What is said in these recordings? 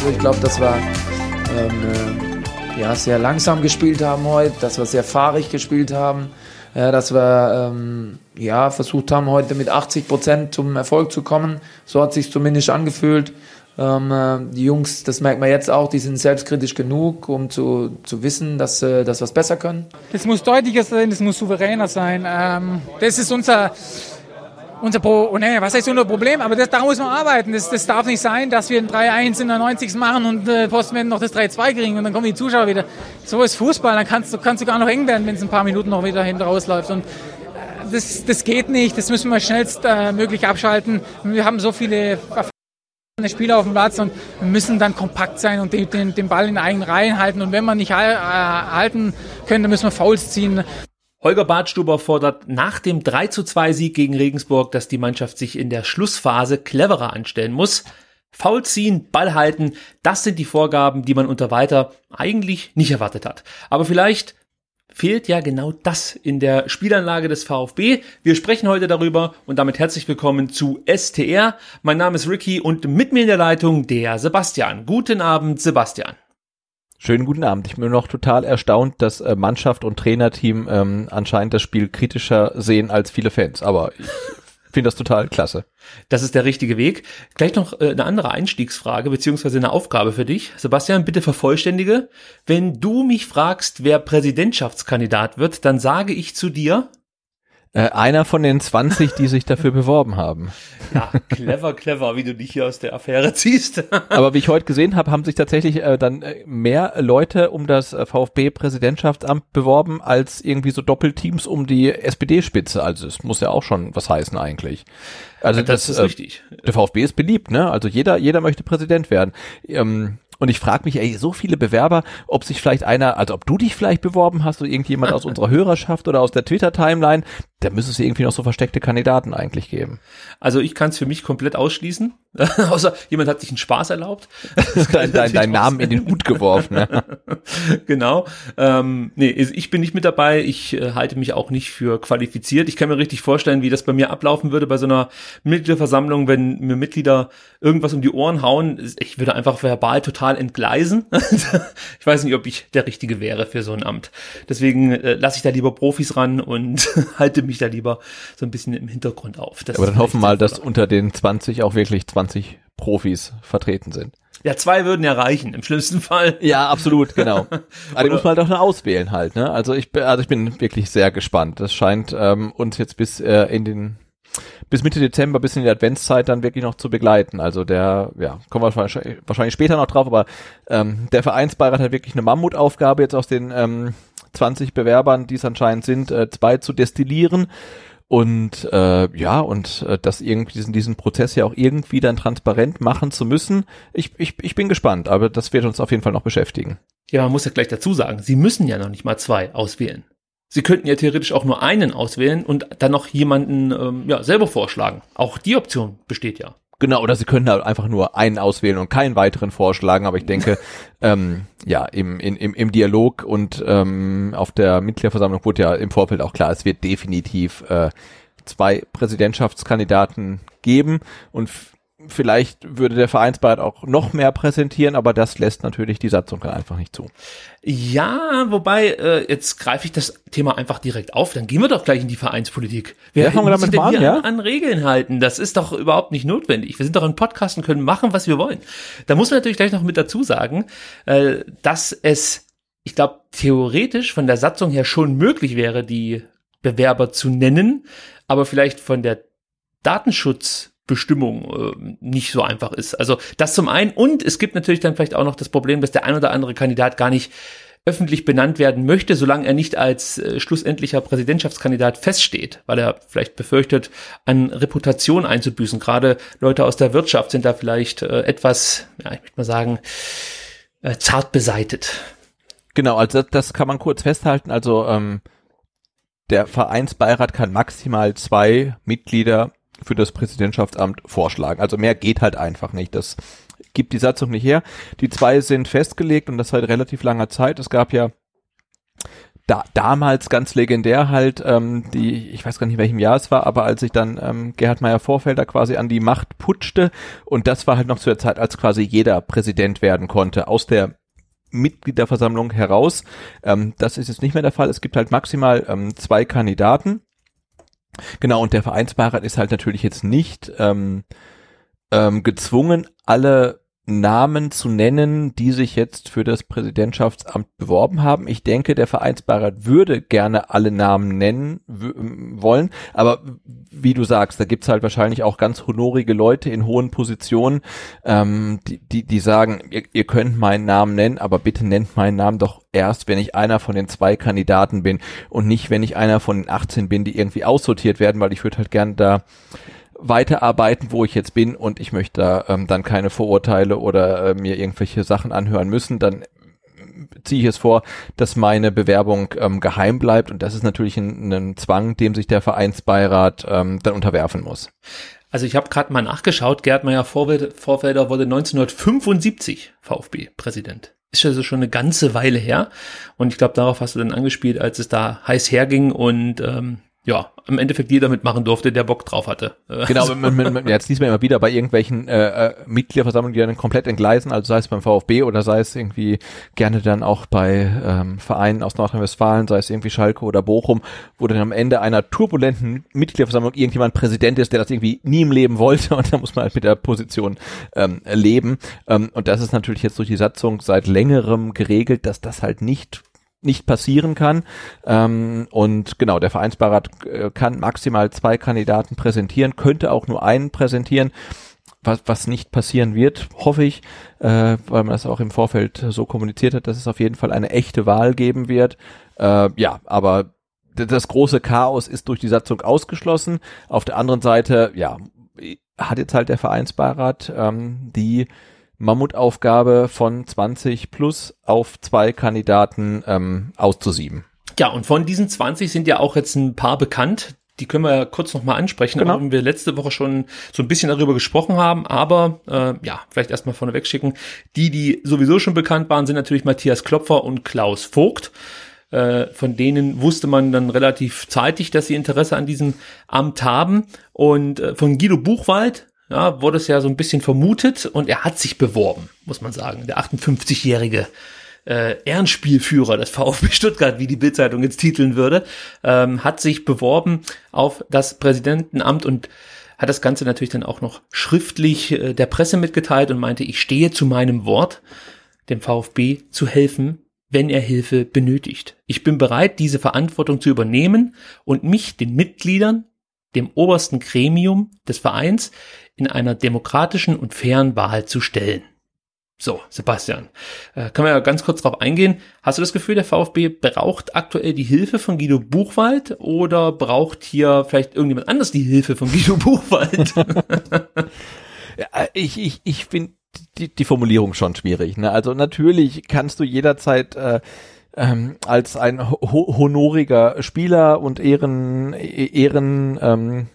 Also ich glaube, dass wir ähm, äh, ja, sehr langsam gespielt haben heute, dass wir sehr fahrig gespielt haben äh, dass wir ähm, ja, versucht haben, heute mit 80 Prozent zum Erfolg zu kommen. So hat sich zumindest angefühlt. Ähm, äh, die Jungs, das merkt man jetzt auch, die sind selbstkritisch genug, um zu, zu wissen, dass, äh, dass wir es besser können. Das muss deutlicher sein, das muss souveräner sein. Ähm, das ist unser unser Pro, oh nee, was heißt unser Problem, aber das, da muss man arbeiten. Das, das darf nicht sein, dass wir ein 3-1 in der 90. machen und äh, Postman noch das 3-2 kriegen und dann kommen die Zuschauer wieder. So ist Fußball, dann kannst du kannst du gar noch eng werden, wenn es ein paar Minuten noch wieder hinten rausläuft. Und äh, das, das geht nicht, das müssen wir schnellstmöglich äh, abschalten. Wir haben so viele Spieler auf dem Platz und müssen dann kompakt sein und den, den, den Ball in eigenen Reihen halten. Und wenn wir nicht äh, halten können, dann müssen wir Fouls ziehen. Holger Badstuber fordert nach dem 3 zu 2 Sieg gegen Regensburg, dass die Mannschaft sich in der Schlussphase cleverer anstellen muss. Foul ziehen, Ball halten, das sind die Vorgaben, die man unter weiter eigentlich nicht erwartet hat. Aber vielleicht fehlt ja genau das in der Spielanlage des VfB. Wir sprechen heute darüber und damit herzlich willkommen zu STR. Mein Name ist Ricky und mit mir in der Leitung der Sebastian. Guten Abend, Sebastian. Schönen guten Abend. Ich bin noch total erstaunt, dass äh, Mannschaft und Trainerteam ähm, anscheinend das Spiel kritischer sehen als viele Fans. Aber ich finde das total klasse. Das ist der richtige Weg. Gleich noch äh, eine andere Einstiegsfrage beziehungsweise eine Aufgabe für dich. Sebastian, bitte vervollständige. Wenn du mich fragst, wer Präsidentschaftskandidat wird, dann sage ich zu dir, äh, einer von den 20, die sich dafür beworben haben. Ja, clever, clever, wie du dich hier aus der Affäre ziehst. Aber wie ich heute gesehen habe, haben sich tatsächlich äh, dann äh, mehr Leute um das äh, VfB-Präsidentschaftsamt beworben, als irgendwie so Doppelteams um die SPD-Spitze. Also es muss ja auch schon was heißen eigentlich. Also das, das ist äh, richtig. Der VfB ist beliebt, ne? Also jeder, jeder möchte Präsident werden. Ähm, und ich frage mich, ey, so viele Bewerber, ob sich vielleicht einer, also ob du dich vielleicht beworben hast oder irgendjemand aus unserer Hörerschaft oder aus der Twitter-Timeline, da müsste es irgendwie noch so versteckte Kandidaten eigentlich geben. Also ich kann es für mich komplett ausschließen. Außer jemand hat sich einen Spaß erlaubt. dein, dein, dein Namen in den Hut geworfen. Ne? genau. Ähm, nee, ich bin nicht mit dabei. Ich äh, halte mich auch nicht für qualifiziert. Ich kann mir richtig vorstellen, wie das bei mir ablaufen würde bei so einer Mitgliederversammlung, wenn mir Mitglieder irgendwas um die Ohren hauen. Ich würde einfach verbal total entgleisen. ich weiß nicht, ob ich der Richtige wäre für so ein Amt. Deswegen äh, lasse ich da lieber Profis ran und halte mich da lieber so ein bisschen im Hintergrund auf. Das Aber dann hoffen wir mal, dass unter den 20 auch wirklich 20 20 Profis vertreten sind. Ja, zwei würden ja reichen, im schlimmsten Fall. Ja, absolut, genau. Aber die muss man halt auch noch auswählen halt, ne? Also ich, also ich bin wirklich sehr gespannt. Das scheint ähm, uns jetzt bis äh, in den bis Mitte Dezember, bis in die Adventszeit dann wirklich noch zu begleiten. Also der, ja, kommen wir wahrscheinlich, wahrscheinlich später noch drauf, aber ähm, der Vereinsbeirat hat wirklich eine Mammutaufgabe, jetzt aus den ähm, 20 Bewerbern, die es anscheinend sind, äh, zwei zu destillieren und äh, ja, und äh, das irgendwie diesen, diesen Prozess ja auch irgendwie dann transparent machen zu müssen. Ich, ich, ich bin gespannt, aber das wird uns auf jeden Fall noch beschäftigen. Ja, man muss ja gleich dazu sagen, Sie müssen ja noch nicht mal zwei auswählen. Sie könnten ja theoretisch auch nur einen auswählen und dann noch jemanden ähm, ja, selber vorschlagen. Auch die Option besteht ja. Genau, oder sie können halt einfach nur einen auswählen und keinen weiteren vorschlagen, aber ich denke, ähm, ja, im, im, im Dialog und ähm, auf der Mitgliederversammlung wurde ja im Vorfeld auch klar, es wird definitiv äh, zwei Präsidentschaftskandidaten geben und Vielleicht würde der Vereinsbeirat auch noch mehr präsentieren, aber das lässt natürlich die Satzung dann einfach nicht zu. Ja, wobei, äh, jetzt greife ich das Thema einfach direkt auf, dann gehen wir doch gleich in die Vereinspolitik. Wer ja, fangen wir damit an, ja? An, an Regeln halten? Das ist doch überhaupt nicht notwendig. Wir sind doch ein Podcast und können machen, was wir wollen. Da muss man natürlich gleich noch mit dazu sagen, äh, dass es, ich glaube, theoretisch von der Satzung her schon möglich wäre, die Bewerber zu nennen, aber vielleicht von der Datenschutz Bestimmung äh, nicht so einfach ist. Also das zum einen und es gibt natürlich dann vielleicht auch noch das Problem, dass der ein oder andere Kandidat gar nicht öffentlich benannt werden möchte, solange er nicht als äh, schlussendlicher Präsidentschaftskandidat feststeht, weil er vielleicht befürchtet, an Reputation einzubüßen. Gerade Leute aus der Wirtschaft sind da vielleicht äh, etwas, ja, ich möchte mal sagen, äh, zart beseitet. Genau, also das, kann man kurz festhalten. Also ähm, der Vereinsbeirat kann maximal zwei Mitglieder für das Präsidentschaftsamt vorschlagen. Also mehr geht halt einfach nicht. Das gibt die Satzung nicht her. Die zwei sind festgelegt und das seit relativ langer Zeit. Es gab ja da, damals ganz legendär halt, ähm, die, ich weiß gar nicht, in welchem Jahr es war, aber als sich dann ähm, Gerhard Meyer Vorfelder quasi an die Macht putschte und das war halt noch zu der Zeit, als quasi jeder Präsident werden konnte, aus der Mitgliederversammlung heraus. Ähm, das ist jetzt nicht mehr der Fall. Es gibt halt maximal ähm, zwei Kandidaten Genau, und der Vereinsbeirat ist halt natürlich jetzt nicht ähm, ähm, gezwungen, alle Namen zu nennen, die sich jetzt für das Präsidentschaftsamt beworben haben. Ich denke, der Vereinsbeirat würde gerne alle Namen nennen wollen, aber wie du sagst, da gibt's halt wahrscheinlich auch ganz honorige Leute in hohen Positionen, ähm, die, die, die sagen, ihr, ihr könnt meinen Namen nennen, aber bitte nennt meinen Namen doch erst, wenn ich einer von den zwei Kandidaten bin und nicht, wenn ich einer von den 18 bin, die irgendwie aussortiert werden, weil ich würde halt gerne da weiterarbeiten, wo ich jetzt bin und ich möchte da ähm, dann keine Vorurteile oder äh, mir irgendwelche Sachen anhören müssen, dann ziehe ich es vor, dass meine Bewerbung ähm, geheim bleibt und das ist natürlich ein, ein Zwang, dem sich der Vereinsbeirat ähm, dann unterwerfen muss. Also ich habe gerade mal nachgeschaut, Gerd Meyer Vorfelder wurde 1975 VfB-Präsident. Ist also schon eine ganze Weile her und ich glaube, darauf hast du dann angespielt, als es da heiß herging und ähm, ja, im Endeffekt jeder mitmachen durfte, der Bock drauf hatte. Genau, also. man, man, man, jetzt liest man immer wieder bei irgendwelchen äh, äh, Mitgliederversammlungen, die dann komplett entgleisen, also sei es beim VfB oder sei es irgendwie gerne dann auch bei ähm, Vereinen aus Nordrhein-Westfalen, sei es irgendwie Schalke oder Bochum, wo dann am Ende einer turbulenten Mitgliederversammlung irgendjemand Präsident ist, der das irgendwie nie im Leben wollte und da muss man halt mit der Position ähm, leben. Ähm, und das ist natürlich jetzt durch die Satzung seit längerem geregelt, dass das halt nicht nicht passieren kann. Ähm, und genau, der Vereinsbeirat äh, kann maximal zwei Kandidaten präsentieren, könnte auch nur einen präsentieren. Was, was nicht passieren wird, hoffe ich, äh, weil man das auch im Vorfeld so kommuniziert hat, dass es auf jeden Fall eine echte Wahl geben wird. Äh, ja, aber das große Chaos ist durch die Satzung ausgeschlossen. Auf der anderen Seite, ja, hat jetzt halt der Vereinsbeirat ähm, die Mammutaufgabe von 20 plus auf zwei Kandidaten ähm, auszusieben. Ja, und von diesen 20 sind ja auch jetzt ein paar bekannt. Die können wir ja kurz nochmal ansprechen, genau. auch wenn wir letzte Woche schon so ein bisschen darüber gesprochen haben. Aber äh, ja, vielleicht erstmal vorneweg schicken. Die, die sowieso schon bekannt waren, sind natürlich Matthias Klopfer und Klaus Vogt. Äh, von denen wusste man dann relativ zeitig, dass sie Interesse an diesem Amt haben. Und äh, von Guido Buchwald ja, wurde es ja so ein bisschen vermutet und er hat sich beworben, muss man sagen. Der 58-jährige äh, Ehrenspielführer des VfB Stuttgart, wie die Bildzeitung jetzt titeln würde, ähm, hat sich beworben auf das Präsidentenamt und hat das Ganze natürlich dann auch noch schriftlich äh, der Presse mitgeteilt und meinte, ich stehe zu meinem Wort, dem VfB zu helfen, wenn er Hilfe benötigt. Ich bin bereit, diese Verantwortung zu übernehmen und mich den Mitgliedern, dem obersten Gremium des Vereins, in einer demokratischen und fairen Wahl zu stellen. So, Sebastian, äh, können wir ja ganz kurz drauf eingehen. Hast du das Gefühl, der VfB braucht aktuell die Hilfe von Guido Buchwald oder braucht hier vielleicht irgendjemand anders die Hilfe von Guido Buchwald? ja, ich ich, ich finde die, die Formulierung schon schwierig. Ne? Also natürlich kannst du jederzeit äh, ähm, als ein ho honoriger Spieler und Ehren, Ehren ähm,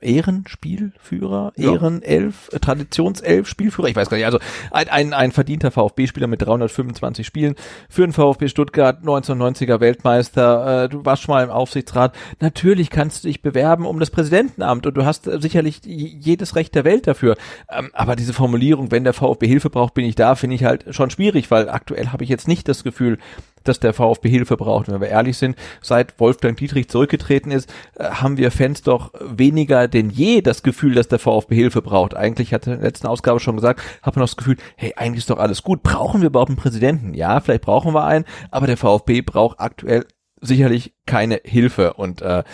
Ehrenspielführer, ja. Ehrenelf, äh, Traditionself Spielführer, ich weiß gar nicht, also ein, ein, ein verdienter VfB-Spieler mit 325 Spielen für den VfB Stuttgart, 1990er Weltmeister, äh, du warst schon mal im Aufsichtsrat, natürlich kannst du dich bewerben um das Präsidentenamt und du hast äh, sicherlich jedes Recht der Welt dafür, ähm, aber diese Formulierung, wenn der VfB Hilfe braucht, bin ich da, finde ich halt schon schwierig, weil aktuell habe ich jetzt nicht das Gefühl, dass der VfB Hilfe braucht. Wenn wir ehrlich sind, seit Wolfgang Dietrich zurückgetreten ist, äh, haben wir Fans doch weniger denn je das Gefühl, dass der VfB Hilfe braucht. Eigentlich hatte in der letzten Ausgabe schon gesagt, habe man das Gefühl, hey, eigentlich ist doch alles gut. Brauchen wir überhaupt einen Präsidenten? Ja, vielleicht brauchen wir einen, aber der VfB braucht aktuell sicherlich keine Hilfe. Und äh,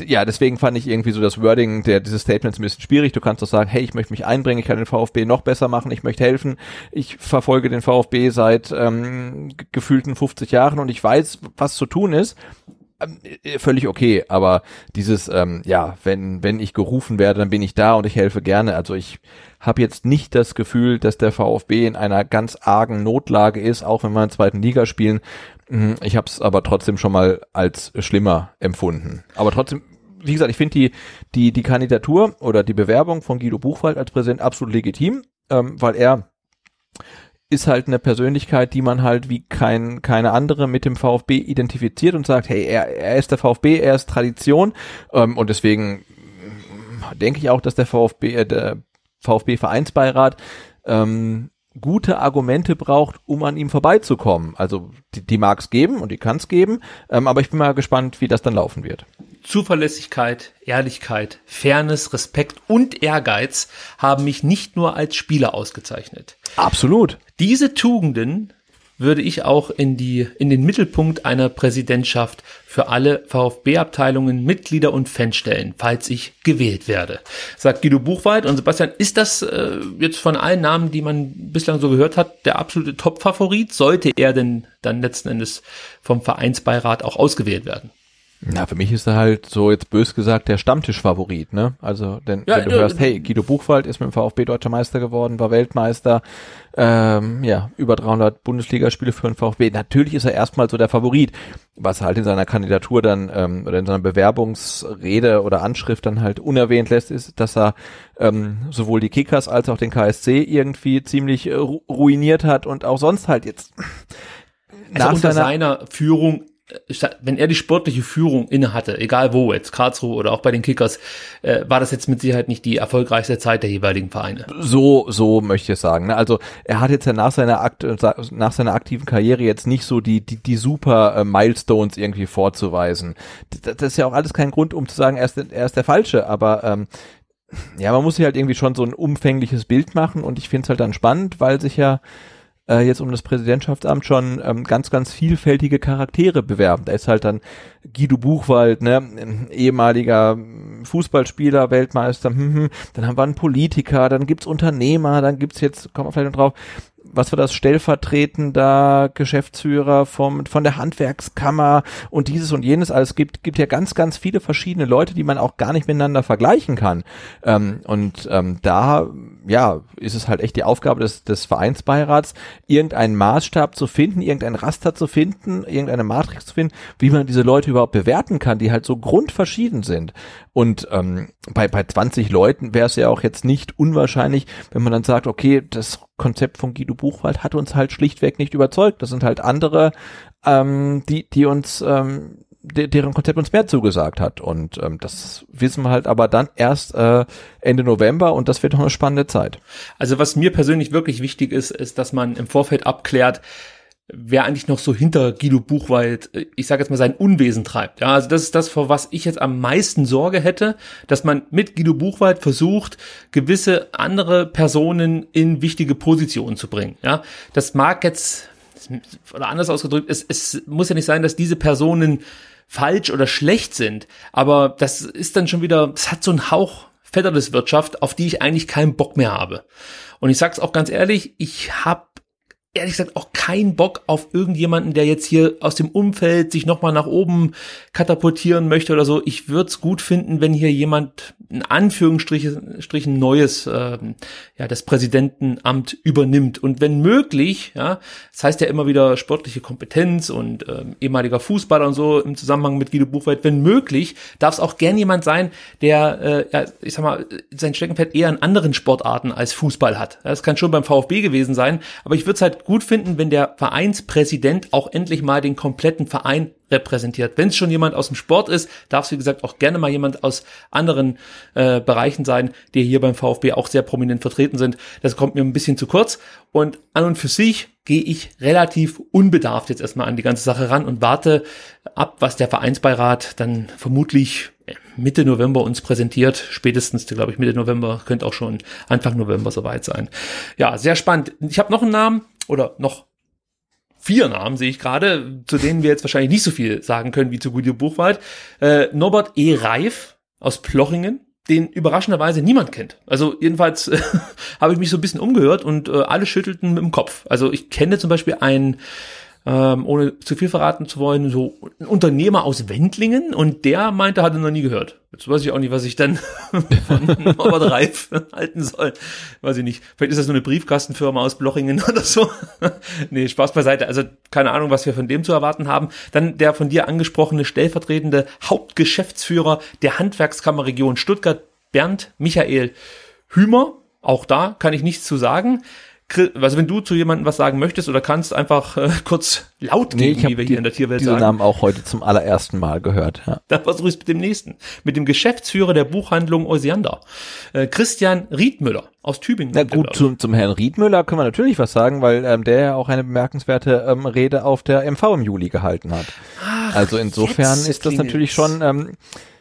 ja, deswegen fand ich irgendwie so das Wording der dieses Statements ein bisschen schwierig. Du kannst doch sagen, hey, ich möchte mich einbringen, ich kann den VfB noch besser machen, ich möchte helfen. Ich verfolge den VfB seit ähm, gefühlten 50 Jahren und ich weiß, was zu tun ist. Ähm, äh, völlig okay, aber dieses, ähm, ja, wenn, wenn ich gerufen werde, dann bin ich da und ich helfe gerne. Also ich habe jetzt nicht das Gefühl, dass der VfB in einer ganz argen Notlage ist, auch wenn wir in der zweiten Liga spielen. Mhm, ich habe es aber trotzdem schon mal als schlimmer empfunden. Aber trotzdem, wie gesagt, ich finde die, die, die Kandidatur oder die Bewerbung von Guido Buchwald als Präsident absolut legitim, ähm, weil er ist halt eine Persönlichkeit, die man halt wie kein, keine andere mit dem VfB identifiziert und sagt, hey, er, er ist der VfB, er ist Tradition. Ähm, und deswegen denke ich auch, dass der VfB, äh, der VfB-Vereinsbeirat ähm, gute Argumente braucht, um an ihm vorbeizukommen. Also die, die mag es geben und die kann es geben, ähm, aber ich bin mal gespannt, wie das dann laufen wird. Zuverlässigkeit, Ehrlichkeit, Fairness, Respekt und Ehrgeiz haben mich nicht nur als Spieler ausgezeichnet. Absolut. Diese Tugenden würde ich auch in die, in den Mittelpunkt einer Präsidentschaft für alle VfB-Abteilungen, Mitglieder und Fans stellen, falls ich gewählt werde. Sagt Guido Buchwald und Sebastian, ist das äh, jetzt von allen Namen, die man bislang so gehört hat, der absolute Top-Favorit? Sollte er denn dann letzten Endes vom Vereinsbeirat auch ausgewählt werden? Na, für mich ist er halt so jetzt bös gesagt der Stammtischfavorit, ne? Also, denn ja, wenn du ja, hörst, hey, Guido Buchwald ist mit dem VfB Deutscher Meister geworden, war Weltmeister, ähm, ja, über 300 Bundesligaspiele für den VfB. Natürlich ist er erstmal so der Favorit, was halt in seiner Kandidatur dann ähm, oder in seiner Bewerbungsrede oder Anschrift dann halt unerwähnt lässt, ist, dass er ähm, sowohl die Kickers als auch den KSC irgendwie ziemlich äh, ruiniert hat und auch sonst halt jetzt also nach unter seiner, seiner Führung wenn er die sportliche Führung inne hatte, egal wo jetzt, Karlsruhe oder auch bei den Kickers, äh, war das jetzt mit Sicherheit nicht die erfolgreichste Zeit der jeweiligen Vereine. So, so möchte ich sagen. Ne? Also er hat jetzt ja nach seiner Akt, nach seiner aktiven Karriere jetzt nicht so die die, die super äh, Milestones irgendwie vorzuweisen. Das, das, ist ja auch alles kein Grund, um zu sagen, er ist, er ist der falsche. Aber ähm, ja, man muss sich halt irgendwie schon so ein umfängliches Bild machen und ich finde es halt dann spannend, weil sich ja äh, jetzt um das Präsidentschaftsamt schon ähm, ganz, ganz vielfältige Charaktere bewerben. Da ist halt dann Guido Buchwald, ne, ehemaliger Fußballspieler, Weltmeister, hm, hm. dann haben wir einen Politiker, dann gibt's Unternehmer, dann gibt's jetzt, kommen wir vielleicht noch drauf, was war das, stellvertretender Geschäftsführer vom, von der Handwerkskammer und dieses und jenes alles gibt, gibt ja ganz, ganz viele verschiedene Leute, die man auch gar nicht miteinander vergleichen kann. Ähm, und ähm, da, ja, ist es halt echt die Aufgabe des, des Vereinsbeirats, irgendeinen Maßstab zu finden, irgendein Raster zu finden, irgendeine Matrix zu finden, wie man diese Leute überhaupt bewerten kann, die halt so grundverschieden sind. Und ähm, bei, bei 20 Leuten wäre es ja auch jetzt nicht unwahrscheinlich, wenn man dann sagt, okay, das Konzept von Guido Buchwald hat uns halt schlichtweg nicht überzeugt. Das sind halt andere, ähm, die, die uns, ähm, de deren Konzept uns mehr zugesagt hat. Und ähm, das wissen wir halt aber dann erst äh, Ende November und das wird noch eine spannende Zeit. Also was mir persönlich wirklich wichtig ist, ist, dass man im Vorfeld abklärt, wer eigentlich noch so hinter Guido Buchwald, äh, ich sage jetzt mal, sein Unwesen treibt. Ja, also das ist das, vor was ich jetzt am meisten Sorge hätte, dass man mit Guido Buchwald versucht, gewisse andere Personen in wichtige Positionen zu bringen. Ja, das mag jetzt, oder anders ausgedrückt, es, es muss ja nicht sein, dass diese Personen falsch oder schlecht sind, aber das ist dann schon wieder, das hat so einen Hauch Wirtschaft, auf die ich eigentlich keinen Bock mehr habe. Und ich sag's auch ganz ehrlich, ich habe ehrlich gesagt auch keinen Bock auf irgendjemanden, der jetzt hier aus dem Umfeld sich nochmal nach oben katapultieren möchte oder so. Ich würde es gut finden, wenn hier jemand in Anführungsstrichen neues, äh, ja, das Präsidentenamt übernimmt. Und wenn möglich, ja, das heißt ja immer wieder sportliche Kompetenz und äh, ehemaliger Fußballer und so im Zusammenhang mit Guido Buchwald, wenn möglich, darf es auch gern jemand sein, der, äh, ja, ich sag mal, sein Steckenpferd eher in anderen Sportarten als Fußball hat. Das kann schon beim VfB gewesen sein, aber ich würde es halt gut finden, wenn der Vereinspräsident auch endlich mal den kompletten Verein repräsentiert. Wenn es schon jemand aus dem Sport ist, darf es wie gesagt auch gerne mal jemand aus anderen äh, Bereichen sein, die hier beim VfB auch sehr prominent vertreten sind. Das kommt mir ein bisschen zu kurz. Und an und für sich gehe ich relativ unbedarft jetzt erstmal an die ganze Sache ran und warte ab, was der Vereinsbeirat dann vermutlich Mitte November uns präsentiert. Spätestens, glaube ich, Mitte November, könnte auch schon Anfang November soweit sein. Ja, sehr spannend. Ich habe noch einen Namen oder noch vier Namen sehe ich gerade, zu denen wir jetzt wahrscheinlich nicht so viel sagen können wie zu Guido Buchwald. Äh, Norbert E. Reif aus Plochingen, den überraschenderweise niemand kennt. Also jedenfalls äh, habe ich mich so ein bisschen umgehört und äh, alle schüttelten mit dem Kopf. Also ich kenne zum Beispiel einen ähm, ohne zu viel verraten zu wollen, so ein Unternehmer aus Wendlingen und der meinte, hatte noch nie gehört. Jetzt weiß ich auch nicht, was ich dann von Norbert Reif halten soll. Weiß ich nicht. Vielleicht ist das nur eine Briefkastenfirma aus Blochingen oder so. nee, Spaß beiseite. Also keine Ahnung, was wir von dem zu erwarten haben. Dann der von dir angesprochene stellvertretende Hauptgeschäftsführer der Handwerkskammerregion Stuttgart, Bernd Michael Hümer. Auch da kann ich nichts zu sagen also wenn du zu jemandem was sagen möchtest oder kannst, einfach äh, kurz laut nee, geben, wie wir die, hier in der Tierwelt diesen sagen. Namen auch heute zum allerersten Mal gehört. Ja. Dann versuche ich es mit dem nächsten. Mit dem Geschäftsführer der Buchhandlung Osiander, äh, Christian Riedmüller aus Tübingen. Na gut, zum, zum Herrn Riedmüller können wir natürlich was sagen, weil ähm, der ja auch eine bemerkenswerte ähm, Rede auf der MV im Juli gehalten hat. Ach, also insofern ist das natürlich schon... Ähm,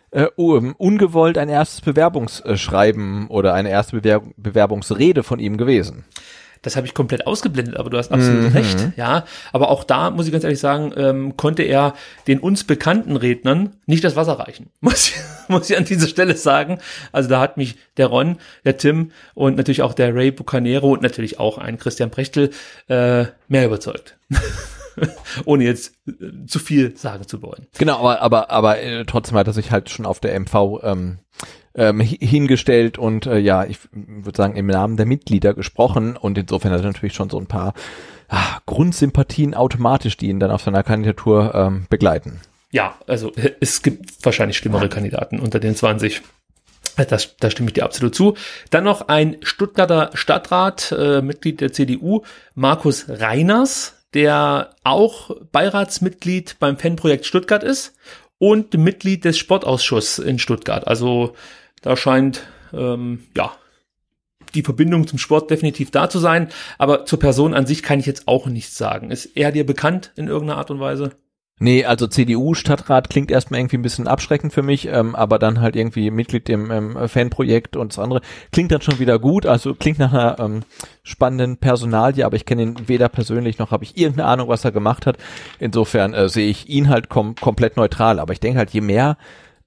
äh, ungewollt ein erstes Bewerbungsschreiben oder eine erste Bewer Bewerbungsrede von ihm gewesen. Das habe ich komplett ausgeblendet, aber du hast absolut mhm. recht. Ja, aber auch da muss ich ganz ehrlich sagen, ähm, konnte er den uns bekannten Rednern nicht das Wasser reichen. Muss, muss ich an dieser Stelle sagen. Also da hat mich der Ron, der Tim und natürlich auch der Ray Bucanero und natürlich auch ein Christian Brechtel äh, mehr überzeugt. ohne jetzt äh, zu viel sagen zu wollen. Genau, aber aber aber äh, trotzdem hat er sich halt schon auf der MV ähm, ähm, hingestellt und äh, ja, ich würde sagen im Namen der Mitglieder gesprochen und insofern hat er natürlich schon so ein paar ah, Grundsympathien automatisch, die ihn dann auf seiner Kandidatur ähm, begleiten. Ja, also es gibt wahrscheinlich schlimmere Kandidaten unter den 20. Das, da stimme ich dir absolut zu. Dann noch ein Stuttgarter Stadtrat, äh, Mitglied der CDU, Markus Reiners, der auch Beiratsmitglied beim Fanprojekt Stuttgart ist und Mitglied des Sportausschusses in Stuttgart. Also da scheint, ähm, ja, die Verbindung zum Sport definitiv da zu sein. Aber zur Person an sich kann ich jetzt auch nichts sagen. Ist er dir bekannt in irgendeiner Art und Weise? Nee, also CDU-Stadtrat klingt erstmal irgendwie ein bisschen abschreckend für mich, ähm, aber dann halt irgendwie Mitglied im ähm, Fanprojekt und das andere klingt dann schon wieder gut, also klingt nach einer ähm, spannenden Personalie, aber ich kenne ihn weder persönlich noch habe ich irgendeine Ahnung, was er gemacht hat. Insofern äh, sehe ich ihn halt kom komplett neutral, aber ich denke halt, je mehr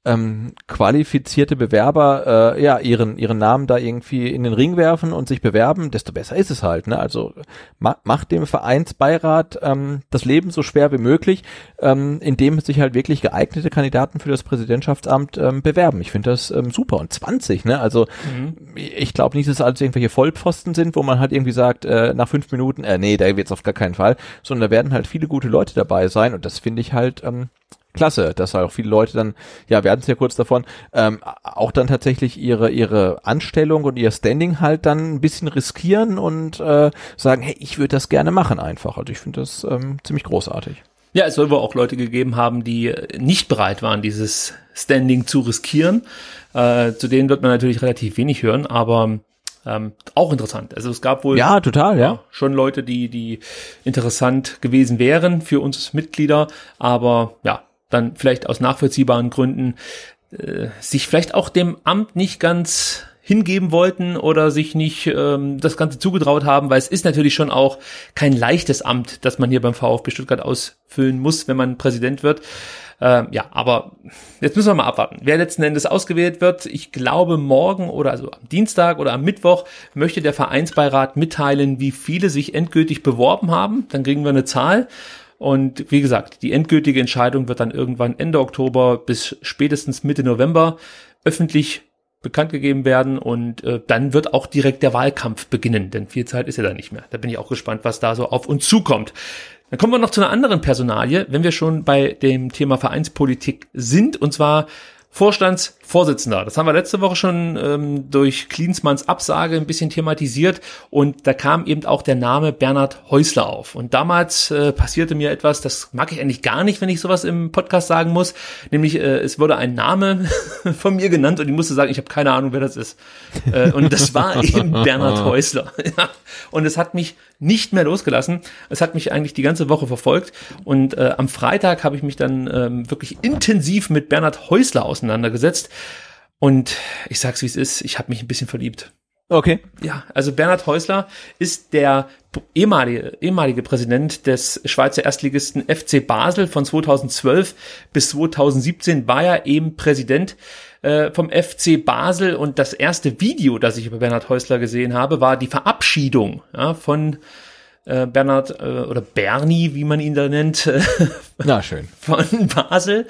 ähm, qualifizierte Bewerber äh, ja ihren ihren Namen da irgendwie in den Ring werfen und sich bewerben, desto besser ist es halt. Ne? Also ma macht dem Vereinsbeirat ähm, das Leben so schwer wie möglich, ähm, indem sich halt wirklich geeignete Kandidaten für das Präsidentschaftsamt ähm, bewerben. Ich finde das ähm, super und 20, ne? Also mhm. ich glaube nicht, dass es alles irgendwelche Vollpfosten sind, wo man halt irgendwie sagt äh, nach fünf Minuten, äh, nee, da wird's auf gar keinen Fall, sondern da werden halt viele gute Leute dabei sein und das finde ich halt ähm, klasse, dass halt auch viele Leute dann, ja, wir hatten es ja kurz davon, ähm, auch dann tatsächlich ihre ihre Anstellung und ihr Standing halt dann ein bisschen riskieren und äh, sagen, hey, ich würde das gerne machen einfach. Also ich finde das ähm, ziemlich großartig. Ja, es soll wohl auch Leute gegeben haben, die nicht bereit waren, dieses Standing zu riskieren. Äh, zu denen wird man natürlich relativ wenig hören, aber ähm, auch interessant. Also es gab wohl ja total ja. ja schon Leute, die die interessant gewesen wären für uns Mitglieder, aber ja dann vielleicht aus nachvollziehbaren Gründen äh, sich vielleicht auch dem Amt nicht ganz hingeben wollten oder sich nicht ähm, das Ganze zugetraut haben, weil es ist natürlich schon auch kein leichtes Amt, das man hier beim VfB Stuttgart ausfüllen muss, wenn man Präsident wird. Ähm, ja, aber jetzt müssen wir mal abwarten, wer letzten Endes ausgewählt wird. Ich glaube, morgen oder also am Dienstag oder am Mittwoch möchte der Vereinsbeirat mitteilen, wie viele sich endgültig beworben haben. Dann kriegen wir eine Zahl. Und wie gesagt, die endgültige Entscheidung wird dann irgendwann Ende Oktober bis spätestens Mitte November öffentlich bekannt gegeben werden und äh, dann wird auch direkt der Wahlkampf beginnen, denn viel Zeit ist ja da nicht mehr. Da bin ich auch gespannt, was da so auf uns zukommt. Dann kommen wir noch zu einer anderen Personalie, wenn wir schon bei dem Thema Vereinspolitik sind, und zwar Vorstandsvorsitzender. Das haben wir letzte Woche schon ähm, durch Klinsmanns Absage ein bisschen thematisiert und da kam eben auch der Name Bernhard Häusler auf. Und damals äh, passierte mir etwas, das mag ich eigentlich gar nicht, wenn ich sowas im Podcast sagen muss, nämlich äh, es wurde ein Name von mir genannt und ich musste sagen, ich habe keine Ahnung, wer das ist. Äh, und das war eben Bernhard Häusler. ja. Und es hat mich nicht mehr losgelassen. Es hat mich eigentlich die ganze Woche verfolgt und äh, am Freitag habe ich mich dann ähm, wirklich intensiv mit Bernhard Häusler auseinandergesetzt und ich sag's wie es ist, ich habe mich ein bisschen verliebt. Okay. Ja, also Bernhard Häusler ist der ehemalige, ehemalige Präsident des Schweizer Erstligisten FC Basel von 2012 bis 2017 war er eben Präsident äh, vom FC Basel und das erste Video, das ich über Bernhard Häusler gesehen habe, war die Verabschiedung ja, von äh, Bernhard äh, oder Bernie, wie man ihn da nennt, Na schön. von Basel.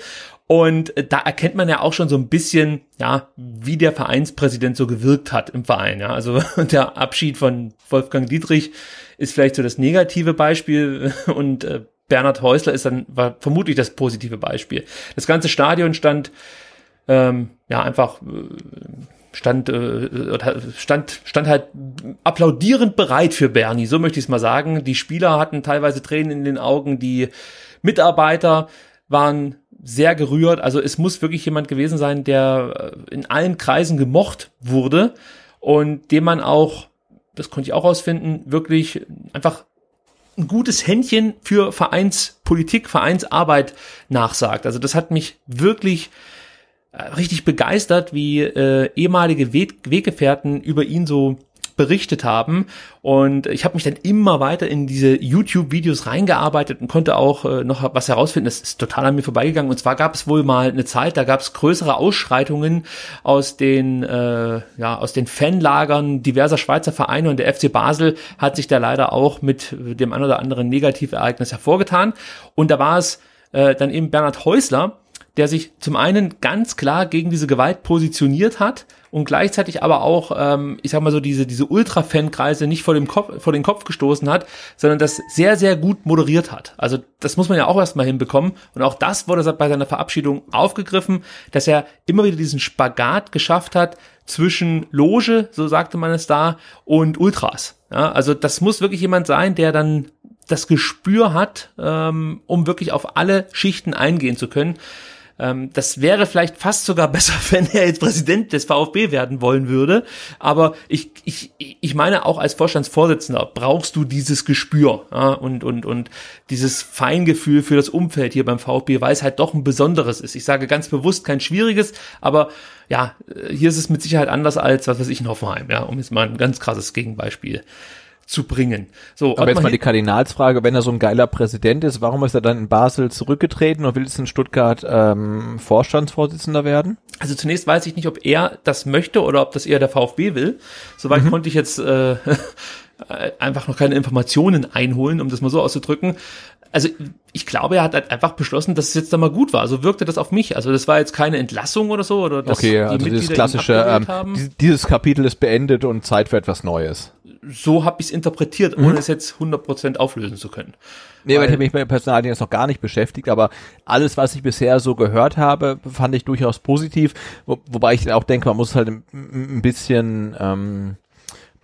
Und da erkennt man ja auch schon so ein bisschen, ja, wie der Vereinspräsident so gewirkt hat im Verein. Ja. Also der Abschied von Wolfgang Dietrich ist vielleicht so das negative Beispiel und äh, Bernhard Häusler ist dann war vermutlich das positive Beispiel. Das ganze Stadion stand ähm, ja einfach äh, stand äh, stand stand halt applaudierend bereit für Bernie, so möchte ich es mal sagen. Die Spieler hatten teilweise Tränen in den Augen, die Mitarbeiter waren sehr gerührt. Also es muss wirklich jemand gewesen sein, der äh, in allen Kreisen gemocht wurde und dem man auch, das konnte ich auch rausfinden, wirklich einfach ein gutes Händchen für Vereinspolitik, Vereinsarbeit nachsagt. Also das hat mich wirklich richtig begeistert, wie äh, ehemalige We Weggefährten über ihn so berichtet haben. Und ich habe mich dann immer weiter in diese YouTube-Videos reingearbeitet und konnte auch äh, noch was herausfinden. Das ist total an mir vorbeigegangen. Und zwar gab es wohl mal eine Zeit, da gab es größere Ausschreitungen aus den, äh, ja, aus den Fanlagern diverser Schweizer Vereine und der FC Basel hat sich da leider auch mit dem ein oder anderen Negativereignis hervorgetan. Und da war es äh, dann eben Bernhard Häusler, der sich zum einen ganz klar gegen diese Gewalt positioniert hat und gleichzeitig aber auch, ähm, ich sag mal so, diese, diese Ultra-Fan-Kreise nicht vor, dem Kopf, vor den Kopf gestoßen hat, sondern das sehr, sehr gut moderiert hat. Also das muss man ja auch erstmal hinbekommen. Und auch das wurde bei seiner Verabschiedung aufgegriffen, dass er immer wieder diesen Spagat geschafft hat zwischen Loge, so sagte man es da, und Ultras. Ja, also das muss wirklich jemand sein, der dann das Gespür hat, ähm, um wirklich auf alle Schichten eingehen zu können. Ähm, das wäre vielleicht fast sogar besser, wenn er jetzt Präsident des VfB werden wollen würde. Aber ich, ich, ich meine, auch als Vorstandsvorsitzender brauchst du dieses Gespür ja, und, und, und dieses Feingefühl für das Umfeld hier beim VfB, weil es halt doch ein besonderes ist. Ich sage ganz bewusst kein schwieriges, aber ja, hier ist es mit Sicherheit anders als, was weiß ich, in Hoffenheim, ja, um jetzt mal ein ganz krasses Gegenbeispiel zu bringen. So, Aber jetzt mal die Kardinalsfrage, wenn er so ein geiler Präsident ist, warum ist er dann in Basel zurückgetreten und will jetzt in Stuttgart ähm, Vorstandsvorsitzender werden? Also zunächst weiß ich nicht, ob er das möchte oder ob das eher der VfB will. Soweit mhm. konnte ich jetzt äh, einfach noch keine Informationen einholen, um das mal so auszudrücken. Also ich glaube, er hat halt einfach beschlossen, dass es jetzt da mal gut war. So wirkte das auf mich. Also das war jetzt keine Entlassung oder so. Oder dass okay, also die dieses klassische, ähm, dieses Kapitel ist beendet und Zeit für etwas Neues so habe ich es interpretiert, ohne mhm. es jetzt 100% auflösen zu können. Nee, weil, weil ich mich mit Personalien jetzt noch gar nicht beschäftigt, aber alles, was ich bisher so gehört habe, fand ich durchaus positiv, wo, wobei ich auch denke, man muss halt ein, ein bisschen ähm,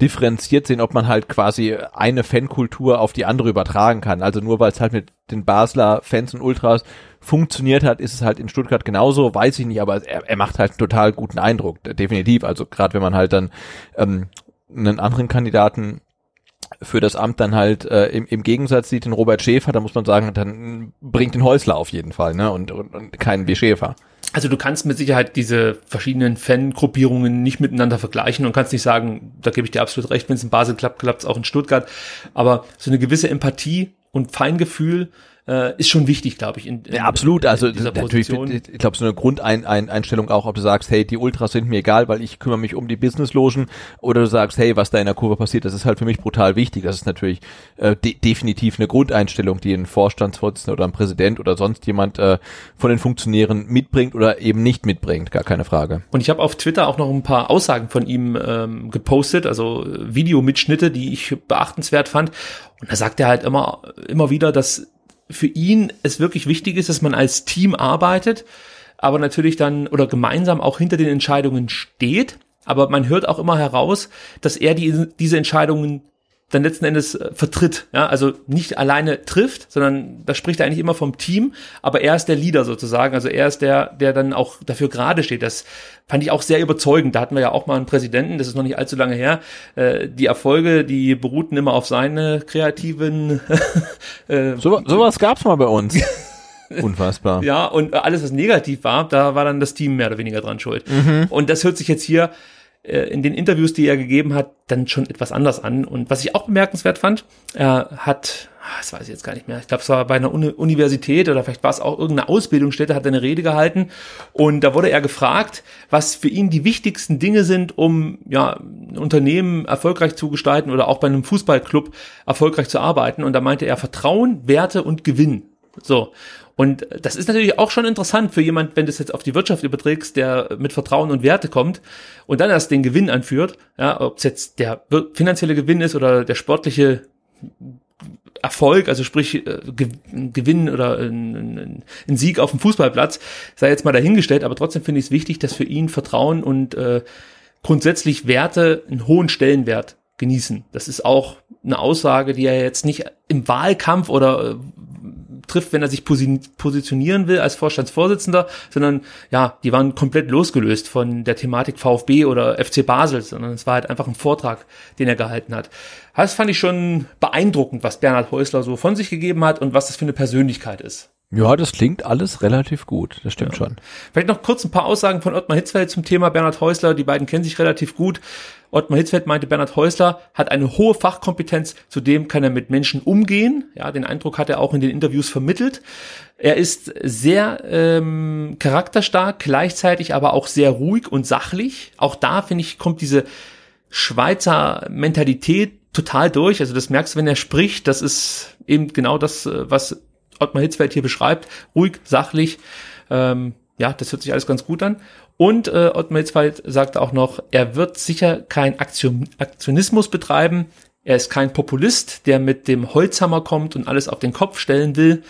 differenziert sehen, ob man halt quasi eine Fankultur auf die andere übertragen kann. Also nur weil es halt mit den Basler Fans und Ultras funktioniert hat, ist es halt in Stuttgart genauso, weiß ich nicht, aber er, er macht halt einen total guten Eindruck, definitiv. Also gerade wenn man halt dann ähm, einen anderen Kandidaten für das Amt dann halt äh, im, im Gegensatz sieht den Robert Schäfer, da muss man sagen, dann bringt den Häusler auf jeden Fall, ne? Und, und, und keinen wie Schäfer. Also du kannst mit Sicherheit diese verschiedenen Fangruppierungen nicht miteinander vergleichen und kannst nicht sagen, da gebe ich dir absolut recht, wenn es in Basel klappt, klappt es auch in Stuttgart. Aber so eine gewisse Empathie und Feingefühl äh, ist schon wichtig, glaube ich. In, in, ja, absolut. Also in natürlich, ich glaube, so eine Grundeinstellung auch, ob du sagst, hey, die Ultras sind mir egal, weil ich kümmere mich um die Businesslogen, oder du sagst, hey, was da in der Kurve passiert, das ist halt für mich brutal wichtig. Das ist natürlich äh, de definitiv eine Grundeinstellung, die ein Vorstandsvorsitzender oder ein Präsident oder sonst jemand äh, von den Funktionären mitbringt oder eben nicht mitbringt, gar keine Frage. Und ich habe auf Twitter auch noch ein paar Aussagen von ihm ähm, gepostet, also Videomitschnitte, die ich beachtenswert fand. Und da sagt er halt immer, immer wieder, dass für ihn es wirklich wichtig ist, dass man als Team arbeitet, aber natürlich dann oder gemeinsam auch hinter den Entscheidungen steht. Aber man hört auch immer heraus, dass er die, diese Entscheidungen dann letzten Endes äh, vertritt. Ja, also nicht alleine trifft, sondern da spricht er eigentlich immer vom Team, aber er ist der Leader sozusagen. Also er ist der, der dann auch dafür gerade steht. Das fand ich auch sehr überzeugend. Da hatten wir ja auch mal einen Präsidenten, das ist noch nicht allzu lange her. Äh, die Erfolge, die beruhten immer auf seine kreativen. äh, so, sowas gab's mal bei uns. Unfassbar. ja, und alles, was negativ war, da war dann das Team mehr oder weniger dran schuld. Mhm. Und das hört sich jetzt hier in den Interviews, die er gegeben hat, dann schon etwas anders an. Und was ich auch bemerkenswert fand, er hat, ah, das weiß ich jetzt gar nicht mehr, ich glaube, es war bei einer Uni Universität oder vielleicht war es auch irgendeine Ausbildungsstätte, hat er eine Rede gehalten und da wurde er gefragt, was für ihn die wichtigsten Dinge sind, um ja, ein Unternehmen erfolgreich zu gestalten oder auch bei einem Fußballclub erfolgreich zu arbeiten. Und da meinte er Vertrauen, Werte und Gewinn. So. Und das ist natürlich auch schon interessant für jemand, wenn du es jetzt auf die Wirtschaft überträgst, der mit Vertrauen und Werte kommt und dann erst den Gewinn anführt, ja, ob es jetzt der finanzielle Gewinn ist oder der sportliche Erfolg, also sprich äh, Gewinn oder ein, ein, Sieg auf dem Fußballplatz, sei jetzt mal dahingestellt, aber trotzdem finde ich es wichtig, dass für ihn Vertrauen und äh, grundsätzlich Werte einen hohen Stellenwert genießen. Das ist auch eine Aussage, die er jetzt nicht im Wahlkampf oder äh, trifft, wenn er sich positionieren will als Vorstandsvorsitzender, sondern ja, die waren komplett losgelöst von der Thematik VfB oder FC Basel, sondern es war halt einfach ein Vortrag, den er gehalten hat. Das fand ich schon beeindruckend, was Bernhard Häusler so von sich gegeben hat und was das für eine Persönlichkeit ist. Ja, das klingt alles relativ gut, das stimmt ja. schon. Vielleicht noch kurz ein paar Aussagen von Ottmar Hitzfeld zum Thema Bernhard Häusler. Die beiden kennen sich relativ gut. Ottmar Hitzfeld meinte, Bernhard Häusler hat eine hohe Fachkompetenz, zudem kann er mit Menschen umgehen. Ja, den Eindruck hat er auch in den Interviews vermittelt. Er ist sehr ähm, charakterstark, gleichzeitig aber auch sehr ruhig und sachlich. Auch da, finde ich, kommt diese Schweizer Mentalität total durch. Also das merkst du, wenn er spricht. Das ist eben genau das, äh, was Ottmar Hitzfeld hier beschreibt. Ruhig, sachlich. Ähm, ja, das hört sich alles ganz gut an. Und äh, Ottmar Hitzfeld sagte auch noch, er wird sicher kein Aktion, Aktionismus betreiben. Er ist kein Populist, der mit dem Holzhammer kommt und alles auf den Kopf stellen will.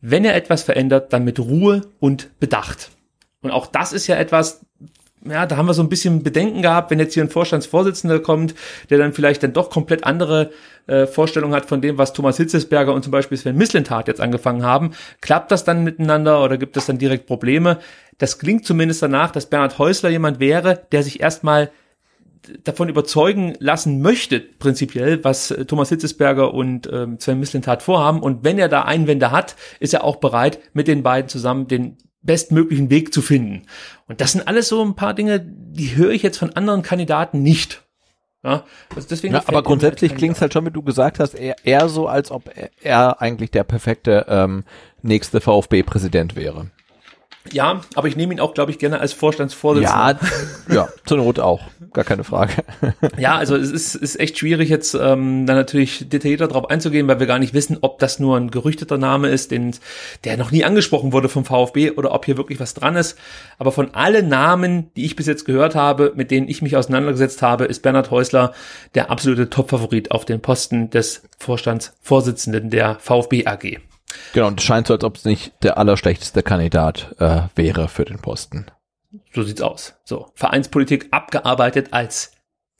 Wenn er etwas verändert, dann mit Ruhe und Bedacht. Und auch das ist ja etwas, ja, da haben wir so ein bisschen Bedenken gehabt, wenn jetzt hier ein Vorstandsvorsitzender kommt, der dann vielleicht dann doch komplett andere äh, Vorstellungen hat von dem, was Thomas Hitzesberger und zum Beispiel Sven Mislintat jetzt angefangen haben. Klappt das dann miteinander oder gibt es dann direkt Probleme? Das klingt zumindest danach, dass Bernhard Häusler jemand wäre, der sich erstmal davon überzeugen lassen möchte, prinzipiell, was äh, Thomas Hitzesberger und ähm, Sven Mislintat vorhaben. Und wenn er da Einwände hat, ist er auch bereit, mit den beiden zusammen den bestmöglichen Weg zu finden. Und das sind alles so ein paar Dinge, die höre ich jetzt von anderen Kandidaten nicht. Ja, also deswegen ja, aber grundsätzlich klingt es halt schon, wie du gesagt hast, eher, eher so, als ob er, er eigentlich der perfekte ähm, nächste VfB-Präsident wäre. Ja, aber ich nehme ihn auch, glaube ich, gerne als Vorstandsvorsitzender. Ja, ja, zur Not auch, gar keine Frage. ja, also es ist, ist echt schwierig jetzt ähm, da natürlich detaillierter drauf einzugehen, weil wir gar nicht wissen, ob das nur ein gerüchteter Name ist, den, der noch nie angesprochen wurde vom VfB oder ob hier wirklich was dran ist. Aber von allen Namen, die ich bis jetzt gehört habe, mit denen ich mich auseinandergesetzt habe, ist Bernhard Häusler der absolute Topfavorit auf den Posten des Vorstandsvorsitzenden der VfB AG. Genau, und es scheint so, als ob es nicht der allerschlechteste Kandidat äh, wäre für den Posten. So sieht's aus. So, Vereinspolitik abgearbeitet als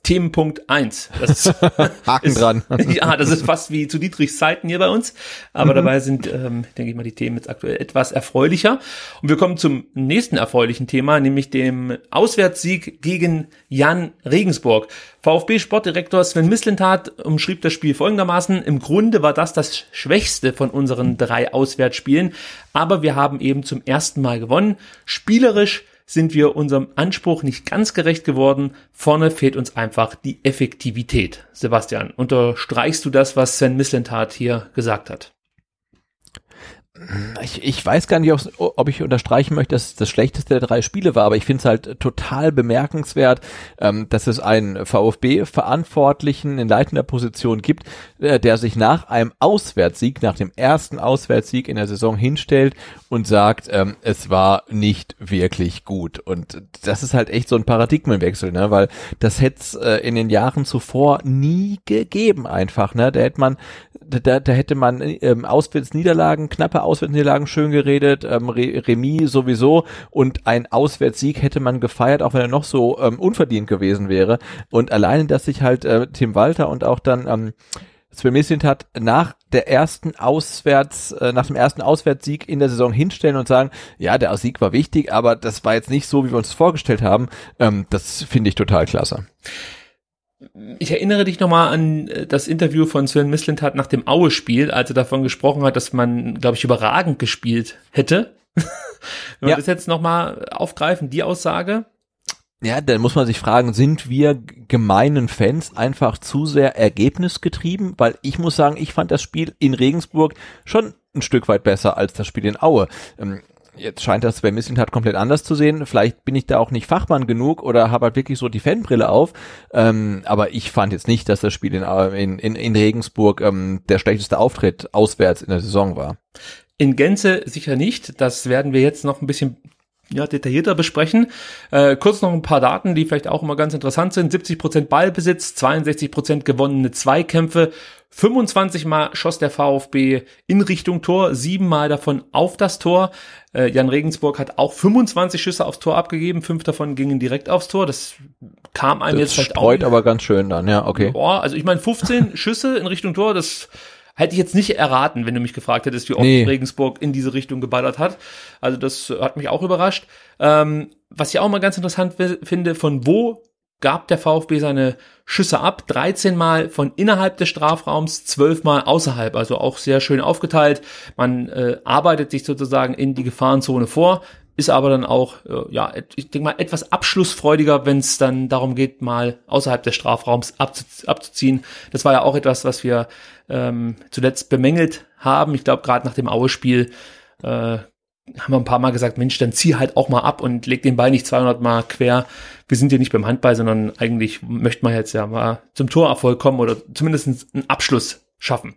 Themenpunkt 1. Haken ist, dran. ja, das ist fast wie zu Dietrichs Zeiten hier bei uns. Aber mhm. dabei sind, ähm, denke ich mal, die Themen jetzt aktuell etwas erfreulicher. Und wir kommen zum nächsten erfreulichen Thema, nämlich dem Auswärtssieg gegen Jan Regensburg. VfB-Sportdirektor Sven Mislintat umschrieb das Spiel folgendermaßen. Im Grunde war das das schwächste von unseren drei Auswärtsspielen, aber wir haben eben zum ersten Mal gewonnen. Spielerisch sind wir unserem Anspruch nicht ganz gerecht geworden. Vorne fehlt uns einfach die Effektivität. Sebastian, unterstreichst du das, was Sven Mislintat hier gesagt hat? Ich, ich weiß gar nicht, ob ich unterstreichen möchte, dass es das schlechteste der drei Spiele war, aber ich finde es halt total bemerkenswert, ähm, dass es einen VfB-Verantwortlichen in leitender Position gibt, äh, der sich nach einem Auswärtssieg, nach dem ersten Auswärtssieg in der Saison hinstellt und sagt, ähm, es war nicht wirklich gut. Und das ist halt echt so ein Paradigmenwechsel, ne? weil das hätte es äh, in den Jahren zuvor nie gegeben einfach. Ne? Da hätte man, da, da hätte man ähm, Auswärtsniederlagen, knappe Auswärtsniederlagen schön geredet, ähm, Re sowieso und ein Auswärtssieg hätte man gefeiert, auch wenn er noch so ähm, unverdient gewesen wäre. Und alleine, dass sich halt äh, Tim Walter und auch dann ähm, Sven hat nach der ersten Auswärts, äh, nach dem ersten Auswärtssieg in der Saison hinstellen und sagen, ja, der Sieg war wichtig, aber das war jetzt nicht so, wie wir uns vorgestellt haben. Ähm, das finde ich total klasse. Ich erinnere dich nochmal an äh, das Interview von Sven Mislintat nach dem Aue-Spiel, als er davon gesprochen hat, dass man, glaube ich, überragend gespielt hätte. Wenn wir ja. das jetzt nochmal aufgreifen, die Aussage. Ja, dann muss man sich fragen, sind wir gemeinen Fans einfach zu sehr ergebnisgetrieben? Weil ich muss sagen, ich fand das Spiel in Regensburg schon ein Stück weit besser als das Spiel in Aue. Jetzt scheint das bei Missing hat komplett anders zu sehen. Vielleicht bin ich da auch nicht Fachmann genug oder habe halt wirklich so die Fanbrille auf. Ähm, aber ich fand jetzt nicht, dass das Spiel in, in, in, in Regensburg ähm, der schlechteste Auftritt auswärts in der Saison war. In Gänze sicher nicht. Das werden wir jetzt noch ein bisschen ja, detaillierter besprechen. Äh, kurz noch ein paar Daten, die vielleicht auch immer ganz interessant sind. 70% Ballbesitz, 62% gewonnene Zweikämpfe, 25 Mal schoss der VfB in Richtung Tor, sieben Mal davon auf das Tor. Äh, Jan Regensburg hat auch 25 Schüsse aufs Tor abgegeben, fünf davon gingen direkt aufs Tor. Das kam einem das jetzt vielleicht auch. Streut aber ganz schön dann, ja, okay. Boah, also ich meine 15 Schüsse in Richtung Tor, das Hätte ich jetzt nicht erraten, wenn du mich gefragt hättest, wie oft nee. Regensburg in diese Richtung geballert hat. Also das hat mich auch überrascht. Ähm, was ich auch mal ganz interessant finde, von wo gab der VfB seine Schüsse ab? 13 Mal von innerhalb des Strafraums, 12 Mal außerhalb. Also auch sehr schön aufgeteilt. Man äh, arbeitet sich sozusagen in die Gefahrenzone vor ist aber dann auch, äh, ja, ich denke mal, etwas abschlussfreudiger, wenn es dann darum geht, mal außerhalb des Strafraums abzu abzuziehen. Das war ja auch etwas, was wir ähm, zuletzt bemängelt haben. Ich glaube, gerade nach dem Aue-Spiel äh, haben wir ein paar Mal gesagt, Mensch, dann zieh halt auch mal ab und leg den Ball nicht 200 Mal quer. Wir sind hier nicht beim Handball, sondern eigentlich möchte man jetzt ja mal zum Torerfolg kommen oder zumindest einen Abschluss schaffen.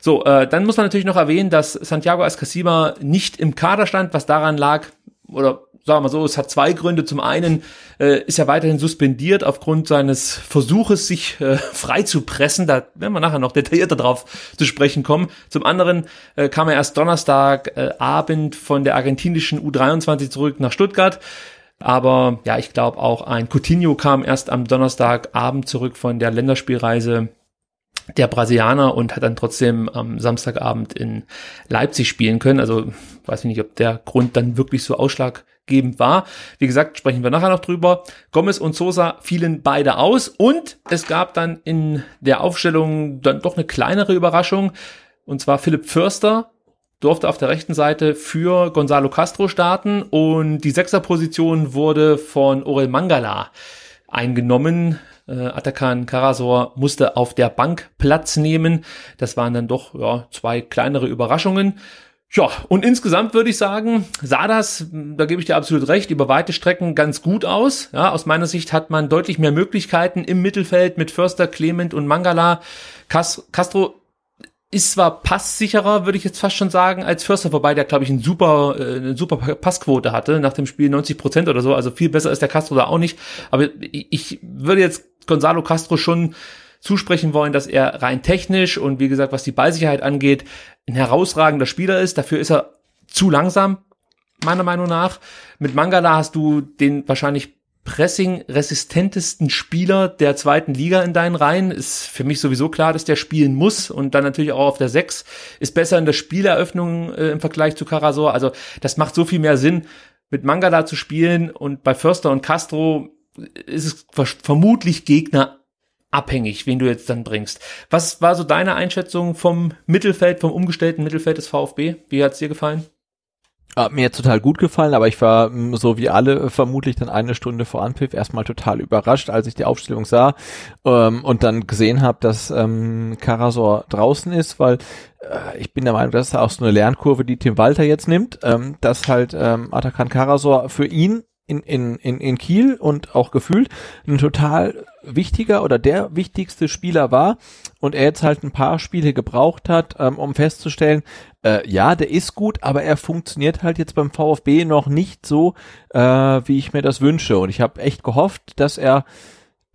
So, äh, dann muss man natürlich noch erwähnen, dass Santiago Ascasima nicht im Kader stand, was daran lag, oder sagen wir mal so, es hat zwei Gründe. Zum einen äh, ist er weiterhin suspendiert aufgrund seines Versuches, sich äh, frei zu pressen. Da werden wir nachher noch detaillierter drauf zu sprechen kommen. Zum anderen äh, kam er erst Donnerstagabend äh, von der argentinischen U23 zurück nach Stuttgart. Aber ja, ich glaube auch ein Coutinho kam erst am Donnerstagabend zurück von der Länderspielreise der Brasilianer und hat dann trotzdem am Samstagabend in Leipzig spielen können. Also weiß ich nicht, ob der Grund dann wirklich so ausschlaggebend war. Wie gesagt, sprechen wir nachher noch drüber. Gomez und Sosa fielen beide aus und es gab dann in der Aufstellung dann doch eine kleinere Überraschung. Und zwar Philipp Förster durfte auf der rechten Seite für Gonzalo Castro starten und die Sechserposition wurde von Orel Mangala eingenommen. Äh, Atakan Karasor musste auf der Bank Platz nehmen. Das waren dann doch ja, zwei kleinere Überraschungen. Ja, und insgesamt würde ich sagen, sah das, da gebe ich dir absolut recht, über weite Strecken ganz gut aus. Ja, aus meiner Sicht hat man deutlich mehr Möglichkeiten im Mittelfeld mit Förster, Clement und Mangala. Cas Castro ist zwar passsicherer, würde ich jetzt fast schon sagen, als Förster, wobei der, glaube ich, ein super, äh, eine super Passquote hatte, nach dem Spiel 90 Prozent oder so, also viel besser ist der Castro da auch nicht. Aber ich würde jetzt Gonzalo Castro schon zusprechen wollen, dass er rein technisch und wie gesagt, was die Ballsicherheit angeht, ein herausragender Spieler ist. Dafür ist er zu langsam, meiner Meinung nach. Mit Mangala hast du den wahrscheinlich pressing-resistentesten Spieler der zweiten Liga in deinen Reihen. Ist für mich sowieso klar, dass der spielen muss und dann natürlich auch auf der 6 ist besser in der Spieleröffnung äh, im Vergleich zu Karasor. Also das macht so viel mehr Sinn, mit Mangala zu spielen und bei Förster und Castro ist es vermutlich Gegner abhängig, wen du jetzt dann bringst. Was war so deine Einschätzung vom Mittelfeld, vom umgestellten Mittelfeld des VfB? Wie hat's dir gefallen? Hat mir total gut gefallen, aber ich war so wie alle vermutlich dann eine Stunde vor Anpfiff erstmal total überrascht, als ich die Aufstellung sah ähm, und dann gesehen habe, dass ähm, Karasor draußen ist, weil äh, ich bin der Meinung, das ist auch so eine Lernkurve, die Tim Walter jetzt nimmt, ähm, dass halt ähm, Atakan Karasor für ihn in, in, in, in Kiel und auch gefühlt ein total wichtiger oder der wichtigste Spieler war und er jetzt halt ein paar Spiele gebraucht hat, ähm, um festzustellen, äh, ja, der ist gut, aber er funktioniert halt jetzt beim VfB noch nicht so, äh, wie ich mir das wünsche. Und ich habe echt gehofft, dass er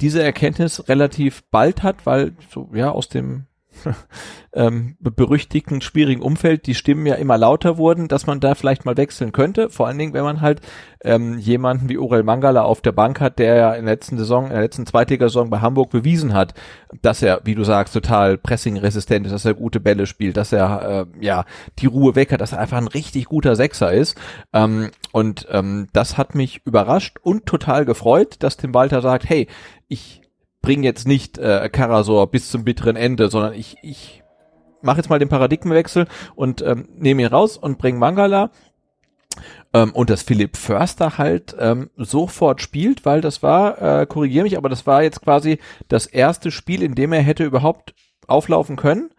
diese Erkenntnis relativ bald hat, weil so ja aus dem ähm, berüchtigten, schwierigen Umfeld die Stimmen ja immer lauter wurden, dass man da vielleicht mal wechseln könnte. Vor allen Dingen, wenn man halt ähm, jemanden wie Orel Mangala auf der Bank hat, der ja in der letzten Saison, in der letzten Zweitligasaison bei Hamburg bewiesen hat, dass er, wie du sagst, total pressingresistent ist, dass er gute Bälle spielt, dass er äh, ja die Ruhe weg hat, dass er einfach ein richtig guter Sechser ist. Ähm, und ähm, das hat mich überrascht und total gefreut, dass Tim Walter sagt, hey, ich bring jetzt nicht äh, Karasor bis zum bitteren Ende, sondern ich, ich mache jetzt mal den Paradigmenwechsel und ähm, nehme ihn raus und bring Mangala. Ähm, und dass Philipp Förster halt ähm, sofort spielt, weil das war, äh, korrigiere mich, aber das war jetzt quasi das erste Spiel, in dem er hätte überhaupt auflaufen können.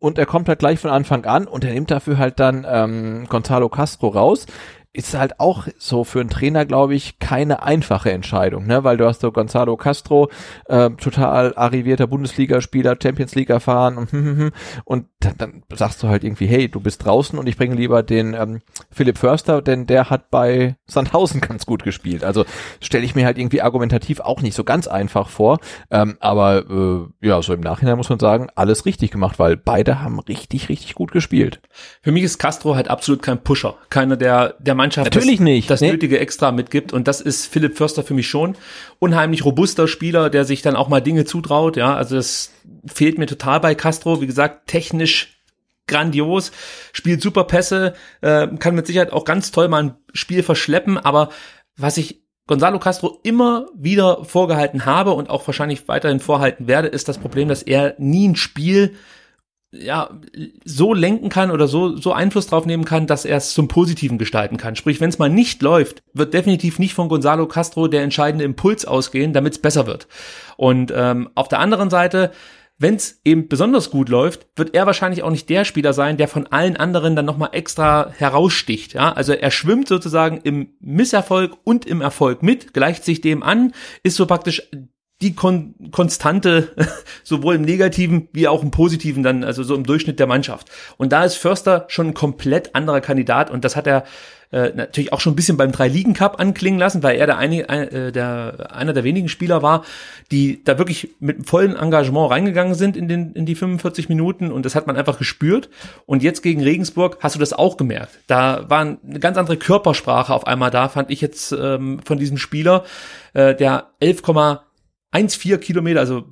Und er kommt halt gleich von Anfang an und er nimmt dafür halt dann ähm, Gonzalo Castro raus ist halt auch so für einen Trainer, glaube ich, keine einfache Entscheidung, ne? Weil du hast so Gonzalo Castro, äh, total arrivierter Bundesligaspieler, Champions League erfahren und, hm, hm, hm, und dann, dann sagst du halt irgendwie, hey, du bist draußen und ich bringe lieber den ähm, Philipp Förster, denn der hat bei Sandhausen ganz gut gespielt. Also stelle ich mir halt irgendwie argumentativ auch nicht so ganz einfach vor. Ähm, aber äh, ja, so im Nachhinein muss man sagen, alles richtig gemacht, weil beide haben richtig, richtig gut gespielt. Für mich ist Castro halt absolut kein Pusher. Keiner, der, der Mannschaft Natürlich das, nicht. das nee. nötige Extra mitgibt. Und das ist Philipp Förster für mich schon. Unheimlich robuster Spieler, der sich dann auch mal Dinge zutraut. Ja, also das fehlt mir total bei Castro. Wie gesagt, technisch grandios, spielt super Pässe, äh, kann mit Sicherheit auch ganz toll mal ein Spiel verschleppen. Aber was ich Gonzalo Castro immer wieder vorgehalten habe und auch wahrscheinlich weiterhin vorhalten werde, ist das Problem, dass er nie ein Spiel ja, so lenken kann oder so, so Einfluss drauf nehmen kann, dass er es zum Positiven gestalten kann. Sprich, wenn es mal nicht läuft, wird definitiv nicht von Gonzalo Castro der entscheidende Impuls ausgehen, damit es besser wird. Und ähm, auf der anderen Seite, wenn es eben besonders gut läuft, wird er wahrscheinlich auch nicht der Spieler sein, der von allen anderen dann nochmal extra heraussticht. Ja? Also er schwimmt sozusagen im Misserfolg und im Erfolg mit, gleicht sich dem an, ist so praktisch die Kon Konstante, sowohl im Negativen wie auch im Positiven dann, also so im Durchschnitt der Mannschaft. Und da ist Förster schon ein komplett anderer Kandidat und das hat er äh, natürlich auch schon ein bisschen beim Drei-Ligen-Cup anklingen lassen, weil er der, eine, äh, der einer der wenigen Spieler war, die da wirklich mit vollem Engagement reingegangen sind in, den, in die 45 Minuten und das hat man einfach gespürt. Und jetzt gegen Regensburg hast du das auch gemerkt. Da war eine ganz andere Körpersprache auf einmal da, fand ich jetzt ähm, von diesem Spieler, äh, der 11, 1,4 Kilometer, also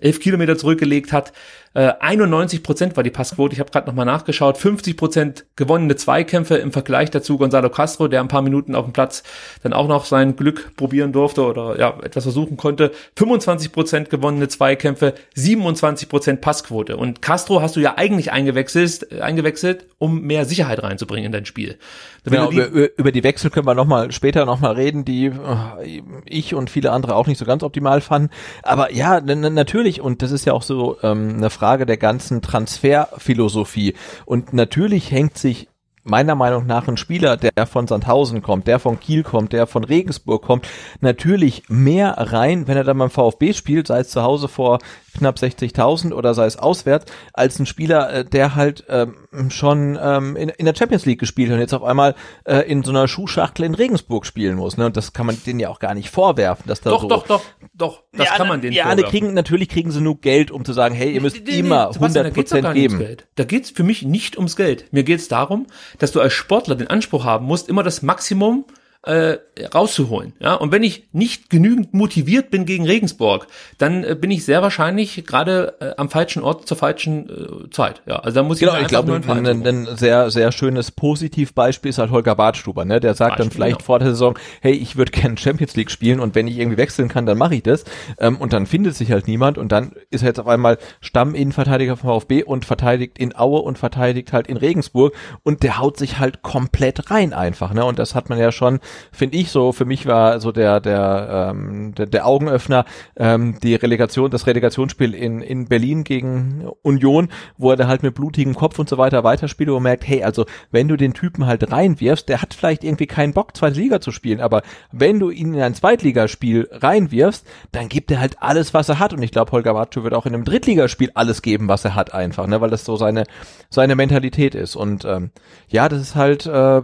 11 Kilometer zurückgelegt hat. Äh, 91 Prozent war die Passquote. Ich habe gerade nochmal nachgeschaut. 50 Prozent gewonnene Zweikämpfe im Vergleich dazu Gonzalo Castro, der ein paar Minuten auf dem Platz dann auch noch sein Glück probieren durfte oder ja etwas versuchen konnte. 25 Prozent gewonnene Zweikämpfe, 27 Prozent Passquote. Und Castro hast du ja eigentlich eingewechselt, eingewechselt, um mehr Sicherheit reinzubringen in dein Spiel. Genau, die, über, über, die Wechsel können wir noch mal später noch mal reden, die äh, ich und viele andere auch nicht so ganz optimal fanden. Aber ja, natürlich und das ist ja auch so ähm, eine Frage der ganzen Transferphilosophie. Und natürlich hängt sich meiner Meinung nach ein Spieler, der von Sandhausen kommt, der von Kiel kommt, der von Regensburg kommt, natürlich mehr rein, wenn er dann beim VfB spielt, sei es zu Hause vor knapp 60.000 oder sei es auswärts, als ein Spieler, äh, der halt ähm, schon ähm, in, in der Champions League gespielt hat und jetzt auf einmal äh, in so einer Schuhschachtel in Regensburg spielen muss. Ne? Und das kann man denen ja auch gar nicht vorwerfen, dass da doch, so... Doch, doch, doch, das ja, kann man denen Ja, vorwerfen. die kriegen, natürlich kriegen sie nur Geld, um zu sagen, hey, ihr müsst nee, nee, immer nee, 100 Prozent geben. Geld. Da geht's für mich nicht ums Geld. Mir geht's darum, dass du als Sportler den Anspruch haben musst, immer das Maximum äh, rauszuholen. Ja, und wenn ich nicht genügend motiviert bin gegen Regensburg, dann äh, bin ich sehr wahrscheinlich gerade äh, am falschen Ort zur falschen äh, Zeit. Ja, also da muss genau, ich ich glaube, ein, ein, ein, sehr sehr schönes Positivbeispiel ist halt Holger Badstuber, ne? Der sagt Beispiel, dann vielleicht genau. vor der Saison, hey, ich würde gerne Champions League spielen und wenn ich irgendwie wechseln kann, dann mache ich das. Ähm, und dann findet sich halt niemand und dann ist er jetzt auf einmal Stamminnenverteidiger vom VfB und verteidigt in Aue und verteidigt halt in Regensburg und der haut sich halt komplett rein einfach, ne? Und das hat man ja schon finde ich so, für mich war so der, der, ähm, der, der Augenöffner ähm, die Relegation, das Relegationsspiel in, in Berlin gegen Union, wo er da halt mit blutigem Kopf und so weiter weiterspielt und merkt, hey, also wenn du den Typen halt reinwirfst, der hat vielleicht irgendwie keinen Bock, zweite Liga zu spielen, aber wenn du ihn in ein Zweitligaspiel reinwirfst, dann gibt er halt alles, was er hat. Und ich glaube, Holger Bartschuh wird auch in einem Drittligaspiel alles geben, was er hat einfach, ne, weil das so seine, seine Mentalität ist. Und ähm, ja, das ist halt äh,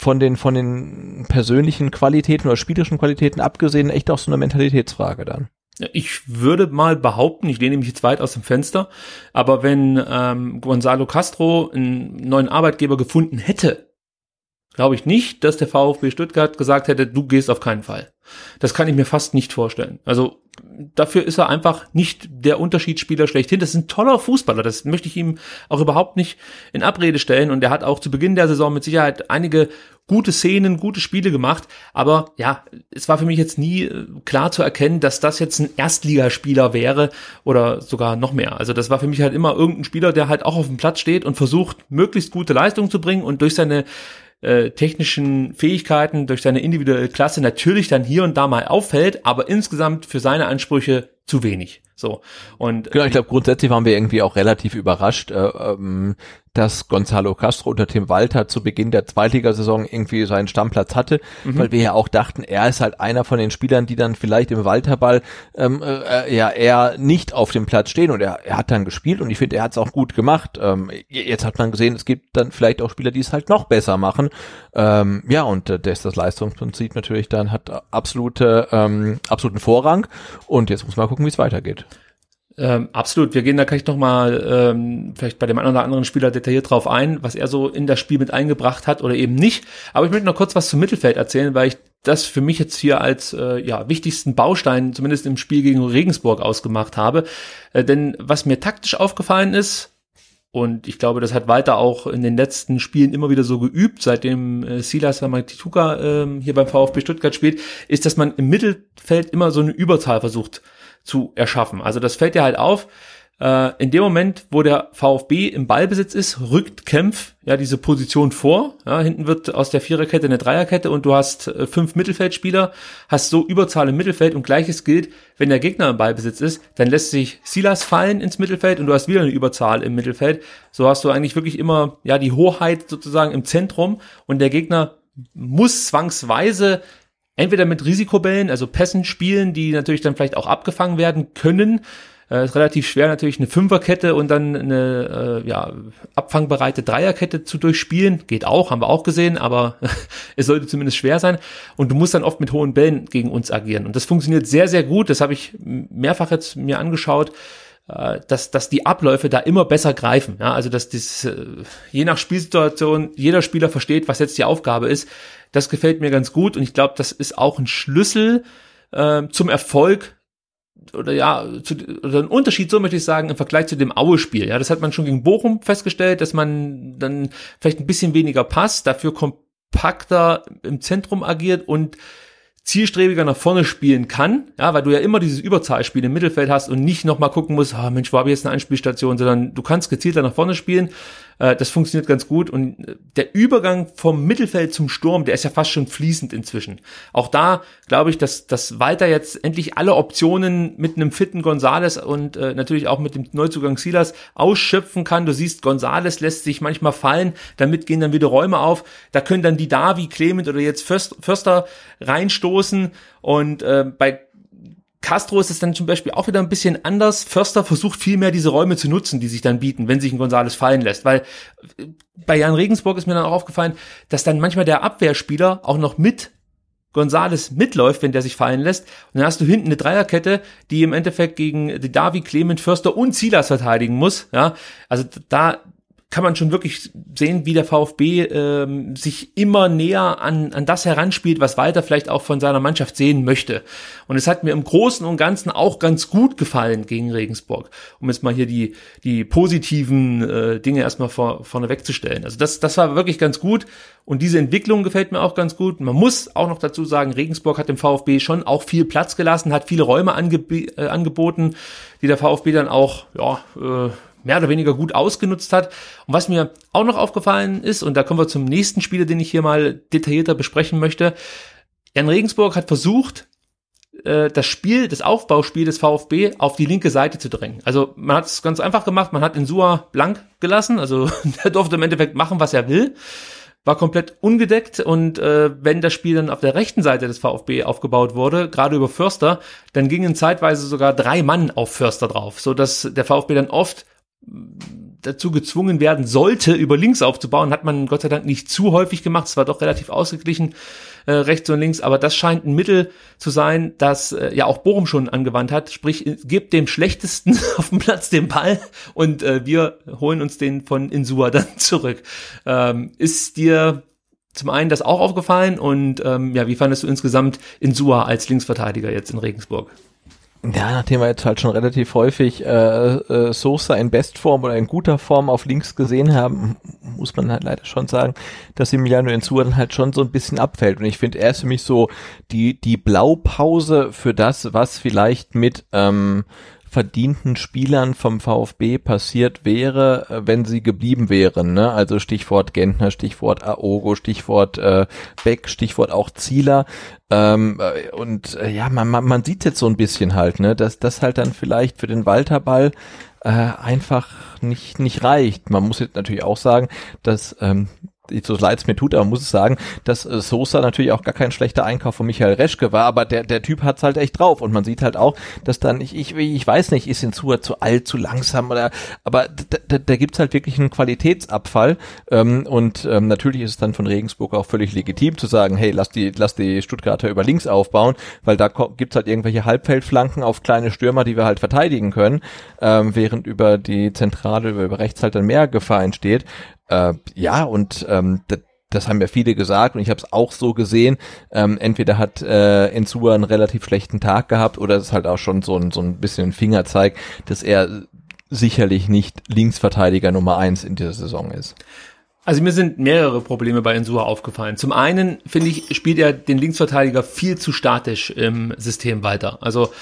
von den, von den persönlichen Qualitäten oder spielerischen Qualitäten abgesehen echt auch so eine Mentalitätsfrage dann. Ich würde mal behaupten, ich lehne mich jetzt weit aus dem Fenster, aber wenn ähm, Gonzalo Castro einen neuen Arbeitgeber gefunden hätte, glaube ich nicht, dass der VfB Stuttgart gesagt hätte, du gehst auf keinen Fall. Das kann ich mir fast nicht vorstellen. Also dafür ist er einfach nicht der Unterschiedsspieler schlechthin. Das ist ein toller Fußballer. Das möchte ich ihm auch überhaupt nicht in Abrede stellen. Und er hat auch zu Beginn der Saison mit Sicherheit einige gute Szenen, gute Spiele gemacht. Aber ja, es war für mich jetzt nie äh, klar zu erkennen, dass das jetzt ein Erstligaspieler wäre oder sogar noch mehr. Also das war für mich halt immer irgendein Spieler, der halt auch auf dem Platz steht und versucht, möglichst gute Leistung zu bringen und durch seine äh, technischen Fähigkeiten, durch seine individuelle Klasse natürlich dann hier und da mal auffällt, aber insgesamt für seine Ansprüche zu wenig. So und genau, ich glaube grundsätzlich waren wir irgendwie auch relativ überrascht, äh, ähm, dass Gonzalo Castro unter Tim Walter zu Beginn der Zweitligasaison irgendwie seinen Stammplatz hatte, mhm. weil wir ja auch dachten, er ist halt einer von den Spielern, die dann vielleicht im Walterball ähm, äh, ja eher nicht auf dem Platz stehen und er, er hat dann gespielt und ich finde, er hat es auch gut gemacht. Ähm, jetzt hat man gesehen, es gibt dann vielleicht auch Spieler, die es halt noch besser machen. Ähm, ja, und äh, das, das Leistungsprinzip natürlich dann hat absolute, ähm, absoluten Vorrang und jetzt muss man gucken, wie es weitergeht. Ähm, absolut. Wir gehen da gleich nochmal ähm, vielleicht bei dem einen oder anderen Spieler detailliert drauf ein, was er so in das Spiel mit eingebracht hat oder eben nicht. Aber ich möchte noch kurz was zum Mittelfeld erzählen, weil ich das für mich jetzt hier als äh, ja, wichtigsten Baustein zumindest im Spiel gegen Regensburg ausgemacht habe. Äh, denn was mir taktisch aufgefallen ist, und ich glaube, das hat weiter auch in den letzten Spielen immer wieder so geübt, seitdem äh, Silas Ramatituka äh, hier beim VfB Stuttgart spielt, ist, dass man im Mittelfeld immer so eine Überzahl versucht zu erschaffen. Also das fällt dir halt auf. Äh, in dem Moment, wo der VfB im Ballbesitz ist, rückt Kempf ja diese Position vor. Ja, hinten wird aus der Viererkette eine Dreierkette und du hast äh, fünf Mittelfeldspieler, hast so Überzahl im Mittelfeld und gleiches gilt, wenn der Gegner im Ballbesitz ist, dann lässt sich Silas fallen ins Mittelfeld und du hast wieder eine Überzahl im Mittelfeld. So hast du eigentlich wirklich immer ja die Hoheit sozusagen im Zentrum und der Gegner muss zwangsweise entweder mit Risikobällen, also Pässen spielen, die natürlich dann vielleicht auch abgefangen werden können. Äh, ist relativ schwer natürlich eine Fünferkette und dann eine äh, ja, abfangbereite Dreierkette zu durchspielen. Geht auch, haben wir auch gesehen, aber es sollte zumindest schwer sein. Und du musst dann oft mit hohen Bällen gegen uns agieren. Und das funktioniert sehr, sehr gut. Das habe ich mehrfach jetzt mir angeschaut äh, dass, dass die Abläufe da immer besser greifen. Ja, also dass das, äh, je nach Spielsituation jeder Spieler versteht, was jetzt die Aufgabe ist. Das gefällt mir ganz gut und ich glaube, das ist auch ein Schlüssel äh, zum Erfolg oder ja, zu, oder ein Unterschied, so möchte ich sagen, im Vergleich zu dem Aue-Spiel. Ja, das hat man schon gegen Bochum festgestellt, dass man dann vielleicht ein bisschen weniger passt, dafür kompakter im Zentrum agiert und zielstrebiger nach vorne spielen kann, ja, weil du ja immer dieses Überzahlspiel im Mittelfeld hast und nicht nochmal gucken musst, ah, Mensch, wo habe ich jetzt eine Anspielstation, sondern du kannst gezielter nach vorne spielen äh, das funktioniert ganz gut. Und äh, der Übergang vom Mittelfeld zum Sturm, der ist ja fast schon fließend inzwischen. Auch da glaube ich, dass, dass Walter jetzt endlich alle Optionen mit einem fitten Gonzales und äh, natürlich auch mit dem Neuzugang Silas ausschöpfen kann. Du siehst, Gonzales lässt sich manchmal fallen, damit gehen dann wieder Räume auf. Da können dann die Davi, Clement oder jetzt Förster reinstoßen. Und äh, bei Castro ist es dann zum Beispiel auch wieder ein bisschen anders. Förster versucht viel mehr diese Räume zu nutzen, die sich dann bieten, wenn sich ein Gonzales fallen lässt. Weil äh, bei Jan Regensburg ist mir dann auch aufgefallen, dass dann manchmal der Abwehrspieler auch noch mit Gonzales mitläuft, wenn der sich fallen lässt. Und dann hast du hinten eine Dreierkette, die im Endeffekt gegen Davi, Clement, Förster und Silas verteidigen muss. Ja, also da kann man schon wirklich sehen, wie der VfB ähm, sich immer näher an, an das heranspielt, was Walter vielleicht auch von seiner Mannschaft sehen möchte. Und es hat mir im Großen und Ganzen auch ganz gut gefallen gegen Regensburg, um jetzt mal hier die, die positiven äh, Dinge erstmal vor, vorne wegzustellen. Also das, das war wirklich ganz gut und diese Entwicklung gefällt mir auch ganz gut. Man muss auch noch dazu sagen, Regensburg hat dem VfB schon auch viel Platz gelassen, hat viele Räume angeb äh, angeboten, die der VfB dann auch, ja, äh, mehr oder weniger gut ausgenutzt hat. Und was mir auch noch aufgefallen ist, und da kommen wir zum nächsten Spieler, den ich hier mal detaillierter besprechen möchte. Jan Regensburg hat versucht, äh, das Spiel, das Aufbauspiel des VfB auf die linke Seite zu drängen. Also man hat es ganz einfach gemacht, man hat Insua blank gelassen, also der durfte im Endeffekt machen, was er will, war komplett ungedeckt und äh, wenn das Spiel dann auf der rechten Seite des VfB aufgebaut wurde, gerade über Förster, dann gingen zeitweise sogar drei Mann auf Förster drauf, so dass der VfB dann oft dazu gezwungen werden sollte, über links aufzubauen, hat man Gott sei Dank nicht zu häufig gemacht. Es war doch relativ ausgeglichen, äh, rechts und links, aber das scheint ein Mittel zu sein, das äh, ja auch Bochum schon angewandt hat. Sprich, gibt dem Schlechtesten auf dem Platz den Ball und äh, wir holen uns den von Insua dann zurück. Ähm, ist dir zum einen das auch aufgefallen und ähm, ja, wie fandest du insgesamt Insua als Linksverteidiger jetzt in Regensburg? Ja, nachdem wir jetzt halt schon relativ häufig äh, äh, Sosa in Bestform oder in guter Form auf links gesehen haben, muss man halt leider schon sagen, dass Emiliano Insua dann halt schon so ein bisschen abfällt. Und ich finde, er ist für mich so die, die Blaupause für das, was vielleicht mit ähm, verdienten Spielern vom VfB passiert wäre, äh, wenn sie geblieben wären. Ne? Also Stichwort Gentner, Stichwort Aogo, Stichwort äh, Beck, Stichwort auch Zieler. Ähm, äh, und äh, ja, man, man, man sieht jetzt so ein bisschen halt, ne, dass das halt dann vielleicht für den Walterball äh, einfach nicht nicht reicht. Man muss jetzt natürlich auch sagen, dass ähm, so leid es mir tut, aber muss es sagen, dass äh, Sosa natürlich auch gar kein schlechter Einkauf von Michael Reschke war, aber der, der Typ hat's halt echt drauf und man sieht halt auch, dass dann, ich, ich, ich weiß nicht, ist Insua zu alt, zu langsam oder, aber da, da, da gibt's halt wirklich einen Qualitätsabfall ähm, und ähm, natürlich ist es dann von Regensburg auch völlig legitim zu sagen, hey, lass die, lass die Stuttgarter über links aufbauen, weil da gibt's halt irgendwelche Halbfeldflanken auf kleine Stürmer, die wir halt verteidigen können, ähm, während über die Zentrale, über, über rechts halt dann mehr Gefahr entsteht. Äh, ja, und ähm, das haben ja viele gesagt und ich habe es auch so gesehen. Ähm, entweder hat äh, Ensua einen relativ schlechten Tag gehabt oder es ist halt auch schon so ein, so ein bisschen ein Fingerzeig, dass er sicherlich nicht Linksverteidiger Nummer eins in dieser Saison ist. Also mir sind mehrere Probleme bei Ensua aufgefallen. Zum einen finde ich, spielt er den Linksverteidiger viel zu statisch im System weiter. Also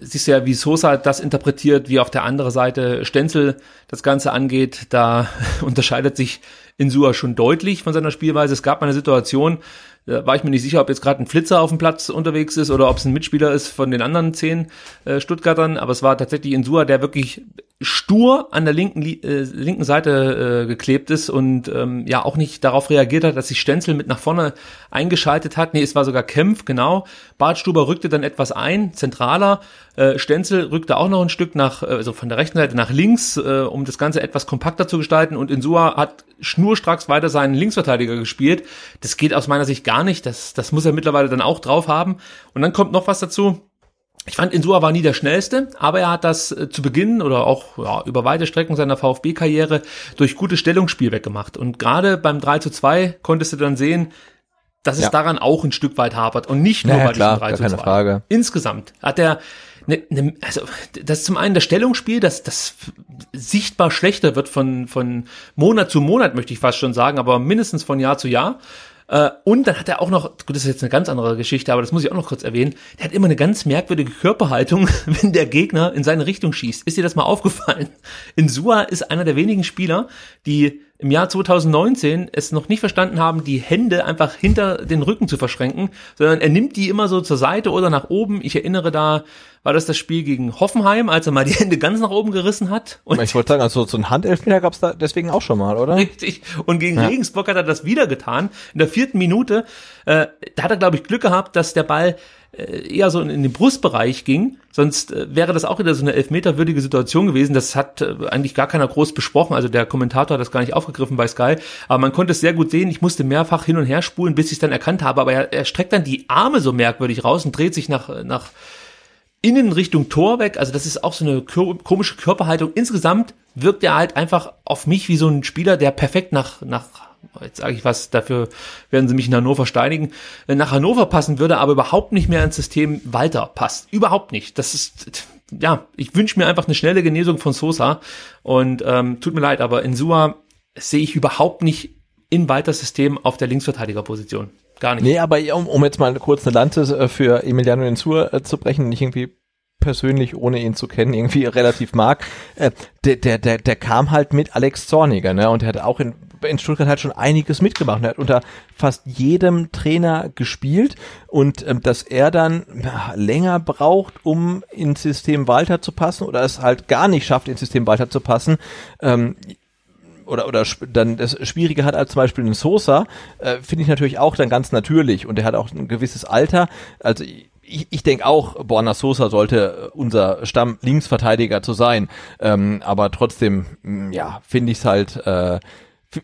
siehst du ja, wie Sosa das interpretiert, wie auf der anderen Seite Stenzel das Ganze angeht. Da unterscheidet sich Insua schon deutlich von seiner Spielweise. Es gab mal eine Situation, da war ich mir nicht sicher, ob jetzt gerade ein Flitzer auf dem Platz unterwegs ist oder ob es ein Mitspieler ist von den anderen zehn äh, Stuttgartern. Aber es war tatsächlich Insua, der wirklich stur an der linken, äh, linken Seite äh, geklebt ist und ähm, ja auch nicht darauf reagiert hat, dass sich Stenzel mit nach vorne eingeschaltet hat. Nee, es war sogar Kempf, genau. Bartstuber rückte dann etwas ein, zentraler. Äh, Stenzel rückte auch noch ein Stück nach, äh, also von der rechten Seite nach links, äh, um das Ganze etwas kompakter zu gestalten. Und Insua hat schnurstracks weiter seinen Linksverteidiger gespielt. Das geht aus meiner Sicht gar nicht. Das, das muss er mittlerweile dann auch drauf haben. Und dann kommt noch was dazu. Ich fand, Insua war nie der schnellste, aber er hat das äh, zu Beginn oder auch ja, über weite Strecken seiner VfB-Karriere durch gutes Stellungsspiel weggemacht. Und gerade beim 3 zu 2 konntest du dann sehen, dass es ja. daran auch ein Stück weit hapert und nicht nur naja, bei klar, diesem 3 zu 2. Frage. Insgesamt hat er ne, ne, also das ist zum einen das Stellungsspiel, das, das sichtbar schlechter wird von, von Monat zu Monat, möchte ich fast schon sagen, aber mindestens von Jahr zu Jahr. Äh, und dann hat er auch noch, gut, das ist jetzt eine ganz andere Geschichte, aber das muss ich auch noch kurz erwähnen, der hat immer eine ganz merkwürdige Körperhaltung, wenn der Gegner in seine Richtung schießt. Ist dir das mal aufgefallen? Insua ist einer der wenigen Spieler, die im Jahr 2019 es noch nicht verstanden haben, die Hände einfach hinter den Rücken zu verschränken, sondern er nimmt die immer so zur Seite oder nach oben. Ich erinnere da, war das das Spiel gegen Hoffenheim, als er mal die Hände ganz nach oben gerissen hat. Und ich wollte sagen, also so ein Handelfmeter gab es da deswegen auch schon mal, oder? Richtig. Und gegen ja. Regensburg hat er das wieder getan. In der vierten Minute, äh, da hat er, glaube ich, Glück gehabt, dass der Ball eher so in den Brustbereich ging. Sonst äh, wäre das auch wieder so eine elfmeterwürdige Situation gewesen. Das hat äh, eigentlich gar keiner groß besprochen. Also der Kommentator hat das gar nicht aufgegriffen bei Sky. Aber man konnte es sehr gut sehen. Ich musste mehrfach hin und her spulen, bis ich es dann erkannt habe. Aber er, er streckt dann die Arme so merkwürdig raus und dreht sich nach, nach innen Richtung Tor weg. Also das ist auch so eine komische Körperhaltung. Insgesamt wirkt er halt einfach auf mich wie so ein Spieler, der perfekt nach, nach jetzt sage ich was, dafür werden sie mich in Hannover steinigen, nach Hannover passen würde, aber überhaupt nicht mehr ins System Walter passt. Überhaupt nicht. Das ist, ja, ich wünsche mir einfach eine schnelle Genesung von Sosa und ähm, tut mir leid, aber in Sua sehe ich überhaupt nicht in Walters System auf der Linksverteidigerposition. Gar nicht. Nee, aber um, um jetzt mal kurz eine Lanze äh, für Emiliano Insua äh, zu brechen, nicht irgendwie persönlich, ohne ihn zu kennen, irgendwie relativ mag, äh, der, der, der, der kam halt mit Alex Zorniger, ne? Und er hat auch in, in Stuttgart halt schon einiges mitgemacht. Er hat unter fast jedem Trainer gespielt und ähm, dass er dann ja, länger braucht, um ins System Walter zu passen oder es halt gar nicht schafft, ins System Walter zu passen, ähm, oder oder dann das Schwierige hat als zum Beispiel ein Sosa, äh, finde ich natürlich auch dann ganz natürlich und er hat auch ein gewisses Alter. Also ich, ich denke auch, Borna Sosa sollte unser Stamm-Linksverteidiger zu sein. Ähm, aber trotzdem, ja, finde ich es halt, äh,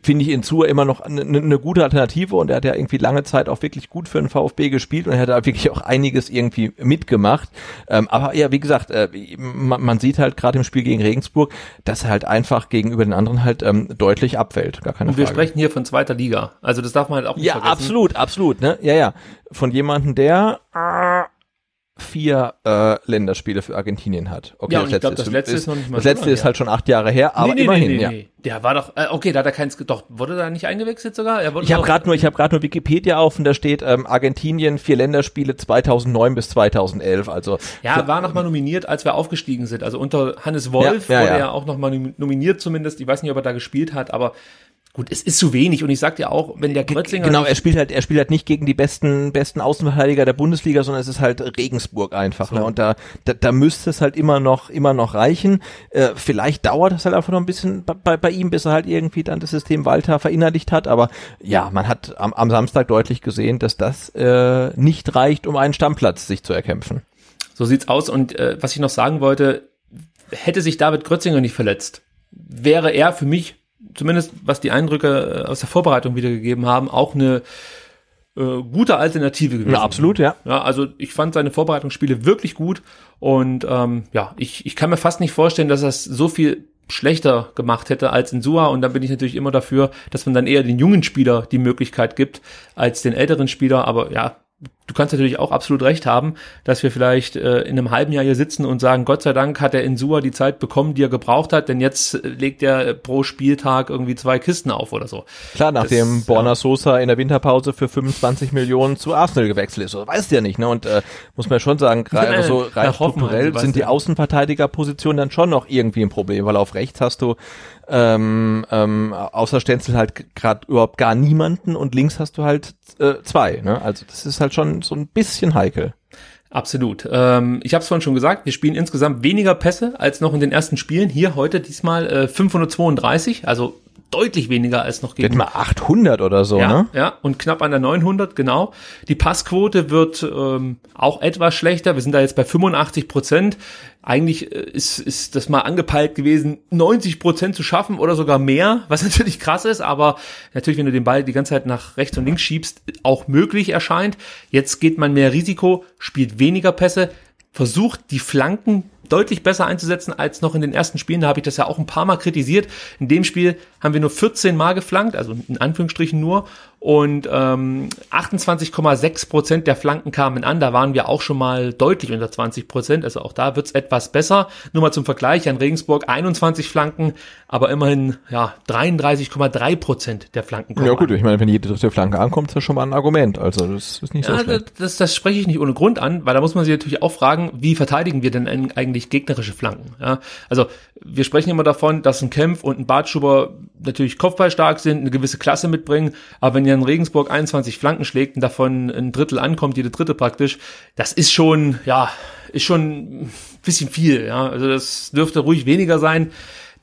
finde ich in Zur immer noch eine ne gute Alternative und er hat ja irgendwie lange Zeit auch wirklich gut für den VfB gespielt und er hat da wirklich auch einiges irgendwie mitgemacht. Ähm, aber ja, wie gesagt, äh, man, man, sieht halt gerade im Spiel gegen Regensburg, dass er halt einfach gegenüber den anderen halt ähm, deutlich abfällt. Gar keine und wir Frage. sprechen hier von zweiter Liga. Also das darf man halt auch nicht ja, vergessen. Ja, absolut, absolut. Ne? Ja, ja. Von jemandem, der vier äh, Länderspiele für Argentinien hat. Okay, ja, das, letzte, glaub, das letzte ist, ist, noch nicht mal Das letzte ist halt schon acht Jahre her, aber nee, nee, immerhin, nee, ja. Der war doch, äh, okay, da hat er keins, doch, wurde da nicht eingewechselt sogar? Ich habe gerade nur, ich habe gerade nur Wikipedia auf und da steht ähm, Argentinien vier Länderspiele 2009 bis 2011. Also ja, er war noch mal nominiert, als wir aufgestiegen sind. Also unter Hannes Wolf ja, ja, wurde er auch noch mal nominiert zumindest. Ich weiß nicht, ob er da gespielt hat, aber Gut, es ist zu wenig und ich sag dir auch, wenn der Grötzinger genau, er spielt halt, er spielt halt nicht gegen die besten besten Außenverteidiger der Bundesliga, sondern es ist halt Regensburg einfach. So. Ne? Und da, da da müsste es halt immer noch immer noch reichen. Äh, vielleicht dauert das halt einfach noch ein bisschen bei, bei ihm, bis er halt irgendwie dann das System Walter verinnerlicht hat. Aber ja, man hat am, am Samstag deutlich gesehen, dass das äh, nicht reicht, um einen Stammplatz sich zu erkämpfen. So sieht's aus. Und äh, was ich noch sagen wollte, hätte sich David Grötzinger nicht verletzt, wäre er für mich zumindest was die Eindrücke äh, aus der Vorbereitung wiedergegeben haben, auch eine äh, gute Alternative gewesen. Ja, absolut, ja. Ja, also ich fand seine Vorbereitungsspiele wirklich gut und ähm, ja, ich, ich kann mir fast nicht vorstellen, dass er es so viel schlechter gemacht hätte als in Sua und da bin ich natürlich immer dafür, dass man dann eher den jungen Spieler die Möglichkeit gibt als den älteren Spieler, aber ja, du kannst natürlich auch absolut recht haben, dass wir vielleicht äh, in einem halben Jahr hier sitzen und sagen, Gott sei Dank hat der Insua die Zeit bekommen, die er gebraucht hat, denn jetzt äh, legt er pro Spieltag irgendwie zwei Kisten auf oder so. Klar, nachdem das, Borna. Sosa in der Winterpause für 25 Millionen zu Arsenal gewechselt ist, oder weißt du ja nicht, ne? Und äh, muss man schon sagen, gerade so rein strukturell sind die Außenverteidigerpositionen dann schon noch irgendwie ein Problem, weil auf rechts hast du ähm, ähm, außer Stenzel halt gerade überhaupt gar niemanden und links hast du halt äh, zwei. Ne? Also das ist halt schon so ein bisschen heikel. Absolut. Ähm, ich habe es vorhin schon gesagt, wir spielen insgesamt weniger Pässe als noch in den ersten Spielen. Hier heute diesmal äh, 532, also deutlich weniger als noch gegen. mal 800 oder so, ja, ne? Ja, und knapp an der 900, genau. Die Passquote wird ähm, auch etwas schlechter. Wir sind da jetzt bei 85 Prozent. Eigentlich äh, ist, ist das mal angepeilt gewesen, 90 Prozent zu schaffen oder sogar mehr, was natürlich krass ist, aber natürlich, wenn du den Ball die ganze Zeit nach rechts und links schiebst, auch möglich erscheint. Jetzt geht man mehr Risiko, spielt weniger Pässe, versucht die Flanken deutlich besser einzusetzen als noch in den ersten Spielen. Da habe ich das ja auch ein paar Mal kritisiert. In dem Spiel haben wir nur 14 Mal geflankt, also in Anführungsstrichen nur. Und ähm, 28,6 Prozent der Flanken kamen an. Da waren wir auch schon mal deutlich unter 20 Prozent. Also auch da wird's etwas besser. Nur mal zum Vergleich, an Regensburg 21 Flanken, aber immerhin ja 33,3 Prozent der Flanken kommen Ja gut, an. ich meine, wenn jede dritte Flanke ankommt, ist das schon mal ein Argument. Also das ist nicht so ja, schlecht. Das, das spreche ich nicht ohne Grund an, weil da muss man sich natürlich auch fragen, wie verteidigen wir denn eigentlich gegnerische Flanken? Ja? Also wir sprechen immer davon, dass ein Kempf und ein Bartschuber natürlich kopfballstark sind, eine gewisse Klasse mitbringen, aber wenn in Regensburg 21 Flanken schlägt und davon ein Drittel ankommt, jede dritte praktisch, das ist schon, ja, ist schon ein bisschen viel, ja, also das dürfte ruhig weniger sein,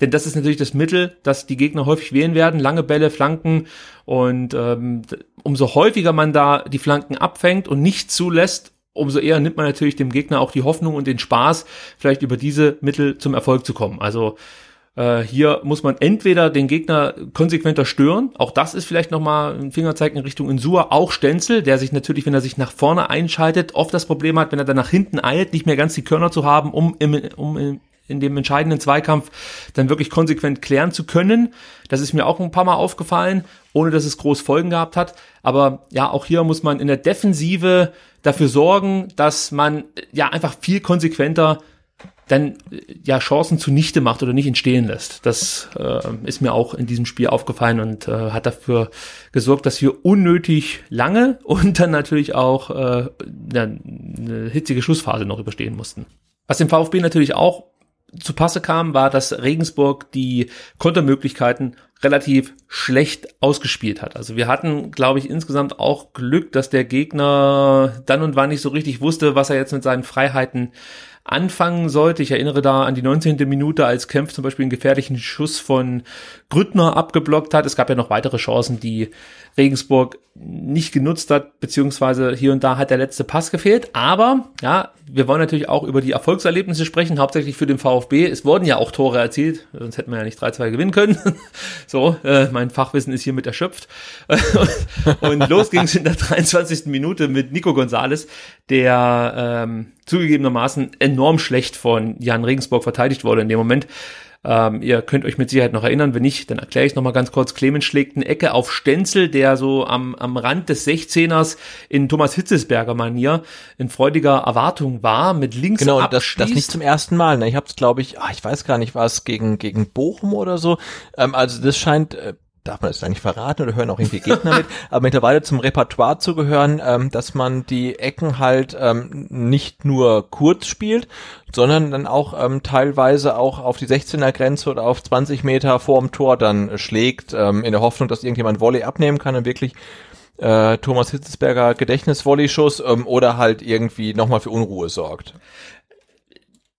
denn das ist natürlich das Mittel, das die Gegner häufig wählen werden, lange Bälle, Flanken. Und ähm, umso häufiger man da die Flanken abfängt und nicht zulässt, umso eher nimmt man natürlich dem Gegner auch die Hoffnung und den Spaß, vielleicht über diese Mittel zum Erfolg zu kommen. Also Äh, hier muss man entweder den Gegner konsequenter stören, auch das ist vielleicht nochmal ein Fingerzeig in Richtung Insua, auch Stenzel, der sich natürlich, wenn er sich nach vorne einschaltet, oft das Problem hat, wenn er dann nach hinten eilt, nicht mehr ganz die Körner zu haben, um, im, um in, in dem entscheidenden Zweikampf dann wirklich konsequent klären zu können. Das ist mir auch ein paar Mal aufgefallen, ohne dass es groß Folgen gehabt hat. Aber ja, auch hier muss man in der Defensive dafür sorgen, dass man ja einfach viel konsequenter dann ja Chancen zunichte macht oder nicht entstehen lässt. Das äh, ist mir auch in diesem Spiel aufgefallen und äh, hat dafür gesorgt, dass wir unnötig lange und dann natürlich auch äh, eine hitzige Schussphase noch überstehen mussten. Was dem VfB natürlich auch zu Passe kam, war, dass Regensburg die Kontermöglichkeiten relativ schlecht ausgespielt hat. Also wir hatten, glaube ich, insgesamt auch Glück, dass der Gegner dann und wann nicht so richtig wusste, was er jetzt mit seinen Freiheiten anfangen sollte. Ich erinnere da an die 19. Minute, als Kempf zum Beispiel einen gefährlichen Schuss von Grüttner abgeblockt hat. Es gab ja noch weitere Chancen, die Regensburg nicht genutzt hat, beziehungsweise hier und da hat der letzte Pass gefehlt. Aber ja, wir wollen natürlich auch über die Erfolgserlebnisse sprechen, hauptsächlich für den VfB. Es wurden ja auch Tore erzielt, sonst hätten wir ja nicht 3-2 gewinnen können. so, äh, mein Fachwissen ist hiermit erschöpft. und los ging es in der 23. Minute mit Nico Gonzales, der ähm, zugegebenermaßen enorm schlecht von Jan Regensburg verteidigt wurde in dem Moment. Ähm, ihr könnt euch mit Sicherheit noch erinnern, wenn nicht, dann erkläre ich es nochmal ganz kurz. Clemens schlägt eine Ecke auf Stenzel, der so am, am Rand des 16ers in Thomas Hitzesberger Manier in freudiger Erwartung war, mit links Genau, und das, das nicht zum ersten Mal. Ne? Ich habe es, glaube ich, ach, ich weiß gar nicht, war es gegen, gegen Bochum oder so. Ähm, also das scheint... Äh, darf man das eigentlich verraten oder hören auch irgendwie Gegner mit, aber mittlerweile zum Repertoire zu gehören, ähm, dass man die Ecken halt ähm, nicht nur kurz spielt, sondern dann auch ähm, teilweise auch auf die 16er Grenze oder auf 20 Meter vorm Tor dann schlägt, ähm, in der Hoffnung, dass irgendjemand Volley abnehmen kann und wirklich äh, Thomas Hitzesberger Gedächtnis-Volley-Schuss ähm, oder halt irgendwie nochmal für Unruhe sorgt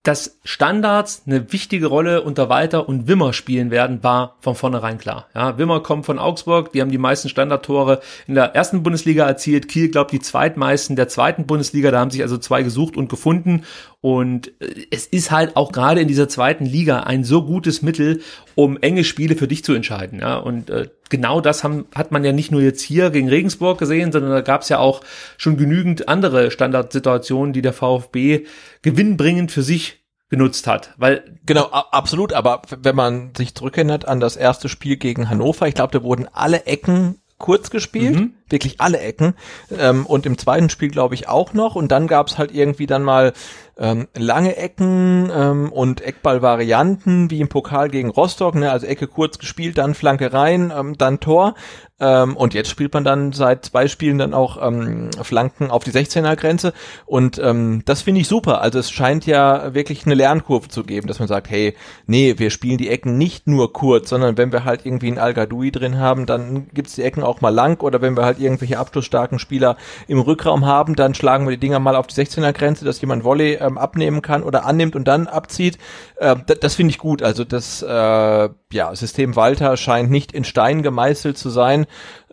dass Standards eine wichtige Rolle unter Walter und Wimmer spielen werden, war von vornherein klar. Ja, Wimmer kommt von Augsburg, die haben die meisten Standardtore in der ersten Bundesliga erzielt. Kiel glaubt die zweitmeisten der zweiten Bundesliga. Da haben sich also zwei gesucht und gefunden. Und äh, es ist halt auch gerade in dieser zweiten Liga ein so gutes Mittel, um enge Spiele für dich zu entscheiden. Ja, und äh, genau das haben, hat man ja nicht nur jetzt hier gegen Regensburg gesehen, sondern da gab es ja auch schon genügend andere Standardsituationen, die der VfB gewinnbringend für sich genutzt hat, weil genau absolut, aber wenn man sich zurückerinnert an das erste Spiel gegen Hannover, ich glaube, da wurden alle Ecken kurz gespielt, mhm. Wirklich alle Ecken ähm, und im zweiten Spiel glaube ich auch noch und dann gab es halt irgendwie dann mal ähm, lange Ecken ähm, und Eckballvarianten wie im Pokal gegen Rostock, ne? also Ecke kurz gespielt, dann Flanke rein, ähm, dann Tor ähm, und jetzt spielt man dann seit zwei Spielen dann auch ähm, Flanken auf die 16er Grenze. Und ähm, das finde ich super. Also es scheint ja wirklich eine Lernkurve zu geben, dass man sagt, hey, nee, wir spielen die Ecken nicht nur kurz, sondern wenn wir halt irgendwie einen al drin haben, dann gibt's die Ecken auch mal lang. Oder wenn wir halt irgendwelche abschlussstarken Spieler im Rückraum haben, dann schlagen wir die Dinger mal auf die 16er Grenze, dass jemand Volley ähm, abnehmen kann oder annimmt und dann abzieht. Äh, das, das finde ich gut. Also das äh, ja, System Walter scheint nicht in Stein gemeißelt zu sein,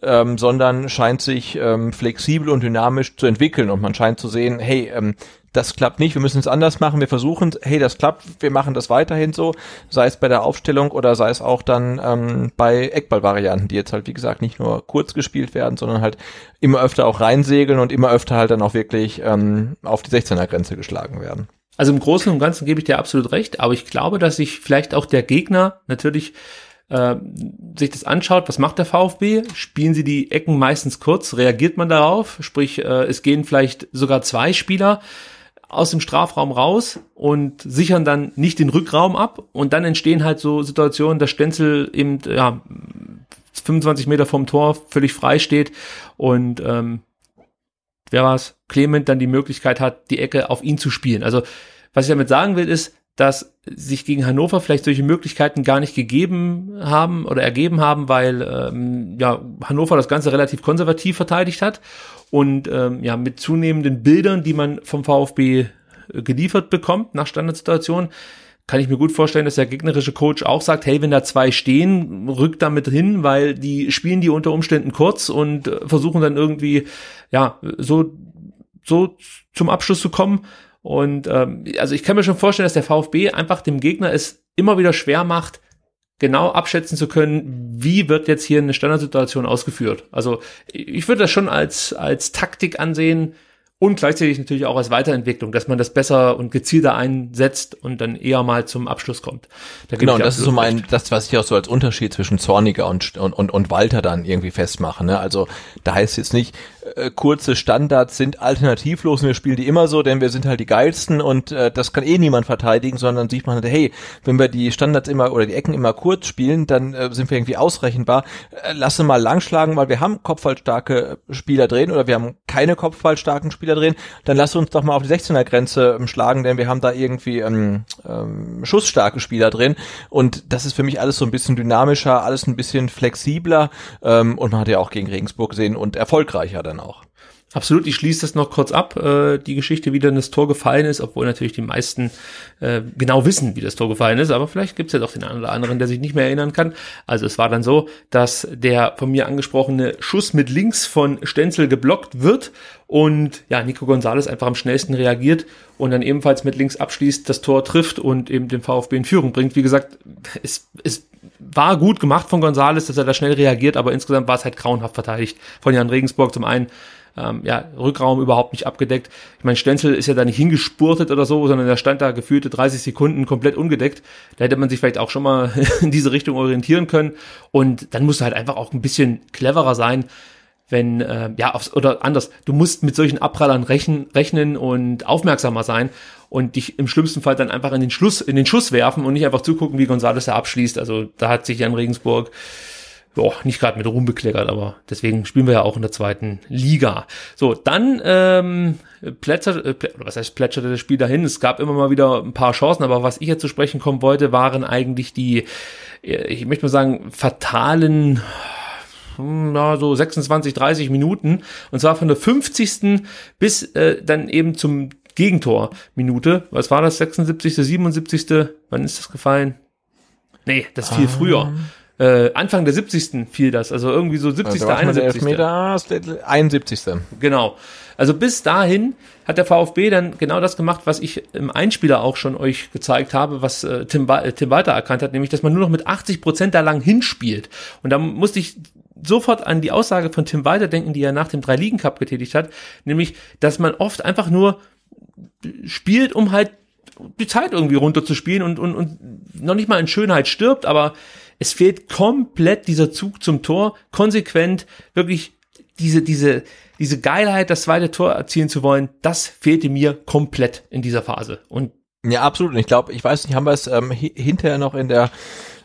ähm, sondern scheint sich ähm, flexibel und dynamisch zu entwickeln und man scheint zu sehen, hey, ähm, das klappt nicht, wir müssen es anders machen, wir versuchen, hey, das klappt, wir machen das weiterhin so, sei es bei der Aufstellung oder sei es auch dann ähm, bei Eckballvarianten, die jetzt halt, wie gesagt, nicht nur kurz gespielt werden, sondern halt immer öfter auch reinsegeln und immer öfter halt dann auch wirklich ähm, auf die 16er Grenze geschlagen werden. Also im Großen und Ganzen gebe ich dir absolut recht, aber ich glaube, dass sich vielleicht auch der Gegner natürlich äh, sich das anschaut, was macht der VfB? Spielen sie die Ecken meistens kurz? Reagiert man darauf? Sprich, äh, es gehen vielleicht sogar zwei Spieler aus dem Strafraum raus und sichern dann nicht den Rückraum ab und dann entstehen halt so Situationen, dass Stenzel eben ja 25 Meter vom Tor völlig frei steht und ähm, wer war's, Clement dann die Möglichkeit hat, die Ecke auf ihn zu spielen. Also was ich damit sagen will, ist, dass sich gegen Hannover vielleicht solche Möglichkeiten gar nicht gegeben haben oder ergeben haben, weil ähm, ja Hannover das Ganze relativ konservativ verteidigt hat und ähm, ja mit zunehmenden Bildern, die man vom VfB geliefert bekommt nach Standardsituationen, kann ich mir gut vorstellen, dass der gegnerische Coach auch sagt, hey, wenn da zwei stehen, rückt damit hin, weil die spielen die unter Umständen kurz und äh, versuchen dann irgendwie, ja, so, so zum Abschluss zu kommen. Und ähm, also ich kann mir schon vorstellen, dass der VfB einfach dem Gegner es immer wieder schwer macht, genau abschätzen zu können, wie wird jetzt hier eine Standardsituation ausgeführt. Also ich würde das schon als, als Taktik ansehen, und gleichzeitig natürlich auch als Weiterentwicklung, dass man das besser und gezielter einsetzt und dann eher mal zum Abschluss kommt. Da genau, das ist so mein, recht. das, was ich auch so als Unterschied zwischen Zorniger und, und, und, und Walter dann irgendwie festmache. Ne? Also da heißt jetzt nicht, äh, kurze Standards sind alternativlos und wir spielen die immer so, denn wir sind halt die geilsten und äh, das kann eh niemand verteidigen, sondern sieht man halt, hey, wenn wir die Standards immer oder die Ecken immer kurz spielen, dann äh, sind wir irgendwie ausrechenbar. Äh, lasse mal langschlagen, weil wir haben kopfballstarke Spieler drin oder wir haben keine kopfballstarken Spieler Spieler drehen, dann lass uns doch mal auf die 16er Grenze ähm, schlagen, denn wir haben da irgendwie ähm, ähm, schussstarke Spieler drin und das ist für mich alles so ein bisschen dynamischer, alles ein bisschen flexibler ähm, und man hat ja auch gegen Regensburg gesehen und erfolgreicher dann auch. Absolut, ich schließe das noch kurz ab, äh, die Geschichte, wie dann das Tor gefallen ist, obwohl natürlich die meisten äh, genau wissen, wie das Tor gefallen ist, aber vielleicht gibt es ja doch den einen oder anderen, der sich nicht mehr erinnern kann. Also es war dann so, dass der von mir angesprochene Schuss mit links von Stenzel geblockt wird und ja, Nico Gonzalez einfach am schnellsten reagiert und dann ebenfalls mit links abschließt, das Tor trifft und eben den VfB in Führung bringt. Wie gesagt, es, es war gut gemacht von Gonzalez, dass er da schnell reagiert, aber insgesamt war es halt grauenhaft verteidigt von Jan Regensburg zum einen ähm, ja, Rückraum überhaupt nicht abgedeckt. Ich meine, Stenzel ist ja da nicht hingespurtet oder so, sondern der stand da gefühlte 30 Sekunden komplett ungedeckt. Da hätte man sich vielleicht auch schon mal in diese Richtung orientieren können. Und dann musst du halt einfach auch ein bisschen cleverer sein, wenn, äh, ja, aufs, oder anders, du musst mit solchen Abprallern rechnen, rechnen und aufmerksamer sein und dich im schlimmsten Fall dann einfach in den Schluss, in den Schuss werfen und nicht einfach zugucken, wie González da abschließt. Also da hat sich Jan Regensburg boah, nicht gerade mit Ruhm bekleckert, aber deswegen spielen wir ja auch in der zweiten Liga. So, dann ähm, plätschert, äh, oder was heißt plätscherte das Spiel dahin? Es gab immer mal wieder ein paar Chancen, aber was ich jetzt zu sprechen kommen wollte, waren eigentlich die, äh, ich möchte mal sagen, fatalen ja, so 26, 30 Minuten. Und zwar von der 50. bis äh, dann eben zum Gegentor Minute. Was war das? 76., 77. Wann ist das gefallen? Nee, das viel ah. früher äh, Anfang der 70. fiel das, also irgendwie so 70. Also 71. Meter, 71. Genau. Also bis dahin hat der VfB dann genau das gemacht, was ich im Einspieler auch schon euch gezeigt habe, was äh, Tim, äh, Tim Walter erkannt hat, nämlich, dass man nur noch mit 80 Prozent da lang hinspielt. Und da musste ich sofort an die Aussage von Tim Walter denken, die er nach dem Drei-Ligen-Cup getätigt hat, nämlich, dass man oft einfach nur spielt, um halt die Zeit irgendwie runterzuspielen und, und, und noch nicht mal in Schönheit stirbt, aber es fehlt komplett dieser Zug zum Tor, konsequent, wirklich diese, diese, diese Geilheit, das zweite Tor erzielen zu wollen, das fehlte mir komplett in dieser Phase. Und ja, absolut. Und ich glaube, ich weiß nicht, haben wir es ähm, hinterher noch in der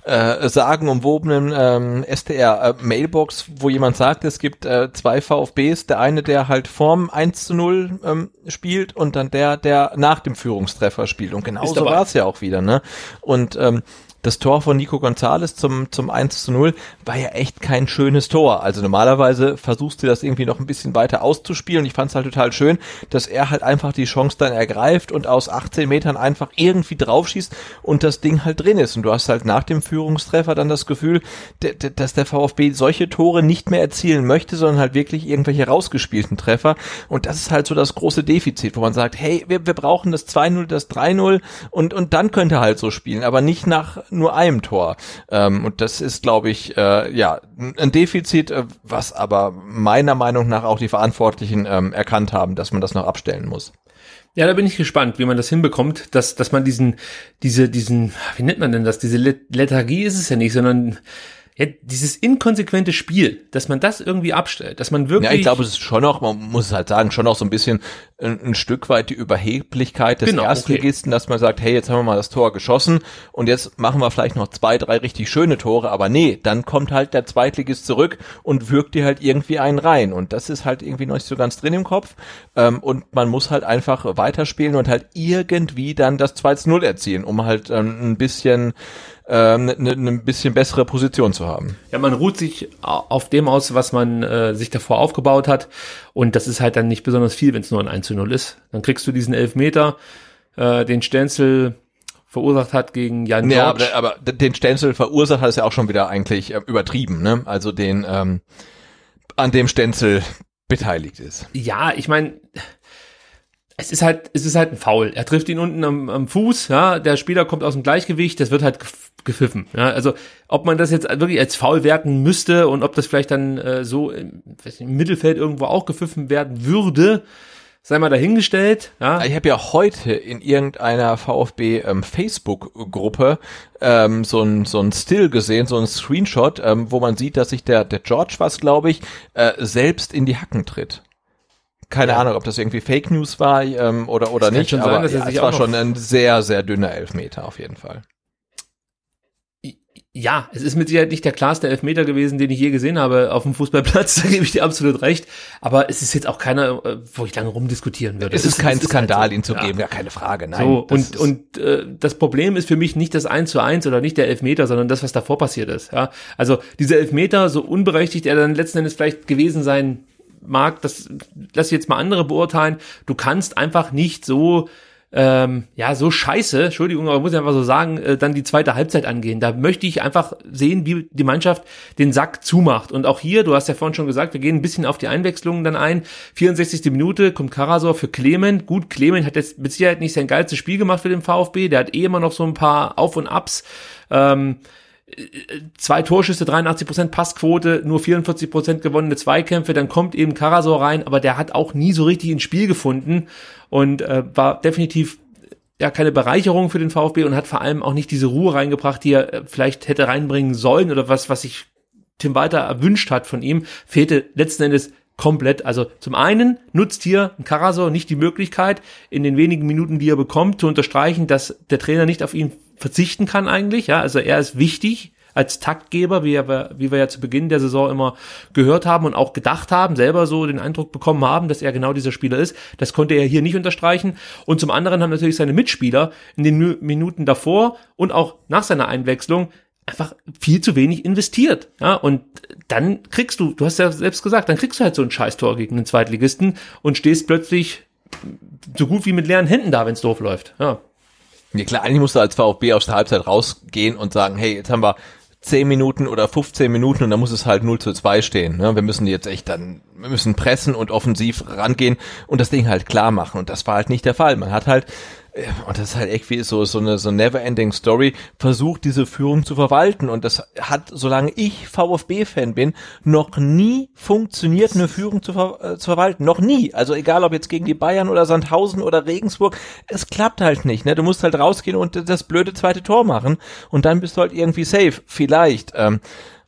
äh, sagenumwobenen ähm, STR-Mailbox, äh, wo jemand sagt, es gibt äh, zwei VfBs, der eine, der halt vorm 1 zu 0 ähm, spielt und dann der, der nach dem Führungstreffer spielt. Und genau so war es ja auch wieder, ne? Und ähm, das Tor von Nico Gonzalez zum, zum 1 zu 0 war ja echt kein schönes Tor. Also normalerweise versuchst du das irgendwie noch ein bisschen weiter auszuspielen. Ich fand es halt total schön, dass er halt einfach die Chance dann ergreift und aus 18 Metern einfach irgendwie draufschießt und das Ding halt drin ist. Und du hast halt nach dem Führungstreffer dann das Gefühl, dass der VfB solche Tore nicht mehr erzielen möchte, sondern halt wirklich irgendwelche rausgespielten Treffer. Und das ist halt so das große Defizit, wo man sagt, hey, wir, wir brauchen das 2-0, das 3-0 und, und dann könnte halt so spielen, aber nicht nach nur einem Tor. Ähm, und das ist, glaube ich, äh, ja, ein Defizit, äh, was aber meiner Meinung nach auch die Verantwortlichen ähm, erkannt haben, dass man das noch abstellen muss. Ja, da bin ich gespannt, wie man das hinbekommt, dass, dass man diesen, diese, diesen, wie nennt man denn das? Diese Lethargie ist es ja nicht, sondern ja, dieses inkonsequente Spiel, dass man das irgendwie abstellt, dass man wirklich. Ja, ich glaube, es ist schon auch, man muss halt sagen, schon auch so ein bisschen ein, ein Stück weit die Überheblichkeit des genau, Erstligisten, okay. dass man sagt, hey, jetzt haben wir mal das Tor geschossen und jetzt machen wir vielleicht noch zwei, drei richtig schöne Tore, aber nee, dann kommt halt der Zweitligist zurück und wirkt dir halt irgendwie einen rein und das ist halt irgendwie noch nicht so ganz drin im Kopf ähm, und man muss halt einfach weiterspielen und halt irgendwie dann das 2-0 erzielen, um halt ähm, ein bisschen eine ähm, ne, ne bisschen bessere Position zu haben. Ja, man ruht sich auf dem aus, was man äh, sich davor aufgebaut hat. Und das ist halt dann nicht besonders viel, wenn es nur ein 1 zu 0 ist. Dann kriegst du diesen Elfmeter, äh, den Stenzel verursacht hat gegen Jan ja, aber, aber den Stenzel verursacht hat es ja auch schon wieder eigentlich äh, übertrieben, ne? Also den, ähm, an dem Stenzel beteiligt ist. Ja, ich meine, es ist halt, es ist halt ein Foul. Er trifft ihn unten am, am Fuß, ja, der Spieler kommt aus dem Gleichgewicht, das wird halt gepfiffen. Ja, also ob man das jetzt wirklich als Foul werten müsste und ob das vielleicht dann äh, so im, im Mittelfeld irgendwo auch gepfiffen werden würde, sei mal dahingestellt. Ja. Ich habe ja heute in irgendeiner VfB ähm, Facebook-Gruppe ähm, so ein so ein Still gesehen, so ein Screenshot, ähm, wo man sieht, dass sich der der George was, glaube ich, äh, selbst in die Hacken tritt. Keine ja. Ahnung, ob das irgendwie Fake News war ähm, oder oder das nicht, aber sein, ja, es war schon ein sehr sehr dünner Elfmeter auf jeden Fall ja, es ist mit Sicherheit nicht der klarste Elfmeter gewesen, den ich je gesehen habe auf dem Fußballplatz, da gebe ich dir absolut recht. Aber es ist jetzt auch keiner, äh, wo ich lange rumdiskutieren würde. Es ist, kein es ist Skandal, halt so. ihn zu ja. geben, ja, keine Frage. Nein, so, und und äh, das Problem ist für mich nicht das 1 zu 1 oder nicht der Elfmeter, sondern das, was davor passiert ist. Ja? Also dieser Elfmeter, so unberechtigt er dann letzten Endes vielleicht gewesen sein mag, das lass jetzt mal andere beurteilen. Du kannst einfach nicht so ähm, ja, so scheiße, Entschuldigung, aber muss ich einfach so sagen, äh, dann die zweite Halbzeit angehen. Da möchte ich einfach sehen, wie die Mannschaft den Sack zumacht. Und auch hier, du hast ja vorhin schon gesagt, wir gehen ein bisschen auf die Einwechslungen dann ein. 64. Minute kommt Karasor für Clement. Gut, Clement hat jetzt mit Sicherheit nicht sein geilstes Spiel gemacht für den VfB. Der hat eh immer noch so ein paar Auf und Abs. Ähm, zwei Torschüsse, 83% Passquote, nur 44% gewonnene Zweikämpfe, dann kommt eben Karasor rein, aber der hat auch nie so richtig ins Spiel gefunden und äh, war definitiv ja keine Bereicherung für den VfB und hat vor allem auch nicht diese Ruhe reingebracht, die er äh, vielleicht hätte reinbringen sollen oder was, was sich Tim Walter erwünscht hat von ihm, fehlte letzten Endes komplett. Also zum einen nutzt hier Karasor nicht die Möglichkeit, in den wenigen Minuten, die er bekommt, zu unterstreichen, dass der Trainer nicht auf ihn verzichten kann eigentlich. Ja, also er ist wichtig als Taktgeber, wie wir, wie wir ja zu Beginn der Saison immer gehört haben und auch gedacht haben, selber so den Eindruck bekommen haben, dass er genau dieser Spieler ist. Das konnte er hier nicht unterstreichen. Und zum anderen haben natürlich seine Mitspieler in den Minuten davor und auch nach seiner Einwechslung einfach viel zu wenig investiert. Ja, und dann kriegst du, du hast ja selbst gesagt, dann kriegst du halt so ein Scheißtor gegen den Zweitligisten und stehst plötzlich so gut wie mit leeren Händen da, wenn es doof läuft. Ja. Ja klar, eigentlich musst du als VfB aus der Halbzeit rausgehen und sagen, hey, jetzt haben wir 10 Minuten oder 15 Minuten und dann muss es halt 0 zu 2 stehen. Ne? Wir müssen jetzt echt dann, wir müssen pressen und offensiv rangehen und das Ding halt klar machen. Und das war halt nicht der Fall. Man hat halt und das ist halt irgendwie so, so eine so never-ending Story, versucht diese Führung zu verwalten. Und das hat, solange ich VfB-Fan bin, noch nie funktioniert, eine Führung zu, ver äh, zu verwalten. Noch nie. Also egal, ob jetzt gegen die Bayern oder Sandhausen oder Regensburg, es klappt halt nicht. Ne? Du musst halt rausgehen und das blöde zweite Tor machen. Und dann bist du halt irgendwie safe. Vielleicht. Ähm,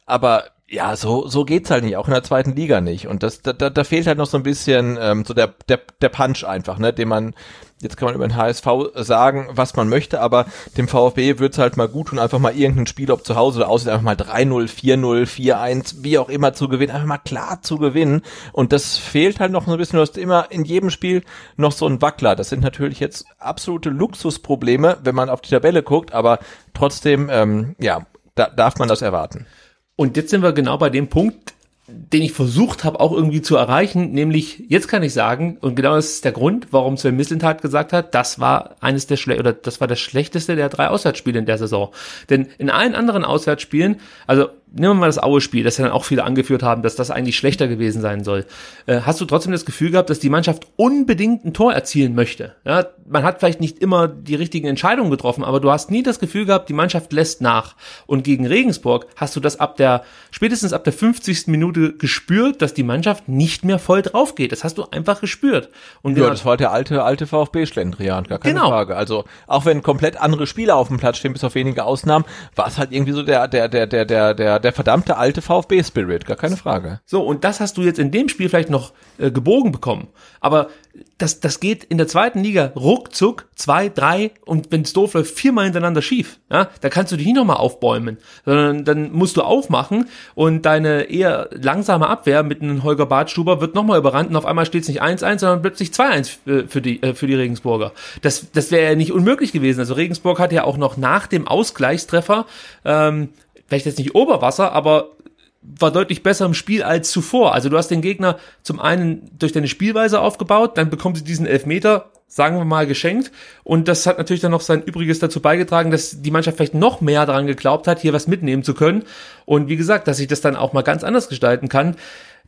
aber ja, so, so geht's halt nicht, auch in der zweiten Liga nicht. Und das, da, da fehlt halt noch so ein bisschen ähm, so der, der, der Punch einfach, ne, den man, jetzt kann man über den HSV sagen, was man möchte, aber dem VfB wird's halt mal gut tun, einfach mal irgendein Spiel, ob zu Hause oder aussieht, einfach mal 3-0, 4-0, 4-1, wie auch immer zu gewinnen, einfach mal klar zu gewinnen. Und das fehlt halt noch so ein bisschen, du hast immer in jedem Spiel noch so ein Wackler. Das sind natürlich jetzt absolute Luxusprobleme, wenn man auf die Tabelle guckt, aber trotzdem, ähm, ja, da darf man das erwarten. Und jetzt sind wir genau bei dem Punkt, den ich versucht habe auch irgendwie zu erreichen, nämlich jetzt kann ich sagen, und genau das ist der Grund, warum Sven Mislintat gesagt hat, das war eines der schle oder das war das schlechteste der drei Auswärtsspiele in der Saison. Denn in allen anderen Auswärtsspielen, also nehmen wir mal das Aue-Spiel, das ja dann auch viele angeführt haben, dass das eigentlich schlechter gewesen sein soll. Äh, hast du trotzdem das Gefühl gehabt, dass die Mannschaft unbedingt ein Tor erzielen möchte? Ja, man hat vielleicht nicht immer die richtigen Entscheidungen getroffen, aber du hast nie das Gefühl gehabt, die Mannschaft lässt nach. Und gegen Regensburg hast du das ab der, spätestens ab der 50. Minute gespürt, dass die Mannschaft nicht mehr voll drauf geht. Das hast du einfach gespürt. Und ja, das war der alte, alte VfB-Schlendrian, gar keine genau. Frage. Also, auch wenn komplett andere Spieler auf dem Platz stehen, bis auf wenige Ausnahmen, war es halt irgendwie so der, der, der, der, der, der, der verdammte alte VfB-Spirit, gar keine Frage. So, und das hast du jetzt in dem Spiel vielleicht noch äh, gebogen bekommen. Aber das, das geht in der zweiten Liga ruckzuck, zwei, drei und wenn es doof läuft, viermal hintereinander schief. Ja, da kannst du dich nicht nochmal aufbäumen, sondern dann musst du aufmachen und deine eher langsame Abwehr mit einem Holger Badstuber wird nochmal überrannt und auf einmal steht es nicht 1-1, sondern plötzlich 2-1 für die, äh, für die Regensburger. Das, das wäre ja nicht unmöglich gewesen. Also Regensburg hat ja auch noch nach dem Ausgleichstreffer ähm, vielleicht jetzt nicht Oberwasser, aber war deutlich besser im Spiel als zuvor. Also du hast den Gegner zum einen durch deine Spielweise aufgebaut, dann bekommt sie diesen Elfmeter, sagen wir mal, geschenkt. Und das hat natürlich dann noch sein Übriges dazu beigetragen, dass die Mannschaft vielleicht noch mehr daran geglaubt hat, hier was mitnehmen zu können. Und wie gesagt, dass ich das dann auch mal ganz anders gestalten kann,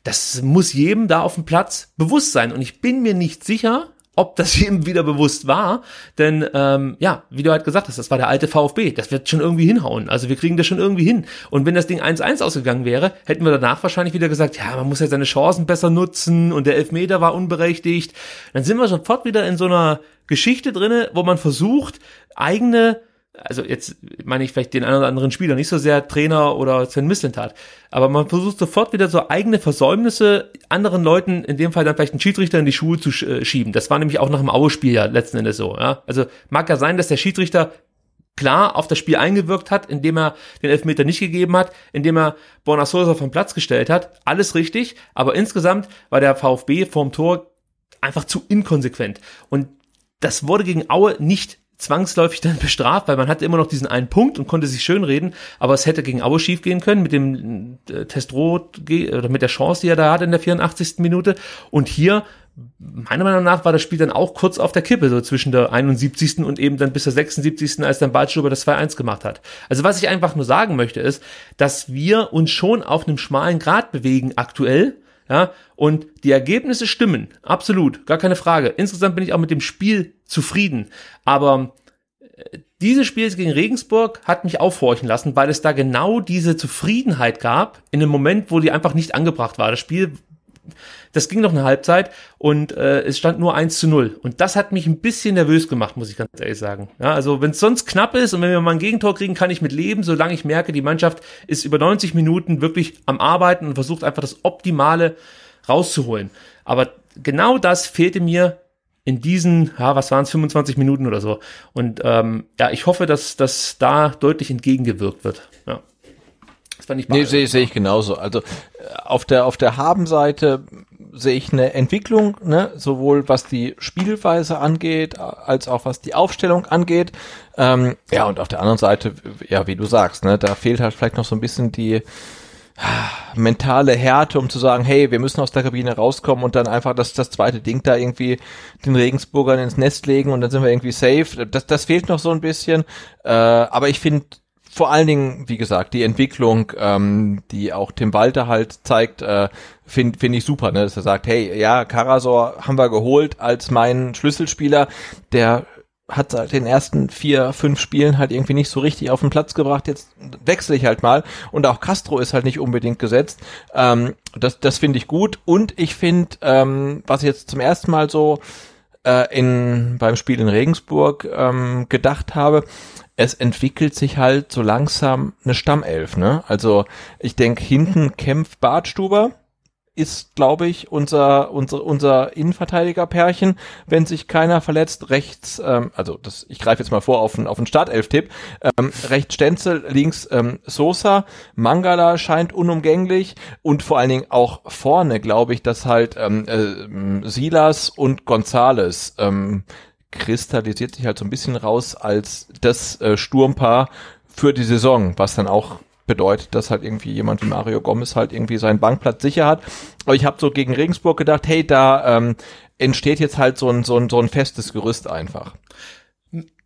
das muss jedem da auf dem Platz bewusst sein. Und ich bin mir nicht sicher, ob das ihm wieder bewusst war. Denn ähm, ja, wie du halt gesagt hast, das war der alte VfB. Das wird schon irgendwie hinhauen. Also wir kriegen das schon irgendwie hin. Und wenn das Ding 1-1 ausgegangen wäre, hätten wir danach wahrscheinlich wieder gesagt, ja, man muss ja seine Chancen besser nutzen und der Elfmeter war unberechtigt. Dann sind wir sofort wieder in so einer Geschichte drinne, wo man versucht, eigene also jetzt meine ich vielleicht den einen oder anderen Spieler, nicht so sehr Trainer oder Sven Mislintat, aber man versucht sofort wieder so eigene Versäumnisse anderen Leuten, in dem Fall dann vielleicht einen Schiedsrichter in die Schuhe zu äh, schieben. Das war nämlich auch nach dem Aue-Spiel ja letzten Endes so. Ja? Also mag ja sein, dass der Schiedsrichter klar auf das Spiel eingewirkt hat, indem er den Elfmeter nicht gegeben hat, indem er Bonasosa vom Platz gestellt hat. Alles richtig, aber insgesamt war der VfB vorm Tor einfach zu inkonsequent. Und das wurde gegen Aue nicht zwangsläufig dann bestraft, weil man hatte immer noch diesen einen Punkt und konnte sich schön reden, aber es hätte gegen Aue schief gehen können mit dem äh, Testrot oder mit der Chance, die er da hat in der 84. Minute und hier meiner Meinung nach war das Spiel dann auch kurz auf der Kippe, so zwischen der 71. und eben dann bis der 76. als dann Baldstuber das 2-1 gemacht hat. Also was ich einfach nur sagen möchte ist, dass wir uns schon auf einem schmalen Grad bewegen aktuell, ja, und die Ergebnisse stimmen, absolut, gar keine Frage. Insgesamt bin ich auch mit dem Spiel zufrieden, aber äh, dieses Spiel gegen Regensburg hat mich aufhorchen lassen, weil es da genau diese Zufriedenheit gab, in einem Moment, wo die einfach nicht angebracht war. Das Spiel das ging noch eine Halbzeit und äh, es stand nur 1 zu 0. Und das hat mich ein bisschen nervös gemacht, muss ich ganz ehrlich sagen. Ja, also wenn es sonst knapp ist und wenn wir mal ein Gegentor kriegen, kann ich mit leben, solange ich merke, die Mannschaft ist über 90 Minuten wirklich am Arbeiten und versucht einfach das Optimale rauszuholen. Aber genau das fehlte mir in diesen, ja, was waren es, 25 Minuten oder so. Und ähm, ja, ich hoffe, dass dass da deutlich entgegengewirkt wird. Ja. Das fand ich nee, sehe seh ich genauso. Also äh, auf der auf der Habenseite sehe ich eine Entwicklung, ne, sowohl was die Spielweise angeht, als auch was die Aufstellung angeht. Ähm, ja, und auf der anderen Seite, ja, wie du sagst, ne, da fehlt halt vielleicht noch so ein bisschen die mentale Härte, um zu sagen, hey, wir müssen aus der Kabine rauskommen und dann einfach das, das zweite Ding da irgendwie den Regensburgern ins Nest legen und dann sind wir irgendwie safe. Das, das fehlt noch so ein bisschen. Äh, aber ich finde vor allen Dingen, wie gesagt, die Entwicklung, ähm, die auch Tim Walter halt zeigt, äh, finde find ich super, ne? dass er sagt, hey, ja, Karasor haben wir geholt als meinen Schlüsselspieler, der hat seit den ersten vier, fünf Spielen halt irgendwie nicht so richtig auf den Platz gebracht. Jetzt wechsle ich halt mal. Und auch Castro ist halt nicht unbedingt gesetzt. Ähm, das das finde ich gut. Und ich finde, ähm, was jetzt zum ersten Mal so äh, in beim Spiel in Regensburg ähm, gedacht habe, es entwickelt sich halt so langsam eine Stammelf, ne? Also ich denke, hinten kämpft Bartstuber, ist, glaube ich, unser, unser, unser Innenverteidiger-Pärchen, wenn sich keiner verletzt. Rechts, ähm, also das, ich greife jetzt mal vor auf einen, auf einen Startelf-Tipp. Ähm, rechts Stenzel, links ähm, Sosa, Mangala scheint unumgänglich und vor allen Dingen auch vorne, glaube ich, dass halt ähm, äh, Silas und Gonzales ähm, kristallisiert sich halt so ein bisschen raus als das äh, Sturmpaar für die Saison, was dann auch bedeutet, dass halt irgendwie jemand wie Mario Gomez halt irgendwie seinen Bankplatz sicher hat. Aber ich habe so gegen Regensburg gedacht, hey, da ähm, entsteht jetzt halt so ein, so, ein, so ein festes Gerüst einfach.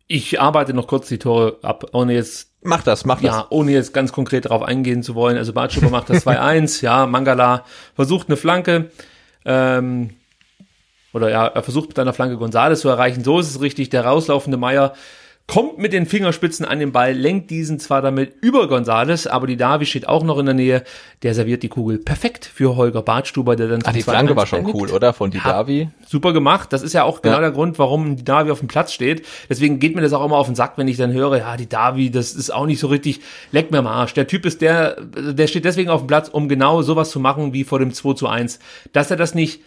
Ich arbeite noch kurz die Tore ab, ohne jetzt. Mach das, mach das. Ja, ohne jetzt ganz konkret darauf eingehen zu wollen. Also Bartschuber macht das 2-1, ja, Mangala versucht eine Flanke. Ähm, oder ja, er versucht mit einer Flanke Gonzales zu erreichen. So ist es richtig. Der rauslaufende Meier kommt mit den Fingerspitzen an den Ball, lenkt diesen zwar damit über Gonzales, aber die Davi steht auch noch in der Nähe. Der serviert die Kugel perfekt für Holger Bartstuber, der dann Ach, die Flanke war schon cool, oder? Von die Davi. Super gemacht. Das ist ja auch genau ja. der Grund, warum die Davi auf dem Platz steht. Deswegen geht mir das auch immer auf den Sack, wenn ich dann höre, ja, die Davi, das ist auch nicht so richtig, leck mir am Arsch. Der Typ ist der, der steht deswegen auf dem Platz, um genau sowas zu machen wie vor dem 2 zu 1. Dass er das nicht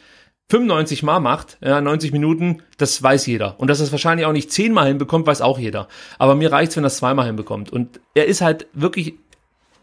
95 Mal macht, ja, 90 Minuten, das weiß jeder. Und dass er es wahrscheinlich auch nicht zehnmal hinbekommt, weiß auch jeder. Aber mir reicht's, wenn er es zweimal hinbekommt. Und er ist halt wirklich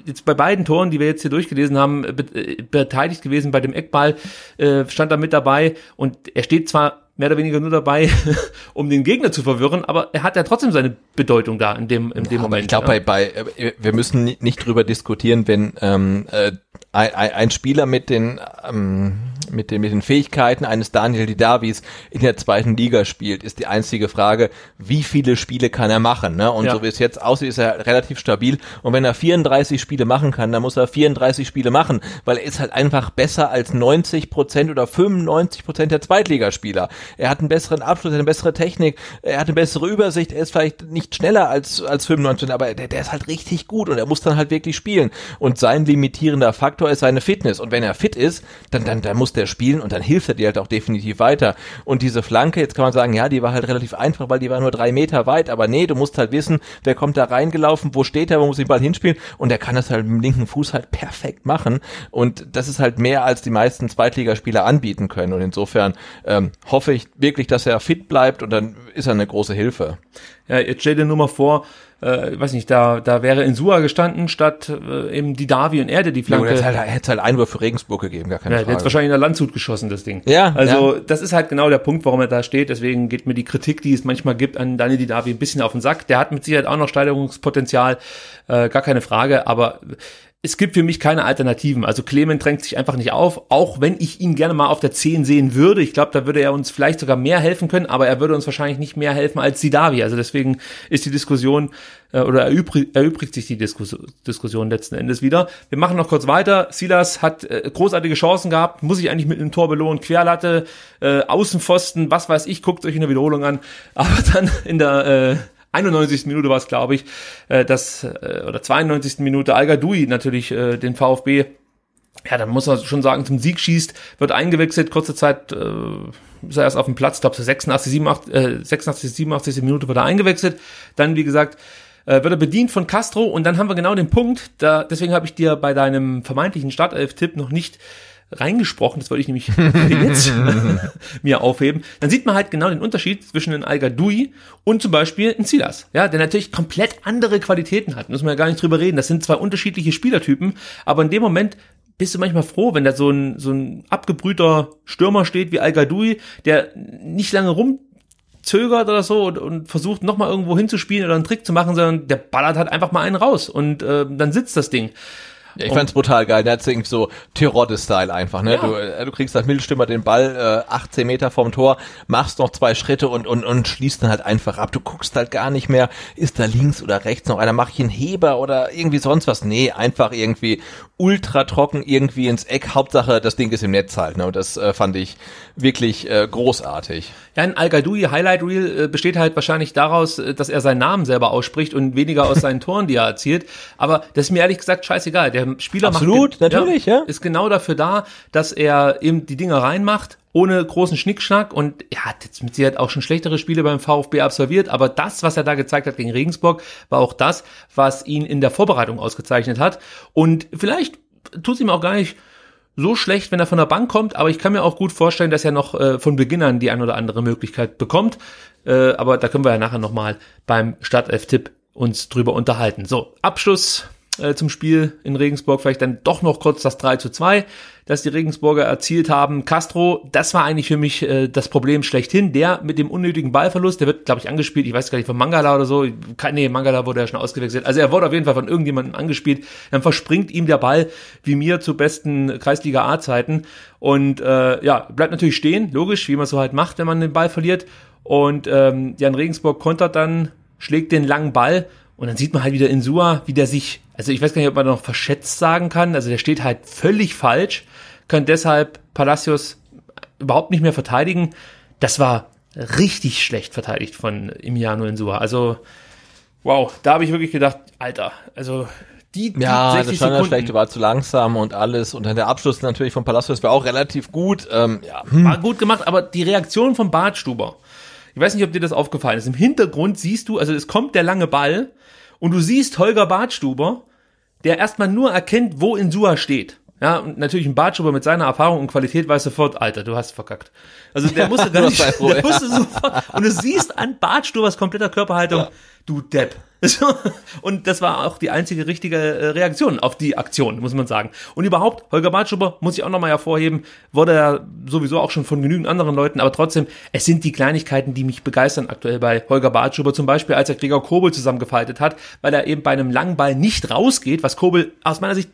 jetzt bei beiden Toren, die wir jetzt hier durchgelesen haben, äh, beteiligt gewesen bei dem Eckball, äh, stand er mit dabei und er steht zwar mehr oder weniger nur dabei, um den Gegner zu verwirren, aber er hat ja trotzdem seine Bedeutung da in dem, in dem ja, Moment. Ich glaube, ja. bei, bei, äh, wir müssen nicht drüber diskutieren, wenn ähm, äh, ein, ein Spieler mit den ähm, mit den mit den Fähigkeiten eines Daniel Didavis in der zweiten Liga spielt, ist die einzige Frage, wie viele Spiele kann er machen, ne? Und ja. so wie es jetzt aussieht, ist er relativ stabil und wenn er 34 Spiele machen kann, dann muss er 34 Spiele machen, weil er ist halt einfach besser als 90 Prozent oder 95 Prozent der Zweitligaspieler. Er hat einen besseren Abschluss, er hat eine bessere Technik, er hat eine bessere Übersicht, er ist vielleicht nicht schneller als, als 95, aber der, der ist halt richtig gut und er muss dann halt wirklich spielen. Und sein limitierender Faktor ist seine Fitness. Und wenn er fit ist, dann, dann, dann muss der spielen und dann hilft er dir halt auch definitiv weiter. Und diese Flanke, jetzt kann man sagen, ja, die war halt relativ einfach, weil die war nur drei Meter weit, aber nee, du musst halt wissen, wer kommt da reingelaufen, wo steht er, wo muss ich den hinspielen und er kann das halt mit dem linken Fuß halt perfekt machen und das ist halt mehr, als die meisten Zweitligaspieler anbieten können und insofern ähm, hoffe ich wirklich, dass er fit bleibt und dann ist er eine große Hilfe. Ja, jetzt stell dir nur mal vor, äh, weiß nicht, da, da wäre Insua gestanden, statt äh, eben die Davi und Erde die Flanke. Ja, er hätte halt Einwurf für Regensburg gegeben, gar keine ja, Frage. Hätte wahrscheinlich in der Landshut geschossen, das Ding. Ja. Also, ja. das ist halt genau der Punkt, warum er da steht. Deswegen geht mir die Kritik, die es manchmal gibt, an Dani Didavi ein bisschen auf den Sack. Der hat mit Sicherheit auch noch Steigerungspotenzial, äh, gar keine Frage, aber es gibt für mich keine Alternativen. Also Clement drängt sich einfach nicht auf, auch wenn ich ihn gerne mal auf der 10 sehen würde. Ich glaube, da würde er uns vielleicht sogar mehr helfen können, aber er würde uns wahrscheinlich nicht mehr helfen als Sidavi. Also deswegen ist die Diskussion äh, oder erübrigt, erübrigt sich die Diskus Diskussion letzten Endes wieder. Wir machen noch kurz weiter. Silas hat äh, großartige Chancen gehabt, muss ich eigentlich mit einem Tor belohnen. Querlatte, äh, Außenpfosten, was weiß ich, guckt euch in der Wiederholung an. Aber dann in der äh, 91. Minute war es, glaube ich, äh, das, äh, oder 92. Minute al natürlich äh, den VfB ja, dann muss man schon sagen, zum Sieg schießt, wird eingewechselt, kurze Zeit äh, ist er erst auf dem Platz, glaube 86, 87, äh, 86, 87. Minute wird er eingewechselt, dann wie gesagt äh, wird er bedient von Castro und dann haben wir genau den Punkt, da, deswegen habe ich dir bei deinem vermeintlichen Startelf-Tipp noch nicht reingesprochen, das wollte ich nämlich jetzt mir aufheben, dann sieht man halt genau den Unterschied zwischen einem al und zum Beispiel einem Silas, ja, der natürlich komplett andere Qualitäten hat, muss man ja gar nicht drüber reden, das sind zwei unterschiedliche Spielertypen, aber in dem Moment bist du manchmal froh, wenn da so ein, so ein abgebrühter Stürmer steht wie al der nicht lange rum zögert oder so und, und versucht nochmal irgendwo hinzuspielen oder einen Trick zu machen, sondern der ballert halt einfach mal einen raus und äh, dann sitzt das Ding. Ja, ich fand's brutal geil. Der hat irgendwie so Terodde-Style einfach, ne? Ja. Du, äh, du kriegst als Mittelstürmer den Ball äh, 18 Meter vom Tor, machst noch zwei Schritte und, und, und schließt dann halt einfach ab. Du guckst halt gar nicht mehr, ist da links oder rechts noch einer, mach ich einen Heber oder irgendwie sonst was. Nee, einfach irgendwie ultra trocken irgendwie ins Eck. Hauptsache, das Ding ist im Netz halt, ne? Und das äh, fand ich wirklich äh, großartig. Ja, ein al Highlight Reel äh, besteht halt wahrscheinlich daraus, äh, dass er seinen Namen selber ausspricht und weniger aus seinen Toren, die er erzielt. Aber das ist mir ehrlich gesagt scheißegal. Der Spieler Absolut, macht, natürlich, ja, ja. Ist genau dafür da, dass er eben die Dinger reinmacht ohne großen Schnickschnack und er hat jetzt mit Sicherheit auch schon schlechtere Spiele beim VfB absolviert, aber das, was er da gezeigt hat gegen Regensburg, war auch das, was ihn in der Vorbereitung ausgezeichnet hat und vielleicht tut es ihm auch gar nicht so schlecht, wenn er von der Bank kommt, aber ich kann mir auch gut vorstellen, dass er noch äh, von Beginn an die ein oder andere Möglichkeit bekommt. Äh, aber da können wir ja nachher nochmal beim Startelf-Tipp uns drüber unterhalten. So, Abschluss äh, zum Spiel in Regensburg, vielleicht dann doch noch kurz das 3 zu 2, das die Regensburger erzielt haben. Castro, das war eigentlich für mich äh, das Problem schlechthin. Der mit dem unnötigen Ballverlust, der wird, glaube ich, angespielt, ich weiß gar nicht, von Mangala oder so. Nee, Mangala wurde ja schon ausgewechselt. Also er wurde auf jeden Fall von irgendjemandem angespielt. Dann verspringt ihm der Ball, wie mir zu besten Kreisliga A-Zeiten. Und äh, ja, bleibt natürlich stehen, logisch, wie man so halt macht, wenn man den Ball verliert. Und ähm, Jan Regensburg kontert dann, schlägt den langen Ball und dann sieht man halt wieder Insua, wie der sich, also ich weiß gar nicht, ob man noch verschätzt sagen kann, also der steht halt völlig falsch, kann deshalb Palacios überhaupt nicht mehr verteidigen. Das war richtig schlecht verteidigt von Emiliano Insua. Also, wow, da habe ich wirklich gedacht, Alter, also die, die ja, 60 das Sekunden. war zu langsam und alles. Und dann der Abschluss natürlich von Palacios war auch relativ gut. Ähm, ja. Hm. War gut gemacht, aber die Reaktion von Bartstuber, ich weiß nicht, ob dir das aufgefallen ist. Im Hintergrund siehst du, also es kommt der lange Ball und du siehst Holger Bartstuber, der erstmal nur erkennt, wo Insua steht. Ja, und natürlich ein Bartschuber mit seiner Erfahrung und Qualität weiß sofort, Alter, du hast verkackt. Also der musste gar nicht, der musste sofort, und du siehst an Bartstubers kompletter Körperhaltung, ja. Du Depp. Und das war auch die einzige richtige äh, Reaktion auf die Aktion, muss man sagen. Und überhaupt, Holger Bartschuber, muss ich auch nochmal hervorheben, wurde ja sowieso auch schon von genügend anderen Leuten, aber trotzdem, es sind die Kleinigkeiten, die mich begeistern aktuell bei Holger Bartschuber, zum Beispiel als er Gregor Kobel zusammengefaltet hat, weil er eben bei einem langen Ball nicht rausgeht, was Kobel aus meiner Sicht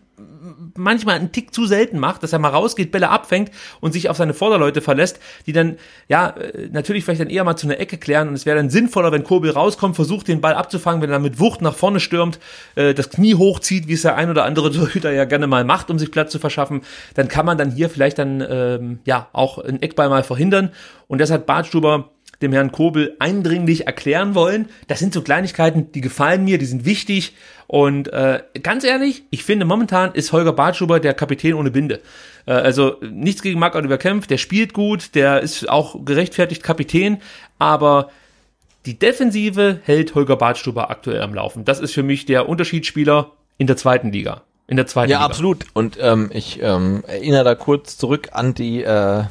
manchmal einen Tick zu selten macht, dass er mal rausgeht, Bälle abfängt und sich auf seine Vorderleute verlässt, die dann, ja, äh, natürlich vielleicht dann eher mal zu einer Ecke klären und es wäre dann sinnvoller, wenn Kobel rauskommt, versucht den Ball abzufangen, wenn er mit Wucht nach vorne stürmt, äh, das Knie hochzieht, wie es der ein oder andere Torhüter ja gerne mal macht, um sich Platz zu verschaffen, dann kann man dann hier vielleicht dann ähm, ja auch einen Eckball mal verhindern. Und das Bartstuber dem Herrn Kobel eindringlich erklären wollen. Das sind so Kleinigkeiten, die gefallen mir, die sind wichtig. Und äh, ganz ehrlich, ich finde momentan ist Holger Bartschuber der Kapitän ohne Binde. Äh, also nichts gegen Marc Oliver Kempf, der spielt gut, der ist auch gerechtfertigt Kapitän, aber die Defensive hält Holger Bartstuber aktuell am Laufen. Das ist für mich der Unterschiedsspieler in der zweiten Liga. In der zweiten ja, Liga. absolut. Und ähm, ich ähm, erinnere da kurz zurück an die äh,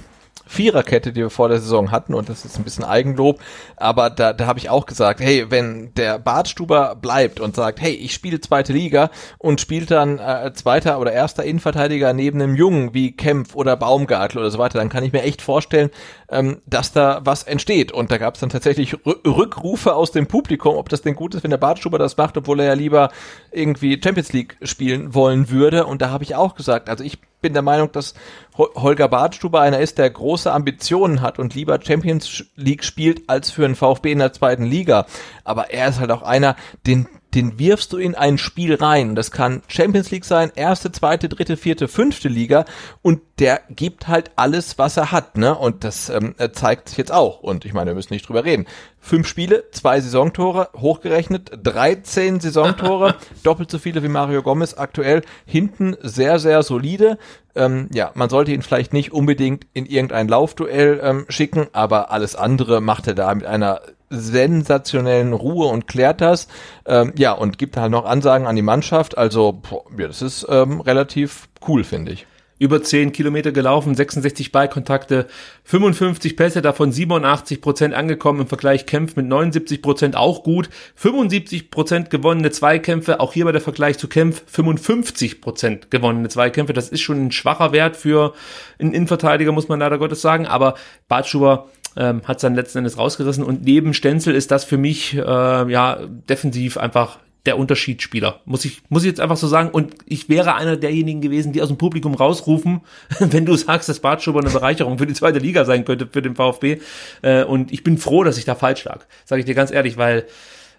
Viererkette, die wir vor der Saison hatten, und das ist ein bisschen Eigenlob, aber da, da habe ich auch gesagt, hey, wenn der Bartstuber bleibt und sagt, hey, ich spiele zweite Liga und spielt dann äh, zweiter oder erster Innenverteidiger neben einem Jungen wie Kempf oder Baumgartel oder so weiter, dann kann ich mir echt vorstellen, ähm, dass da was entsteht. Und da gab es dann tatsächlich R Rückrufe aus dem Publikum, ob das denn gut ist, wenn der Bartstuber das macht, obwohl er ja lieber irgendwie Champions League spielen wollen würde. Und da habe ich auch gesagt, also ich bin der Meinung, dass Holger Badstuber einer ist, der große Ambitionen hat und lieber Champions League spielt als für einen VfB in der zweiten Liga. Aber er ist halt auch einer, den den wirfst du in ein Spiel rein. Das kann Champions League sein, erste, zweite, dritte, vierte, fünfte Liga und der gibt halt alles, was er hat, ne? Und das ähm, zeigt sich jetzt auch. Und ich meine, wir müssen nicht drüber reden. Fünf Spiele, zwei Saisontore, hochgerechnet, 13 Saisontore, doppelt so viele wie Mario Gomez aktuell, hinten sehr, sehr solide. Ähm, ja, man sollte ihn vielleicht nicht unbedingt in irgendein Laufduell ähm, schicken, aber alles andere macht er da mit einer sensationellen Ruhe und klärt das. Ähm, ja, und gibt halt noch Ansagen an die Mannschaft. Also, boah, ja, das ist ähm, relativ cool, finde ich über 10 Kilometer gelaufen, 66 Ballkontakte, 55 Pässe, davon 87 Prozent angekommen, im Vergleich Kämpf mit 79 Prozent auch gut, 75 Prozent gewonnene Zweikämpfe, auch hier bei der Vergleich zu Kämpf 55 Prozent gewonnene Zweikämpfe, das ist schon ein schwacher Wert für einen Innenverteidiger, muss man leider Gottes sagen, aber Bartschuber ähm, hat es dann letzten Endes rausgerissen und neben Stenzel ist das für mich äh, ja defensiv einfach der Unterschiedsspieler. Muss ich, muss ich jetzt einfach so sagen. Und ich wäre einer derjenigen gewesen, die aus dem Publikum rausrufen, wenn du sagst, dass Bartschuber eine Bereicherung für die zweite Liga sein könnte, für den VfB. Äh, und ich bin froh, dass ich da falsch lag. Sage ich dir ganz ehrlich, weil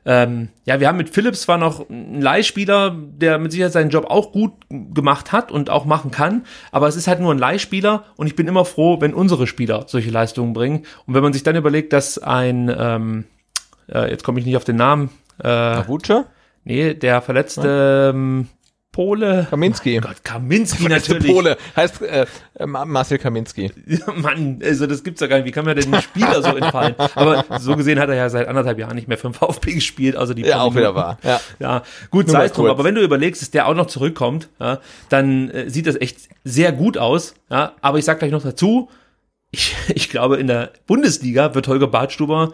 ähm, ja, wir haben mit Philips zwar noch einen Leihspieler, der mit Sicherheit seinen Job auch gut gemacht hat und auch machen kann, aber es ist halt nur ein Leihspieler und ich bin immer froh, wenn unsere Spieler solche Leistungen bringen. Und wenn man sich dann überlegt, dass ein, ähm, äh, jetzt komme ich nicht auf den Namen, äh, Avucha? Nee, der verletzte ähm, Pole. Kaminski. Oh Gott, Kaminski natürlich. Pole heißt äh, Marcel Kaminski. Mann, also das gibt's ja gar nicht. Wie kann man denn den Spieler so entfallen? Aber so gesehen hat er ja seit anderthalb Jahren nicht mehr für den VfB gespielt, also die Ja, auch wieder wahr. Ja, ja gut, sei es drum. Aber wenn du überlegst, dass der auch noch zurückkommt, ja, dann äh, sieht das echt sehr gut aus. Ja, aber ich sag gleich noch dazu, ich, ich glaube, in der Bundesliga wird Holger Badstuber